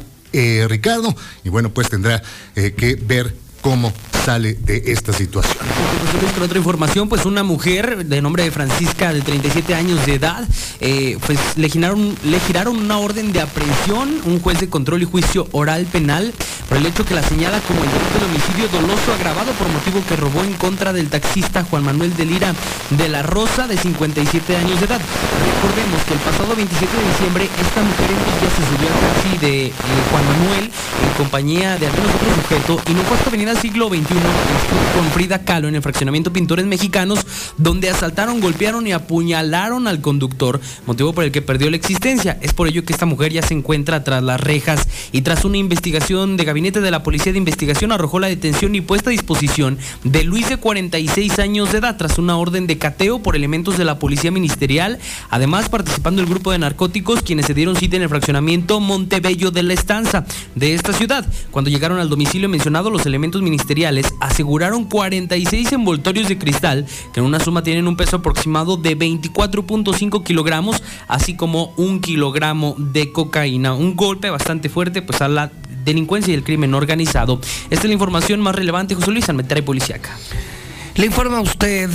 Ricardo. Y bueno, pues tendrá que ver cómo sale de esta situación. Con otra información, pues una mujer de nombre de Francisca, de 37 años de edad, eh, pues le giraron, le giraron una orden de aprehensión, un juez de control y juicio oral penal, por el hecho que la señala como el delito de homicidio doloso agravado por motivo que robó en contra del taxista Juan Manuel de Lira de la Rosa, de 57 años de edad. Recordemos que el pasado 27 de diciembre esta mujer ya se subió al taxi de eh, Juan Manuel en compañía de algunos otros sujetos y no fue hasta Avenida Siglo XXI con Frida Kahlo en el fraccionamiento Pintores Mexicanos, donde asaltaron, golpearon y apuñalaron al conductor, motivo por el que perdió la existencia. Es por ello que esta mujer ya se encuentra tras las rejas y tras una investigación de gabinete de la Policía de Investigación arrojó la detención y puesta a disposición de Luis de 46 años de edad tras una orden de cateo por elementos de la Policía Ministerial, además participando el grupo de narcóticos quienes se dieron cita en el fraccionamiento Montebello de la Estanza de esta ciudad. Cuando llegaron al domicilio mencionado, los elementos ministeriales aseguraron 46 envoltorios de cristal que en una suma tienen un peso aproximado de 24.5 kilogramos, así como un kilogramo de cocaína. Un golpe bastante fuerte pues a la delincuencia y el crimen organizado. Esta es la información más relevante, José Luis Almetera y Policiaca. Le informa a usted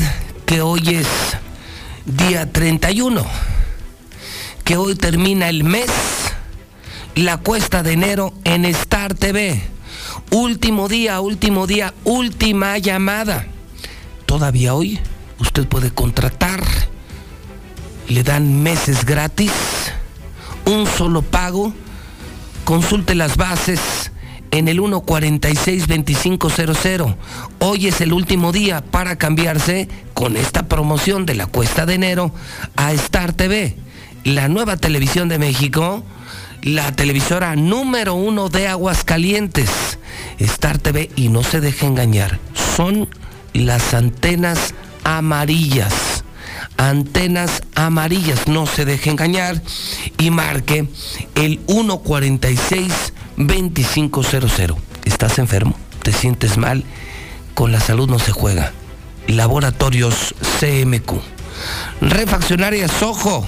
que hoy es día 31, que hoy termina el mes, la cuesta de enero en Star TV. Último día, último día, última llamada. Todavía hoy usted puede contratar. Le dan meses gratis, un solo pago. Consulte las bases en el 146-2500. Hoy es el último día para cambiarse con esta promoción de la cuesta de enero a Star TV, la nueva televisión de México, la televisora número uno de Aguascalientes. Star TV, y no se deje engañar, son las antenas amarillas. Antenas amarillas, no se deje engañar y marque el 146 2500. ¿Estás enfermo? ¿Te sientes mal? Con la salud no se juega. Laboratorios CMQ. Refaccionarias Ojo.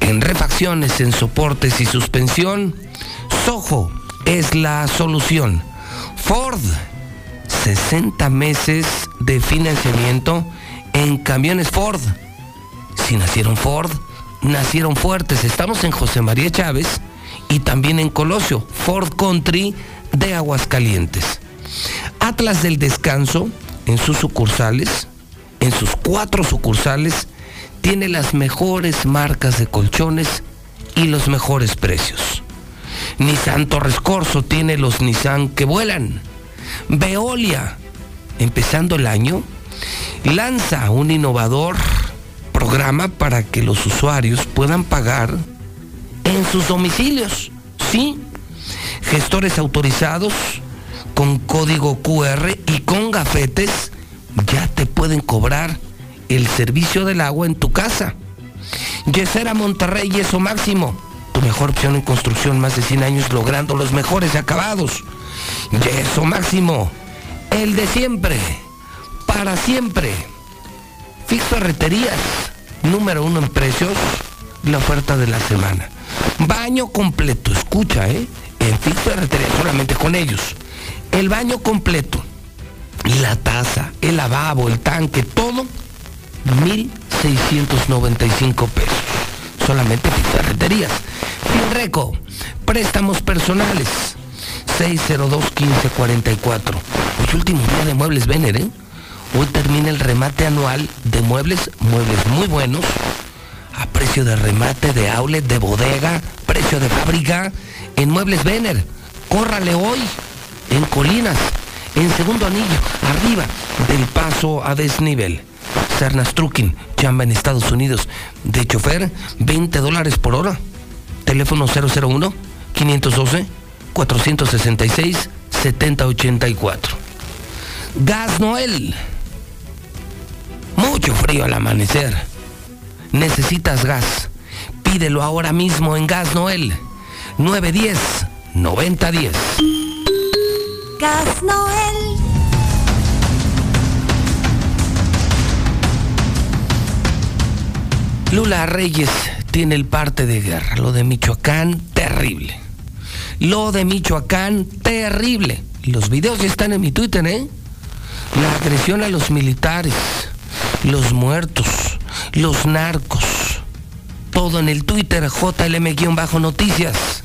En refacciones, en soportes y suspensión, Sojo es la solución. Ford, 60 meses de financiamiento en camiones Ford. Si nacieron Ford, nacieron fuertes. Estamos en José María Chávez y también en Colosio, Ford Country de Aguascalientes. Atlas del Descanso, en sus sucursales, en sus cuatro sucursales, tiene las mejores marcas de colchones y los mejores precios. Nissan Torres Corso tiene los Nissan que vuelan. Veolia, empezando el año, lanza un innovador programa para que los usuarios puedan pagar en sus domicilios. Sí, gestores autorizados con código QR y con gafetes ya te pueden cobrar el servicio del agua en tu casa. Yesera Monterrey, Yeso Máximo, tu mejor opción en construcción, más de 100 años logrando los mejores acabados. Yeso Máximo, el de siempre, para siempre. Fix Ferreterías, número uno en precios, la oferta de la semana. Baño completo, escucha, ¿eh? En Fix Ferreterías, solamente con ellos. El baño completo, la taza, el lavabo, el tanque, todo, 1.695 pesos. Solamente Fix Ferreterías. Finreco, préstamos personales, 602-1544. Hoy último día de Muebles Vener, ¿eh? Hoy termina el remate anual de muebles, muebles muy buenos, a precio de remate, de outlet, de bodega, precio de fábrica, en Muebles Vener. Córrale hoy, en Colinas, en segundo anillo, arriba del paso a desnivel. Cernas Trucking, chamba en Estados Unidos, de chofer, 20 dólares por hora. Teléfono 001 512 466 7084. Gas Noel. Mucho frío al amanecer. Necesitas gas. Pídelo ahora mismo en Gas Noel. 910 9010. Gas Noel. Lula Reyes tiene el parte de guerra. Lo de Michoacán, terrible. Lo de Michoacán, terrible. Los videos ya están en mi Twitter, ¿eh? La agresión a los militares, los muertos, los narcos. Todo en el Twitter JLM-Noticias.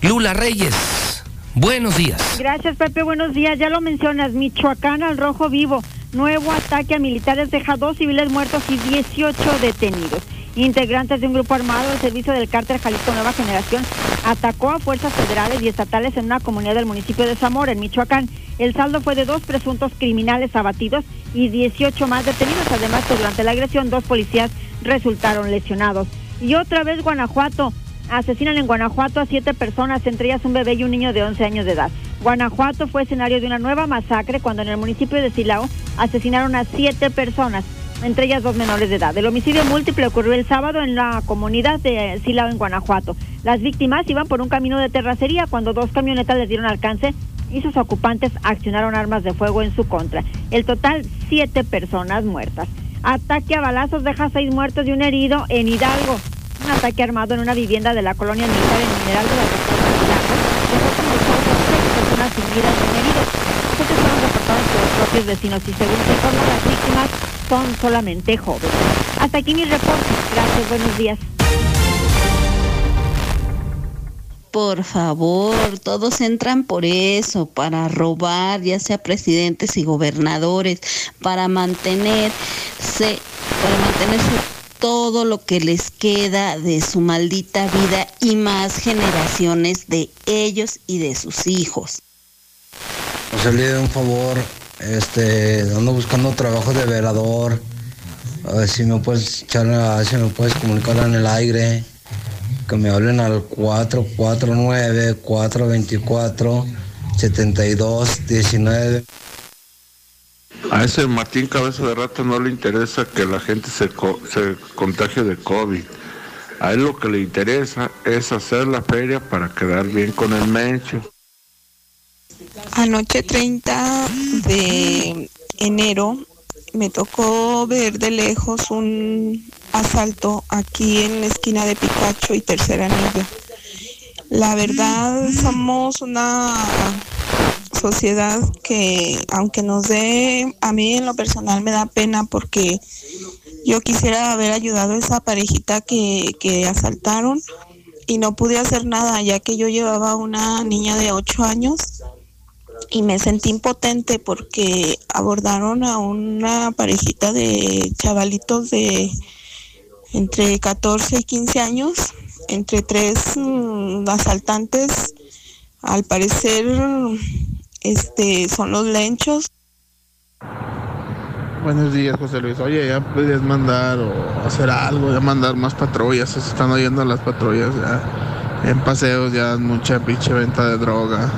Lula Reyes, buenos días. Gracias, Pepe. Buenos días. Ya lo mencionas. Michoacán al rojo vivo. Nuevo ataque a militares deja dos civiles muertos y 18 detenidos. Integrantes de un grupo armado del servicio del cártel Jalisco Nueva Generación atacó a fuerzas federales y estatales en una comunidad del municipio de Zamora, en Michoacán. El saldo fue de dos presuntos criminales abatidos y 18 más detenidos. Además, que durante la agresión dos policías resultaron lesionados. Y otra vez Guanajuato. Asesinan en Guanajuato a siete personas, entre ellas un bebé y un niño de 11 años de edad. Guanajuato fue escenario de una nueva masacre cuando en el municipio de Silao asesinaron a siete personas, entre ellas dos menores de edad. El homicidio múltiple ocurrió el sábado en la comunidad de Silao, en Guanajuato. Las víctimas iban por un camino de terracería cuando dos camionetas les dieron alcance y sus ocupantes accionaron armas de fuego en su contra. El total, siete personas muertas. Ataque a balazos deja seis muertos y un herido en Hidalgo. Un ataque armado en una vivienda de la colonia militar en Mineral de la personas sin vidas y heridos. Hechos fueron reportados por los propios vecinos y según se informa, las víctimas son solamente jóvenes. Hasta aquí mi reporte. Gracias, buenos días. Por favor, todos entran por eso, para robar, ya sea presidentes y gobernadores, para mantenerse, para mantenerse todo lo que les queda de su maldita vida y más generaciones de ellos y de sus hijos. José Luis, un favor, este, ando buscando trabajo de velador. Si me puedes echar, a ver si me puedes comunicar en el aire. Que me hablen al 449-424-7219. A ese Martín Cabeza de Rata no le interesa que la gente se, co- se contagie de COVID. A él lo que le interesa es hacer la feria para quedar bien con el Mencho. Anoche 30 de enero me tocó ver de lejos un asalto aquí en la esquina de Picacho y Tercer Anillo. La verdad somos una sociedad que aunque nos dé, a mí en lo personal me da pena porque yo quisiera haber ayudado a esa parejita que, que asaltaron y no pude hacer nada ya que yo llevaba una niña de 8 años y me sentí impotente porque abordaron a una parejita de chavalitos de entre 14 y 15 años, entre tres mm, asaltantes, al parecer este son los lenchos. Buenos días, José Luis. Oye, ya podrías mandar o hacer algo, ya mandar más patrullas. Se están oyendo las patrullas ya. En paseos ya mucha pinche venta de droga.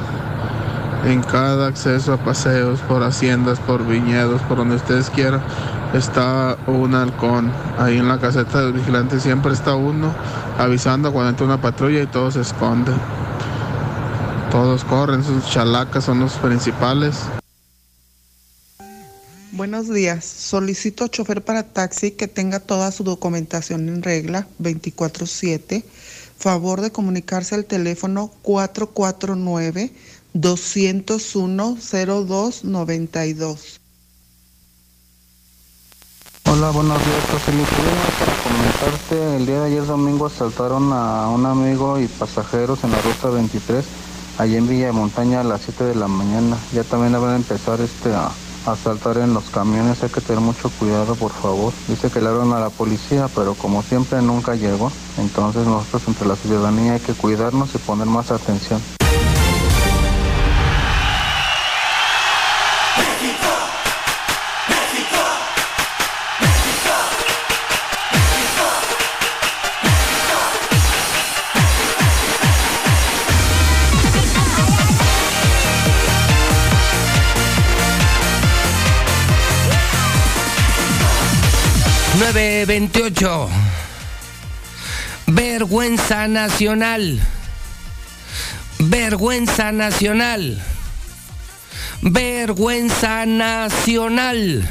En cada acceso a paseos, por haciendas, por viñedos, por donde ustedes quieran, está un halcón. Ahí en la caseta del vigilante siempre está uno avisando cuando entra una patrulla y todos se esconden. Todos corren, sus chalacas son los principales. Buenos días. Solicito chofer para taxi que tenga toda su documentación en regla 24/7. Favor de comunicarse al teléfono 449-201-0292. Hola, buenos días, llamaba para comentarte, el día de ayer domingo asaltaron a un amigo y pasajeros en la ruta 23, allá en Villa de Montaña a las 7 de la mañana. Ya también van a empezar este, a asaltar en los camiones, hay que tener mucho cuidado, por favor. Dice que le hablaron a la policía, pero como siempre nunca llegó. Entonces nosotros entre la ciudadanía hay que cuidarnos y poner más atención. ...928... Vergüenza nacional. Vergüenza nacional. Vergüenza nacional.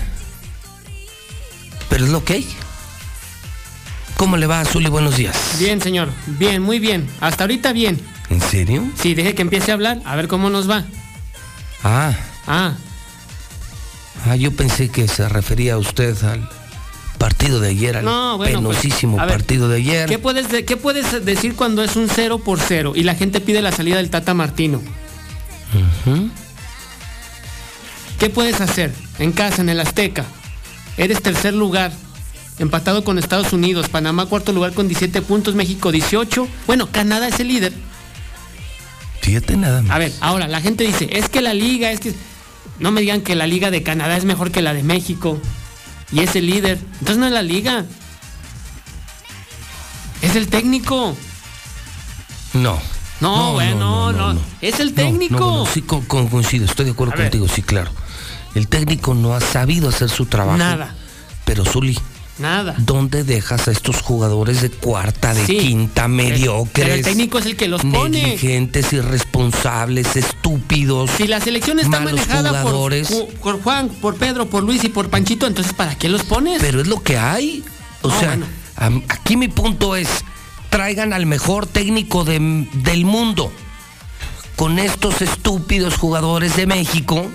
Pero es lo que hay. ¿Cómo le va, Azuli? Buenos días. Bien, señor. Bien, muy bien. Hasta ahorita bien. ¿En serio? Sí, deje que empiece a hablar, a ver cómo nos va. Ah. Ah. Ah, yo pensé que se refería a usted al partido de ayer, al No, bueno, pues, penosísimo ver, partido de ayer. ¿Qué puedes, de- ¿Qué puedes decir cuando es un cero por cero y la gente pide la salida del Tata Martino? ¿Qué puedes hacer en casa, en el Azteca? Eres tercer lugar, empatado con Estados Unidos, Panamá cuarto lugar con 17 puntos, México 18. Bueno, Canadá es el líder. Fíjate nada más. A ver, ahora la gente dice, es que la liga, es que... No me digan que la liga de Canadá es mejor que la de México. Y es el líder. Entonces no es la liga. Es el técnico. No. No, bueno, no, Es el técnico. No, no, sí, con, con- coincido, estoy de acuerdo A ver. contigo, sí, claro. El técnico no ha sabido hacer su trabajo. Nada. Pero Zuli, Nada. ¿dónde dejas a estos jugadores de cuarta, de Sí. quinta, mediocres? Pero el técnico es el que los pone. Negligentes, irresponsables, estúpidos. Si la selección está manejada por, por Juan, por Pedro, por Luis y por Panchito, entonces ¿para qué los pones? Pero es lo que hay. O sea, bueno. aquí mi punto es, traigan al mejor técnico de- del mundo. Con estos estúpidos jugadores de México,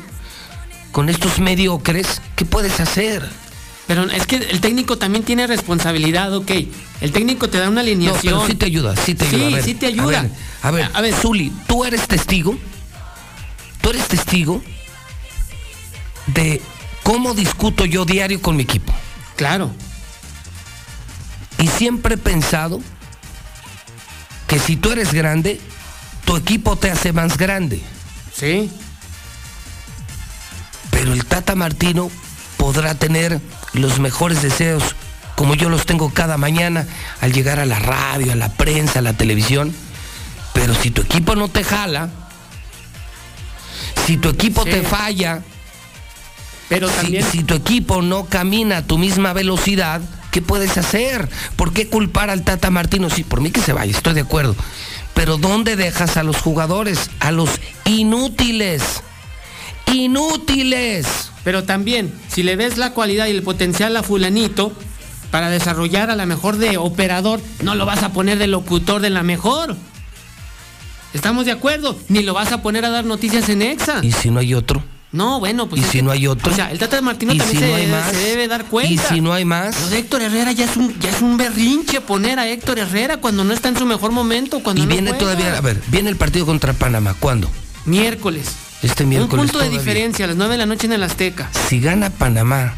con estos mediocres, ¿qué puedes hacer? Pero es que el técnico también tiene responsabilidad, ok. El técnico te da una No, alineación. pero sí te ayuda, sí te ayuda. Sí, ver, sí te ayuda. A ver, a ver, A ver. Zuli, tú eres testigo, tú eres testigo de cómo discuto yo diario con mi equipo. Claro. Y siempre he pensado que si tú eres grande, tu equipo te hace más grande. Sí. Pero el Tata Martino podrá tener los mejores deseos, como yo los tengo cada mañana al llegar a la radio, a la prensa, a la televisión. Pero si tu equipo no te jala, si tu equipo Sí. te falla, Pero si, si tu equipo no camina a tu misma velocidad, ¿qué puedes hacer? ¿Por qué culpar al Tata Martino? Sí, por mí que se vaya, estoy de acuerdo. Pero ¿dónde dejas a los jugadores? A los inútiles. Inútiles. Pero también, si le ves la cualidad y el potencial a fulanito para desarrollar a la mejor de operador, no lo vas a poner de locutor de la mejor. ¿Estamos de acuerdo? Ni lo vas a poner a dar noticias en Exa. ¿Y si no hay otro? No, bueno, pues. ¿Y si que- no hay otro? O sea, el Tata Martino ¿Y también si se, no más? se debe dar cuenta. ¿Y si no hay más? Lo de Héctor Herrera ya es un, ya es un berrinche poner a Héctor Herrera cuando no está en su mejor momento, cuando Y no viene juega. todavía, a ver, viene el partido contra Panamá. ¿Cuándo? Miércoles. Este Un miércoles. punto de diferencia, a las 9 de la noche en el Azteca. Si gana Panamá,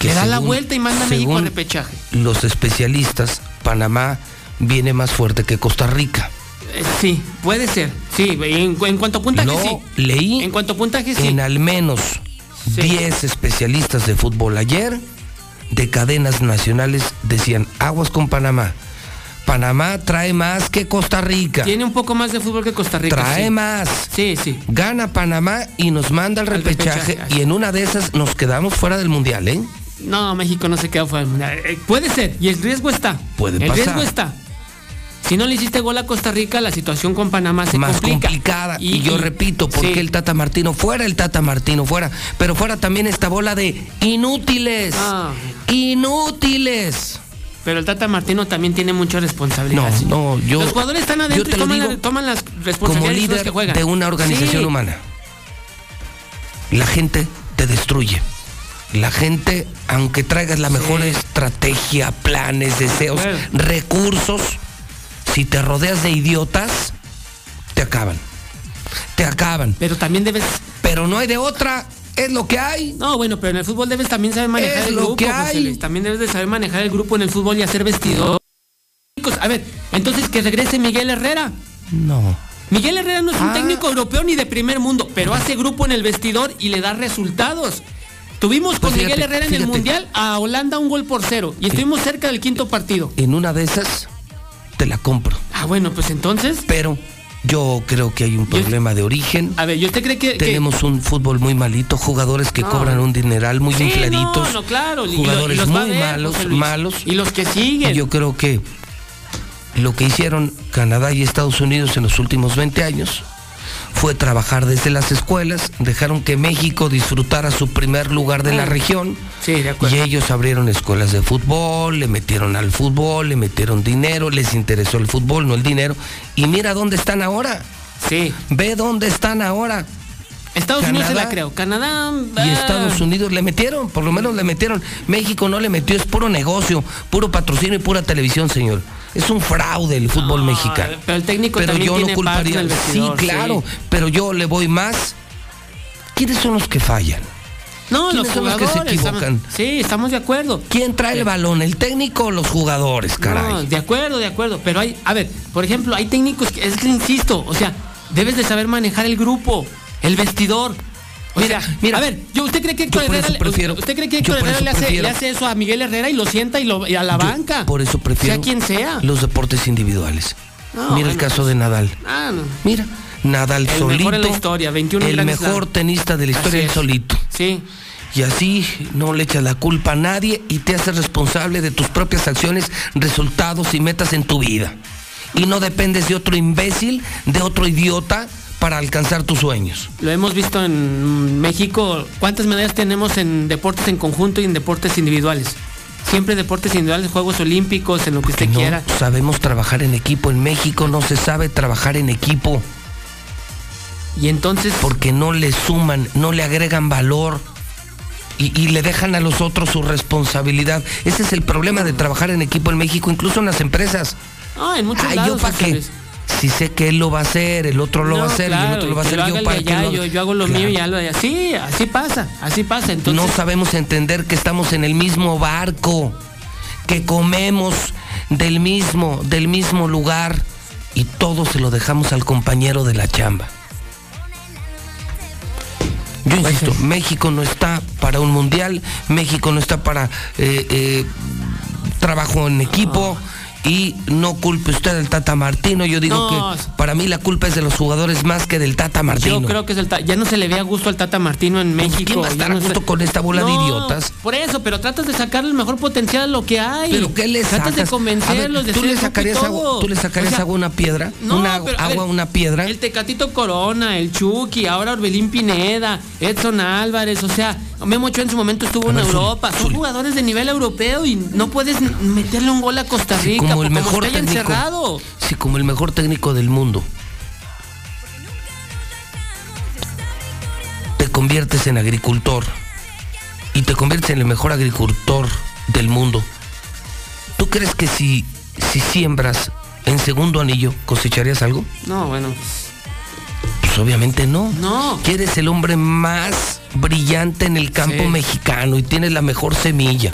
Le da la vuelta y manda a México a según repechaje. Los especialistas, Panamá viene más fuerte que Costa Rica. Eh, sí, puede ser. Sí, en, en cuanto a puntaje, Lo sí. leí En cuanto a puntaje, sí. en al menos 10 especialistas de fútbol ayer, de cadenas nacionales, decían aguas con Panamá. Panamá trae más que Costa Rica. Tiene un poco más de fútbol que Costa Rica. Trae sí. más. Sí, sí. Gana Panamá y nos manda al Al repechaje, repechaje, y en una de esas nos quedamos fuera del mundial, ¿eh? No, México no se queda fuera. del Mundial. Eh, Puede ser, y el riesgo está. Puede el pasar. riesgo está. Si no le hiciste gol a Costa Rica, la situación con Panamá se más complica. complicada. Y, yo y- repito, ¿por qué sí. el Tata Martino fuera? El Tata Martino fuera. Pero fuera también esta bola de inútiles. Ah. Inútiles. Pero el Tata Martino también tiene mucha responsabilidad. No, no, yo- Los jugadores están yo adentro y toman, digo la- toman las Como responsabilidades líder que juegan. de una organización Sí. humana, la gente te destruye. La gente, aunque traigas la mejor estrategia, planes, deseos, recursos, si te rodeas de idiotas, te acaban. Te acaban. Pero también debes. Pero no hay de otra. Es lo que hay. No, bueno, pero en el fútbol debes también saber manejar Es el lo grupo. que José hay. Luis. También debes de saber manejar el grupo en el fútbol y hacer vestidor. Chicos, A ver, entonces que regrese Miguel Herrera. No. Miguel Herrera no es un Ah. técnico europeo ni de primer mundo, pero hace grupo en el vestidor y le da resultados. Tuvimos Pues con Miguel Herrera en el. Mundial a Holanda un gol por cero y estuvimos cerca del quinto partido. En una de esas, te la compro. Ah, bueno, pues entonces. Pero yo creo que hay un problema de origen. A ver, ¿y usted cree que.? que- Tenemos un fútbol muy malito, jugadores que No. cobran un dineral muy Sí, infladitos. No, no, claro. y lo- y Jugadores los muy ver, malos, Luis. malos. Y los que siguen. Yo creo que lo que hicieron Canadá y Estados Unidos en los últimos 20 años fue trabajar desde las escuelas, dejaron que México disfrutara su primer lugar de la Ah. región Sí, de acuerdo. y ellos abrieron escuelas de fútbol, le metieron al fútbol, le metieron dinero, les interesó el fútbol, no el dinero. Y mira dónde están ahora. Sí. Ve dónde están ahora. Estados Unidos se la creo. Canadá. Y ah, Estados Unidos le metieron, por lo menos le metieron. México no le metió, es puro negocio, puro patrocinio y pura televisión, señor. Es un fraude el fútbol mexicano. Pero el técnico Pero también yo tiene no culparía. Sí, claro, pero yo le voy más. ¿Quiénes son los que fallan? No, los ¿Quiénes son los que jugadores. se equivocan? estamos- sí, estamos de acuerdo. ¿Quién trae el balón, el técnico o los jugadores, caray? No, de acuerdo, de acuerdo. Pero hay, a ver, por ejemplo, hay técnicos que, es que insisto, o sea, debes de saber manejar el grupo, el vestidor. Mira, mira, a ver, yo, ¿usted cree que Héctor Herrera, prefiero- ¿usted cree que Héctor Herrera le hace, prefiero- le hace eso a Miguel Herrera y lo sienta y, lo, y a la banca? Por eso prefiero Sea quien sea. los deportes individuales. No, Mira el caso de Nadal. Ah, no. Mira, Nadal El solito. mejor en la historia, 21 El mejor tenista de la historia es. solito. Sí. Y así no le echas la culpa a nadie y te haces responsable de tus propias acciones, resultados y metas en tu vida. Y no dependes de otro imbécil, de otro idiota para alcanzar tus sueños. Lo hemos visto en México. ¿Cuántas medallas tenemos en deportes en conjunto y en deportes individuales? Siempre deportes individuales, Juegos Olímpicos, en lo que usted No quiera. sabemos trabajar en equipo. En México no se sabe trabajar en equipo. Y entonces. Porque no le suman, no le agregan valor. Y, y le dejan a los otros su responsabilidad. Ese es el problema de trabajar en equipo en México, incluso en las empresas. Ah, en muchos lados. ¿yo para José qué? Luis. Si sé que él lo va a hacer, el otro lo No, va a hacer y el otro lo va a hacer, yo para allá, lo yo, yo hago lo Claro. mío y ya lo de allá. Sí, así pasa, así pasa. Entonces, No sabemos entender que estamos en el mismo barco, que comemos del mismo, del mismo lugar y todo se lo dejamos al compañero de la chamba. Yo insisto, México no está para un mundial, México no está para eh, eh, trabajo en equipo. Y no culpe usted del Tata Martino, yo digo No. que para mí la culpa es de los jugadores más que del Tata Martino. yo creo que es el ya no se le ve a gusto al Tata Martino en México. ¿quién va a estar a no gusto con esta bola de idiotas? Por eso, pero tratas de sacar el mejor potencial a lo que hay. ¿Pero qué le Tratas de convencerlos ver, de ¿tú, ser le sacarías agua, ¿Tú le sacarías O sea, agua a una piedra? ¿Una pero, agua a ver, una piedra? El Tecatito Corona, el Chucky, ahora Orbelín Pineda, Edson Álvarez, o sea, Memo Ochoa en su momento estuvo en Europa. Son jugadores de nivel europeo y no puedes meterle un gol a Costa Rica como el mejor ya técnico. encerrado. Sí, como el mejor técnico del mundo. Te conviertes en agricultor y te conviertes en el mejor agricultor del mundo. ¿Tú crees que si, si siembras en segundo anillo cosecharías algo? No, bueno. Pues obviamente no. No. Que eres el hombre más brillante en el campo Sí. mexicano y tienes la mejor semilla.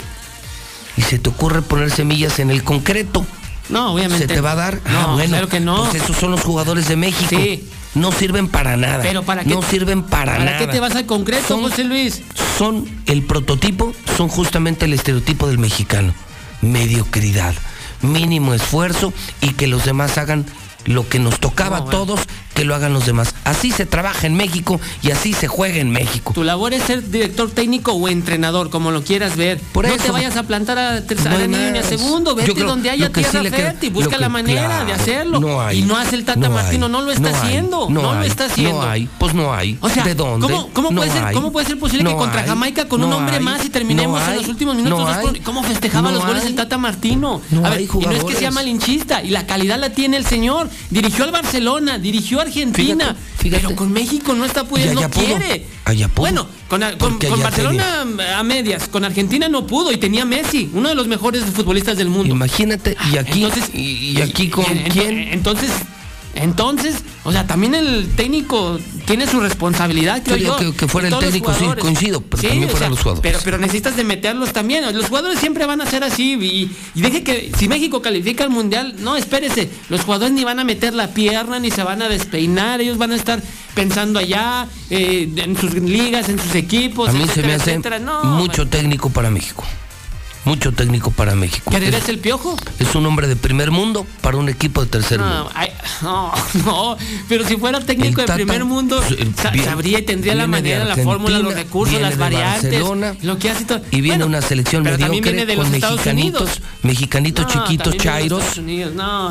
Y se te ocurre poner semillas en el concreto. No, obviamente. ¿Se te va a dar? No, ah, bueno. claro que no. Pues esos son los jugadores de México. Sí. No sirven para nada. Pero ¿para qué? No sirven para, ¿Para nada. qué te vas al concreto, Son- José Luis? Son el prototipo, son justamente el estereotipo del mexicano. Mediocridad, mínimo esfuerzo y que los demás hagan lo que nos tocaba No, a todos, que lo hagan los demás. Así se trabaja en México y así se juega en México. Tu labor es ser director técnico o entrenador, como lo quieras ver. Por no eso. te vayas a plantar a tercera No ni a segundo, vete creo- donde haya sí tierra queda- fértil, busca que- la manera de hacerlo. no hay, y no hace el Tata no Martino, no lo está haciendo, no, lo está haciendo. No hay, pues no hay. O sea, ¿de dónde? ¿cómo, puede ser, hay. ¿cómo puede ser posible que contra hay, Jamaica con un hombre más y terminemos en los últimos minutos? hay, ¿Cómo festejaba los goles el Tata Martino? No a ver, hay y no es que sea malinchista, y la calidad la tiene el señor. Dirigió al Barcelona, dirigió a Argentina, Fíjate, fíjate. pero con México no está pudiendo, no quiere. allá pudo. Bueno, con, con- con Barcelona a medias, con Argentina no pudo y tenía Messi, uno de los mejores futbolistas del mundo. Imagínate, y aquí, Entonces, y, y aquí con quién. Entonces, entonces, o sea, también el técnico tiene su responsabilidad, creo Yo que- que fuera el técnico, sí, coincido, pero también o fueran los jugadores. Pero, pero necesitas de meterlos también. Los jugadores siempre van a ser así. Y, y deje que si México califica al mundial, no, espérese. Los jugadores ni van a meter la pierna, ni se van a despeinar. Ellos van a estar pensando allá, eh, en sus ligas, en sus equipos. A mí se me hace etcétera. No, mucho técnico para México. Mucho técnico para México. ¿Querer Es, el piojo? es un hombre de primer mundo para un equipo de tercer mundo. No, ay, no, no, pero si fuera técnico de primer mundo, pues, sabría y tendría la manera, la fórmula, los recursos, las variantes, Barcelona, lo que hace y todo. Y viene Bueno, una selección pero también mediocre viene de con los Estados mexicanitos, Unidos. mexicanitos No, chiquitos, chairos,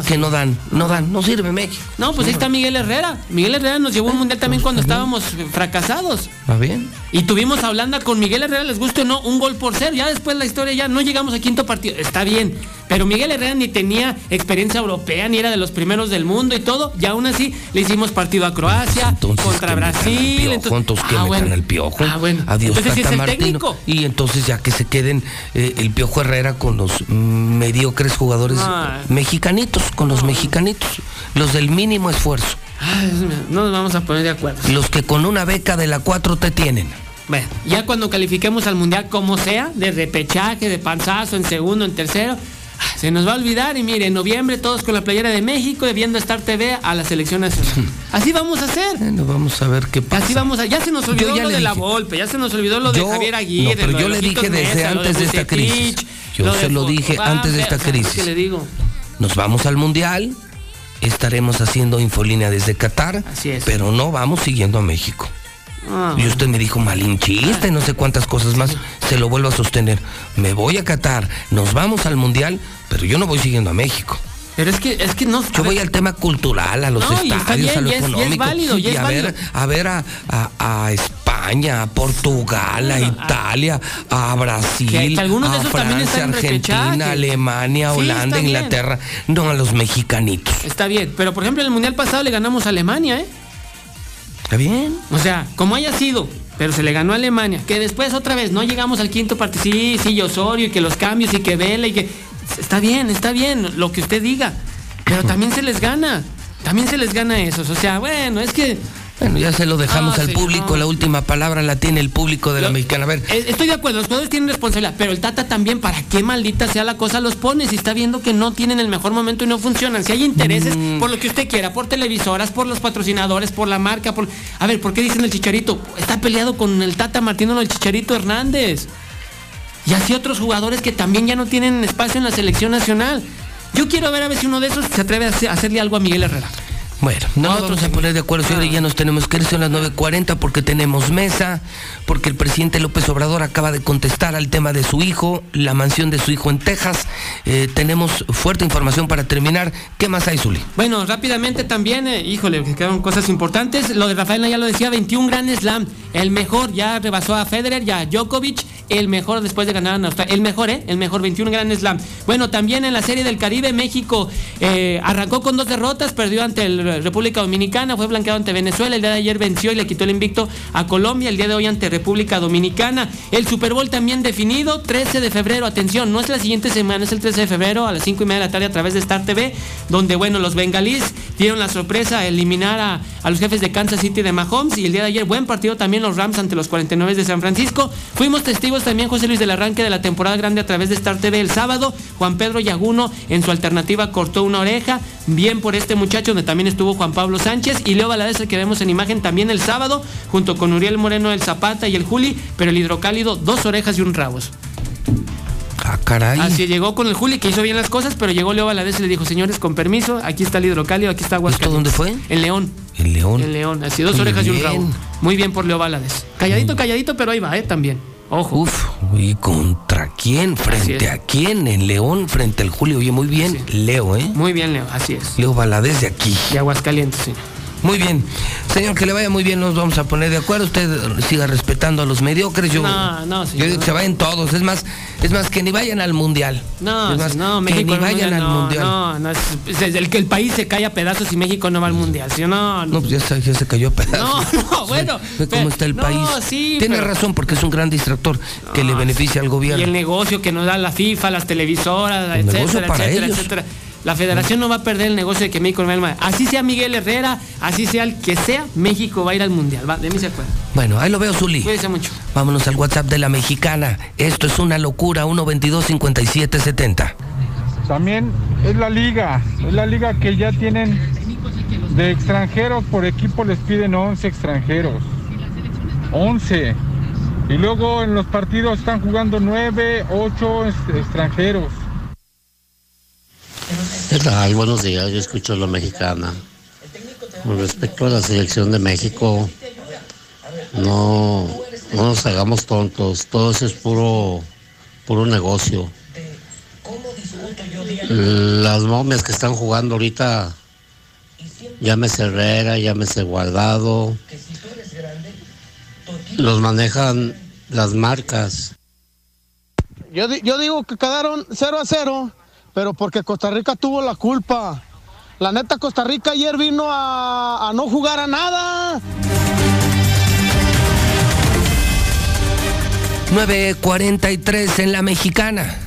que no dan, no dan, no sirve México. No, pues ahí está Miguel Herrera. Miguel Herrera nos llevó un mundial también cuando estábamos fracasados. ¿Va bien? Y tuvimos a Holanda con Miguel Herrera, les guste o no, un gol por cero. Ya después la historia ya no llegamos a quinto partido. Está bien. Pero Miguel Herrera ni tenía experiencia europea, ni era de los primeros del mundo y todo. Y aún así le hicimos partido a Croacia, Entonces, contra al Brasil. piojo, entonces- entonces que Ah, metan bueno. al piojo. Ah, bueno. Adiós, Entonces es Tata el Martino. técnico. Y entonces ya que se queden eh, el piojo Herrera con los mediocres jugadores Ah. mexicanitos, con los mexicanitos, los del mínimo esfuerzo, Ay, no nos vamos a poner de acuerdo. los que con una beca de la 4 te tienen. Bueno, ya cuando califiquemos al mundial como sea, de repechaje, de panzazo, en segundo, en tercero, ay, Se nos va a olvidar y mire, en noviembre todos con la playera de México viendo Star TV a la selección nacional. Así vamos a hacer. Bueno, vamos a ver qué pasa. Así vamos a. Ya se nos olvidó lo de la. Volpe, ya se nos olvidó lo de Javier Aguirre. no, pero lo yo le dije desde Mesa, lo de antes de esta crisis. Yo se lo dije Ah, antes de esta crisis. ¿qué le digo? Nos vamos al mundial, estaremos haciendo infolínea desde Qatar, pero no vamos siguiendo a México. Ah. Y usted me dijo malinchista y no sé cuántas cosas más. Se lo vuelvo a sostener. Me voy a Qatar, nos vamos al mundial, pero yo no voy siguiendo a México. Pero es que, es que no. Yo voy al tema cultural, a los No, estadios, bien, a lo y es- y es económico. válido, y es a ver, a ver a, a- a España, a Portugal, a Italia, a Brasil, Que- que algunos de a esos Francia, Argentina. Alemania, Sí, Holanda. Inglaterra, no a los mexicanitos. Está bien, pero por ejemplo en el mundial pasado le ganamos a Alemania, ¿eh? Está bien. O sea, como haya sido, pero se le ganó a Alemania. Que después otra vez no llegamos al quinto partido. Sí, sí, Osorio y que los cambios y que Vela y que. Está bien, está bien, lo que usted diga. Pero también se les gana. También se les gana esos. O sea, bueno, es que. Bueno, ya se lo dejamos No, al sí, público, no. la última palabra la tiene el público de la mexicana. A ver, Eh, Estoy de acuerdo, los jugadores tienen responsabilidad, pero el Tata también, para qué maldita sea la cosa, los pone. Si está viendo que no tienen el mejor momento y no funcionan. Si hay intereses, Mm. por lo que usted quiera, por televisoras, por los patrocinadores, por la marca, por. A ver, ¿por qué dicen el chicharito? Está peleado con el Tata Martino, el chicharito Hernández. Y así otros jugadores que también ya no tienen espacio en la selección nacional. Yo quiero ver a ver si uno de esos se atreve a hacerle algo a Miguel Herrera. Bueno, no nos vamos a poner de acuerdo, señores, ya nos tenemos que ir, son las 9.40 porque tenemos mesa, porque el presidente López Obrador acaba de contestar al tema de su hijo, la mansión de su hijo en Texas. Eh, tenemos fuerte información para terminar. ¿Qué más hay, Zuli? Bueno, rápidamente también, eh, híjole, que quedaron cosas importantes. Lo de Rafael ya lo decía, 21 Grand Slam. El mejor, ya rebasó a Federer, ya a Djokovic. El mejor después de ganar a Australia. El mejor, ¿eh? El mejor, 21 Grand Slam. Bueno, también en la Serie del Caribe, México eh, arrancó con dos derrotas, perdió ante el República Dominicana, fue blanqueado ante Venezuela. El día de ayer venció y le quitó el invicto a Colombia. El día de hoy ante República Dominicana. El Super Bowl también definido, 13 de febrero. Atención, no es la siguiente semana, es el 13 de febrero a las 5 y media de la tarde a través de Star TV, donde, bueno, los bengalíes dieron la sorpresa a eliminar a, a los jefes de Kansas City de Mahomes. Y el día de ayer, buen partido también los Rams ante los 49 de San Francisco. Fuimos testigos también, José Luis, del arranque de la temporada grande a través de Star TV el sábado. Juan Pedro Yaguno en su alternativa cortó una oreja. Bien por este muchacho, donde también estuvo Juan Pablo Sánchez. Y Leo Valadez, el que vemos en imagen también el sábado, junto con Uriel Moreno el Zapata y el Juli. Pero el hidrocálido, dos orejas y un rabos. Ah, caray. Así llegó con el Juli, que hizo bien las cosas, pero llegó Leo Valadez y le dijo, señores, con permiso, aquí está el hidrocálido, aquí está Aguascalientes. dónde fue? En León. En León. En León, así, dos Muy orejas y un rabo. Muy bien por Leo Valadez. Calladito, calladito, pero ahí va, ¿eh? También. Ojo. Uf, ¿y contra quién? ¿Frente a quién? En León, frente al Julio. Oye, muy bien. Leo, ¿eh? Muy bien, Leo, así es. Leo Valadez de aquí. De Aguascalientes, sí. Muy bien. Señor, que le vaya muy bien, nos vamos a poner de acuerdo. Usted siga respetando a los mediocres. Yo, No, no, yo señor. digo que se vayan todos. Es más, es más que ni vayan al mundial. No, es más, no, que México ni al vayan al mundial. No, no, es, es el que el país se cae a pedazos y México no va al mundial, ¿sí no? No, pues ya, se- ya se cayó a pedazos. No, no, bueno. Ve cómo está el país. sí, Tiene pero- razón, porque es un gran distractor que le beneficia al Y gobierno. el negocio que nos da la FIFA, las televisoras, El negocio etcétera, para etcétera, ellos. etcétera. La federación no va a perder el negocio de que México no va al mundial. Así sea Miguel Herrera, así sea el que sea, México va a ir al mundial. Va, de mí se acuerda. Bueno, ahí lo veo, Zuli. Cuídese mucho. Vámonos al WhatsApp de la mexicana. Esto es una locura, 122-5770. También es la liga, es la liga que ya tienen de extranjeros por equipo les piden 11 extranjeros. 11. Y luego en los partidos están jugando 9, 8 extranjeros. ¿Qué? Buenos días, yo escucho la mexicana. Con respecto a la selección de México, no, no nos hagamos tontos, todo eso es puro, puro negocio. Las momias que están jugando ahorita, llámese Herrera, llámese Guardado, los manejan las marcas. Yo, yo digo que quedaron 0 a 0, pero porque Costa Rica tuvo la culpa. La neta, Costa Rica ayer vino a, no jugar a nada. 9.43 en la mexicana.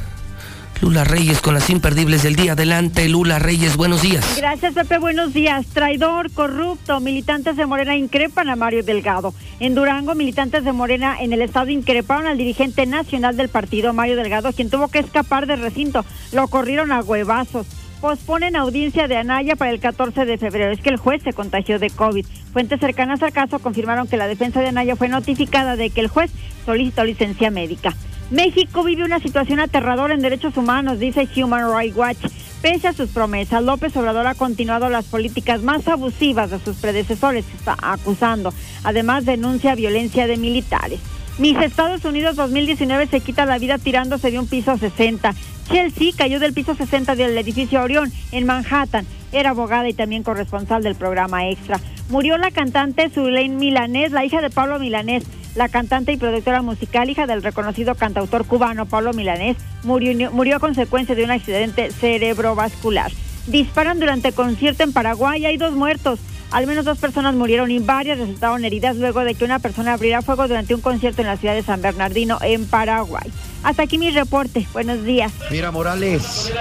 Lula Reyes con las imperdibles del día. Adelante, Lula Reyes, buenos días. Gracias, Pepe, buenos días. Traidor, corrupto, militantes de Morena increpan a Mario Delgado. En Durango, militantes de Morena en el estado increparon al dirigente nacional del partido, Mario Delgado, quien tuvo que escapar del recinto. Lo corrieron a huevazos posponen audiencia de Anaya para el 14 de febrero. Es que el juez se contagió de COVID. Fuentes cercanas al caso confirmaron que la defensa de Anaya fue notificada de que el juez solicitó licencia médica. México vive una situación aterradora en derechos humanos, dice Human Rights Watch. Pese a sus promesas, López Obrador ha continuado las políticas más abusivas de sus predecesores, está acusando. Además, denuncia violencia de militares. Mis Estados Unidos 2019 se quita la vida tirándose de un piso 60. Chelsea cayó del piso 60 del edificio Orión en Manhattan. Era abogada y también corresponsal del programa Extra. Murió la cantante Zulane Milanés, la hija de Pablo Milanés. La cantante y productora musical, hija del reconocido cantautor cubano Pablo Milanés, murió, murió a consecuencia de un accidente cerebrovascular. Disparan durante concierto en Paraguay, hay dos muertos. Al menos dos personas murieron y varias resultaron heridas luego de que una persona abriera fuego durante un concierto en la ciudad de San Bernardino, en Paraguay. Hasta aquí mi reporte. Buenos días. Mira, Morales,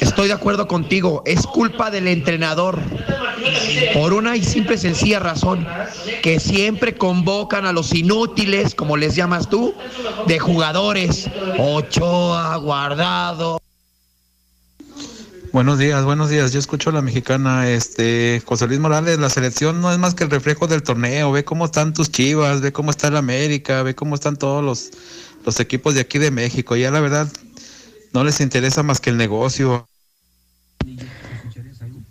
estoy de acuerdo contigo. Es culpa del entrenador. Por una y simple sencilla razón, que siempre convocan a los inútiles, como les llamas tú, de jugadores. Ochoa, Guardado. Buenos días, buenos días. Yo escucho a la mexicana, este, José Luis Morales, la selección no es más que el reflejo del torneo. Ve cómo están tus chivas, ve cómo está el América, ve cómo están todos los, los equipos de aquí de México. Ya la verdad, no les interesa más que el negocio.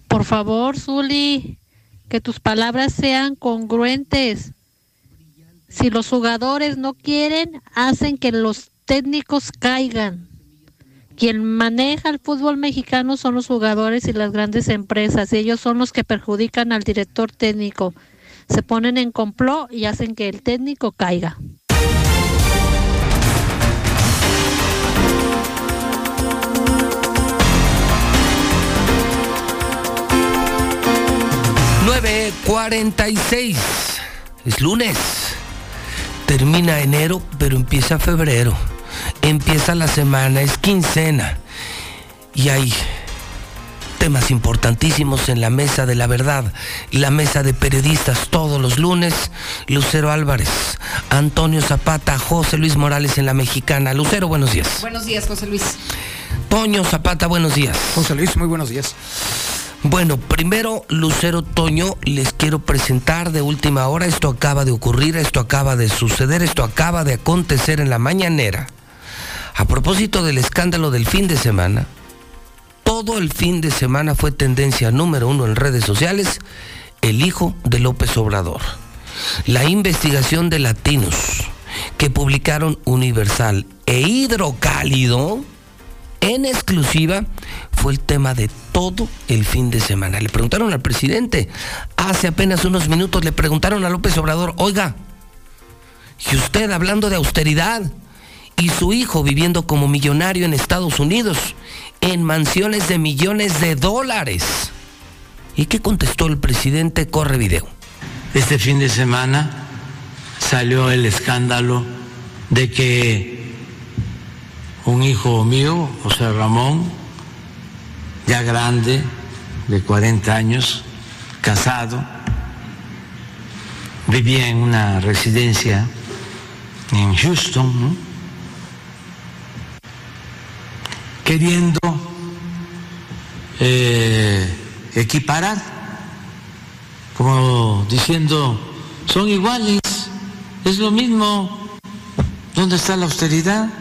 Por favor, Zuli, que tus palabras sean congruentes. Si los jugadores no quieren, hacen que los técnicos caigan. Quien maneja el fútbol mexicano son los jugadores y las grandes empresas, y ellos son los que perjudican al director técnico. Se ponen en complot y hacen que el técnico caiga. ...9.46... Es lunes. Termina enero, pero empieza febrero empieza la semana, es quincena. Y hay temas importantísimos en la mesa de la verdad, la mesa de periodistas todos los lunes. Lucero Álvarez, Antonio Zapata, José Luis Morales en la mexicana. Lucero, buenos días. Buenos días, José Luis. Toño Zapata, buenos días. José Luis, muy buenos días. Bueno, primero, Lucero Toño, les quiero presentar de última hora, esto acaba de ocurrir, esto acaba de suceder, esto acaba de acontecer en la mañanera. A propósito del escándalo del fin de semana, todo el fin de semana fue tendencia número uno en redes sociales, el hijo de López Obrador. La investigación de latinos que publicaron Universal e Hidrocálido en exclusiva fue el tema de todo el fin de semana. Le preguntaron al presidente, hace apenas unos minutos le preguntaron a López Obrador, oiga, ¿y usted hablando de austeridad? Y su hijo viviendo como millonario en Estados Unidos, en mansiones de millones de dólares. ¿Y qué contestó el presidente? Corre video. Este fin de semana salió el escándalo de que un hijo mío, José Ramón, ya grande, de 40 años, casado, vivía en una residencia en Houston, ¿no? Queriendo eh, equiparar, como diciendo, son iguales, es lo mismo, ¿dónde está la austeridad?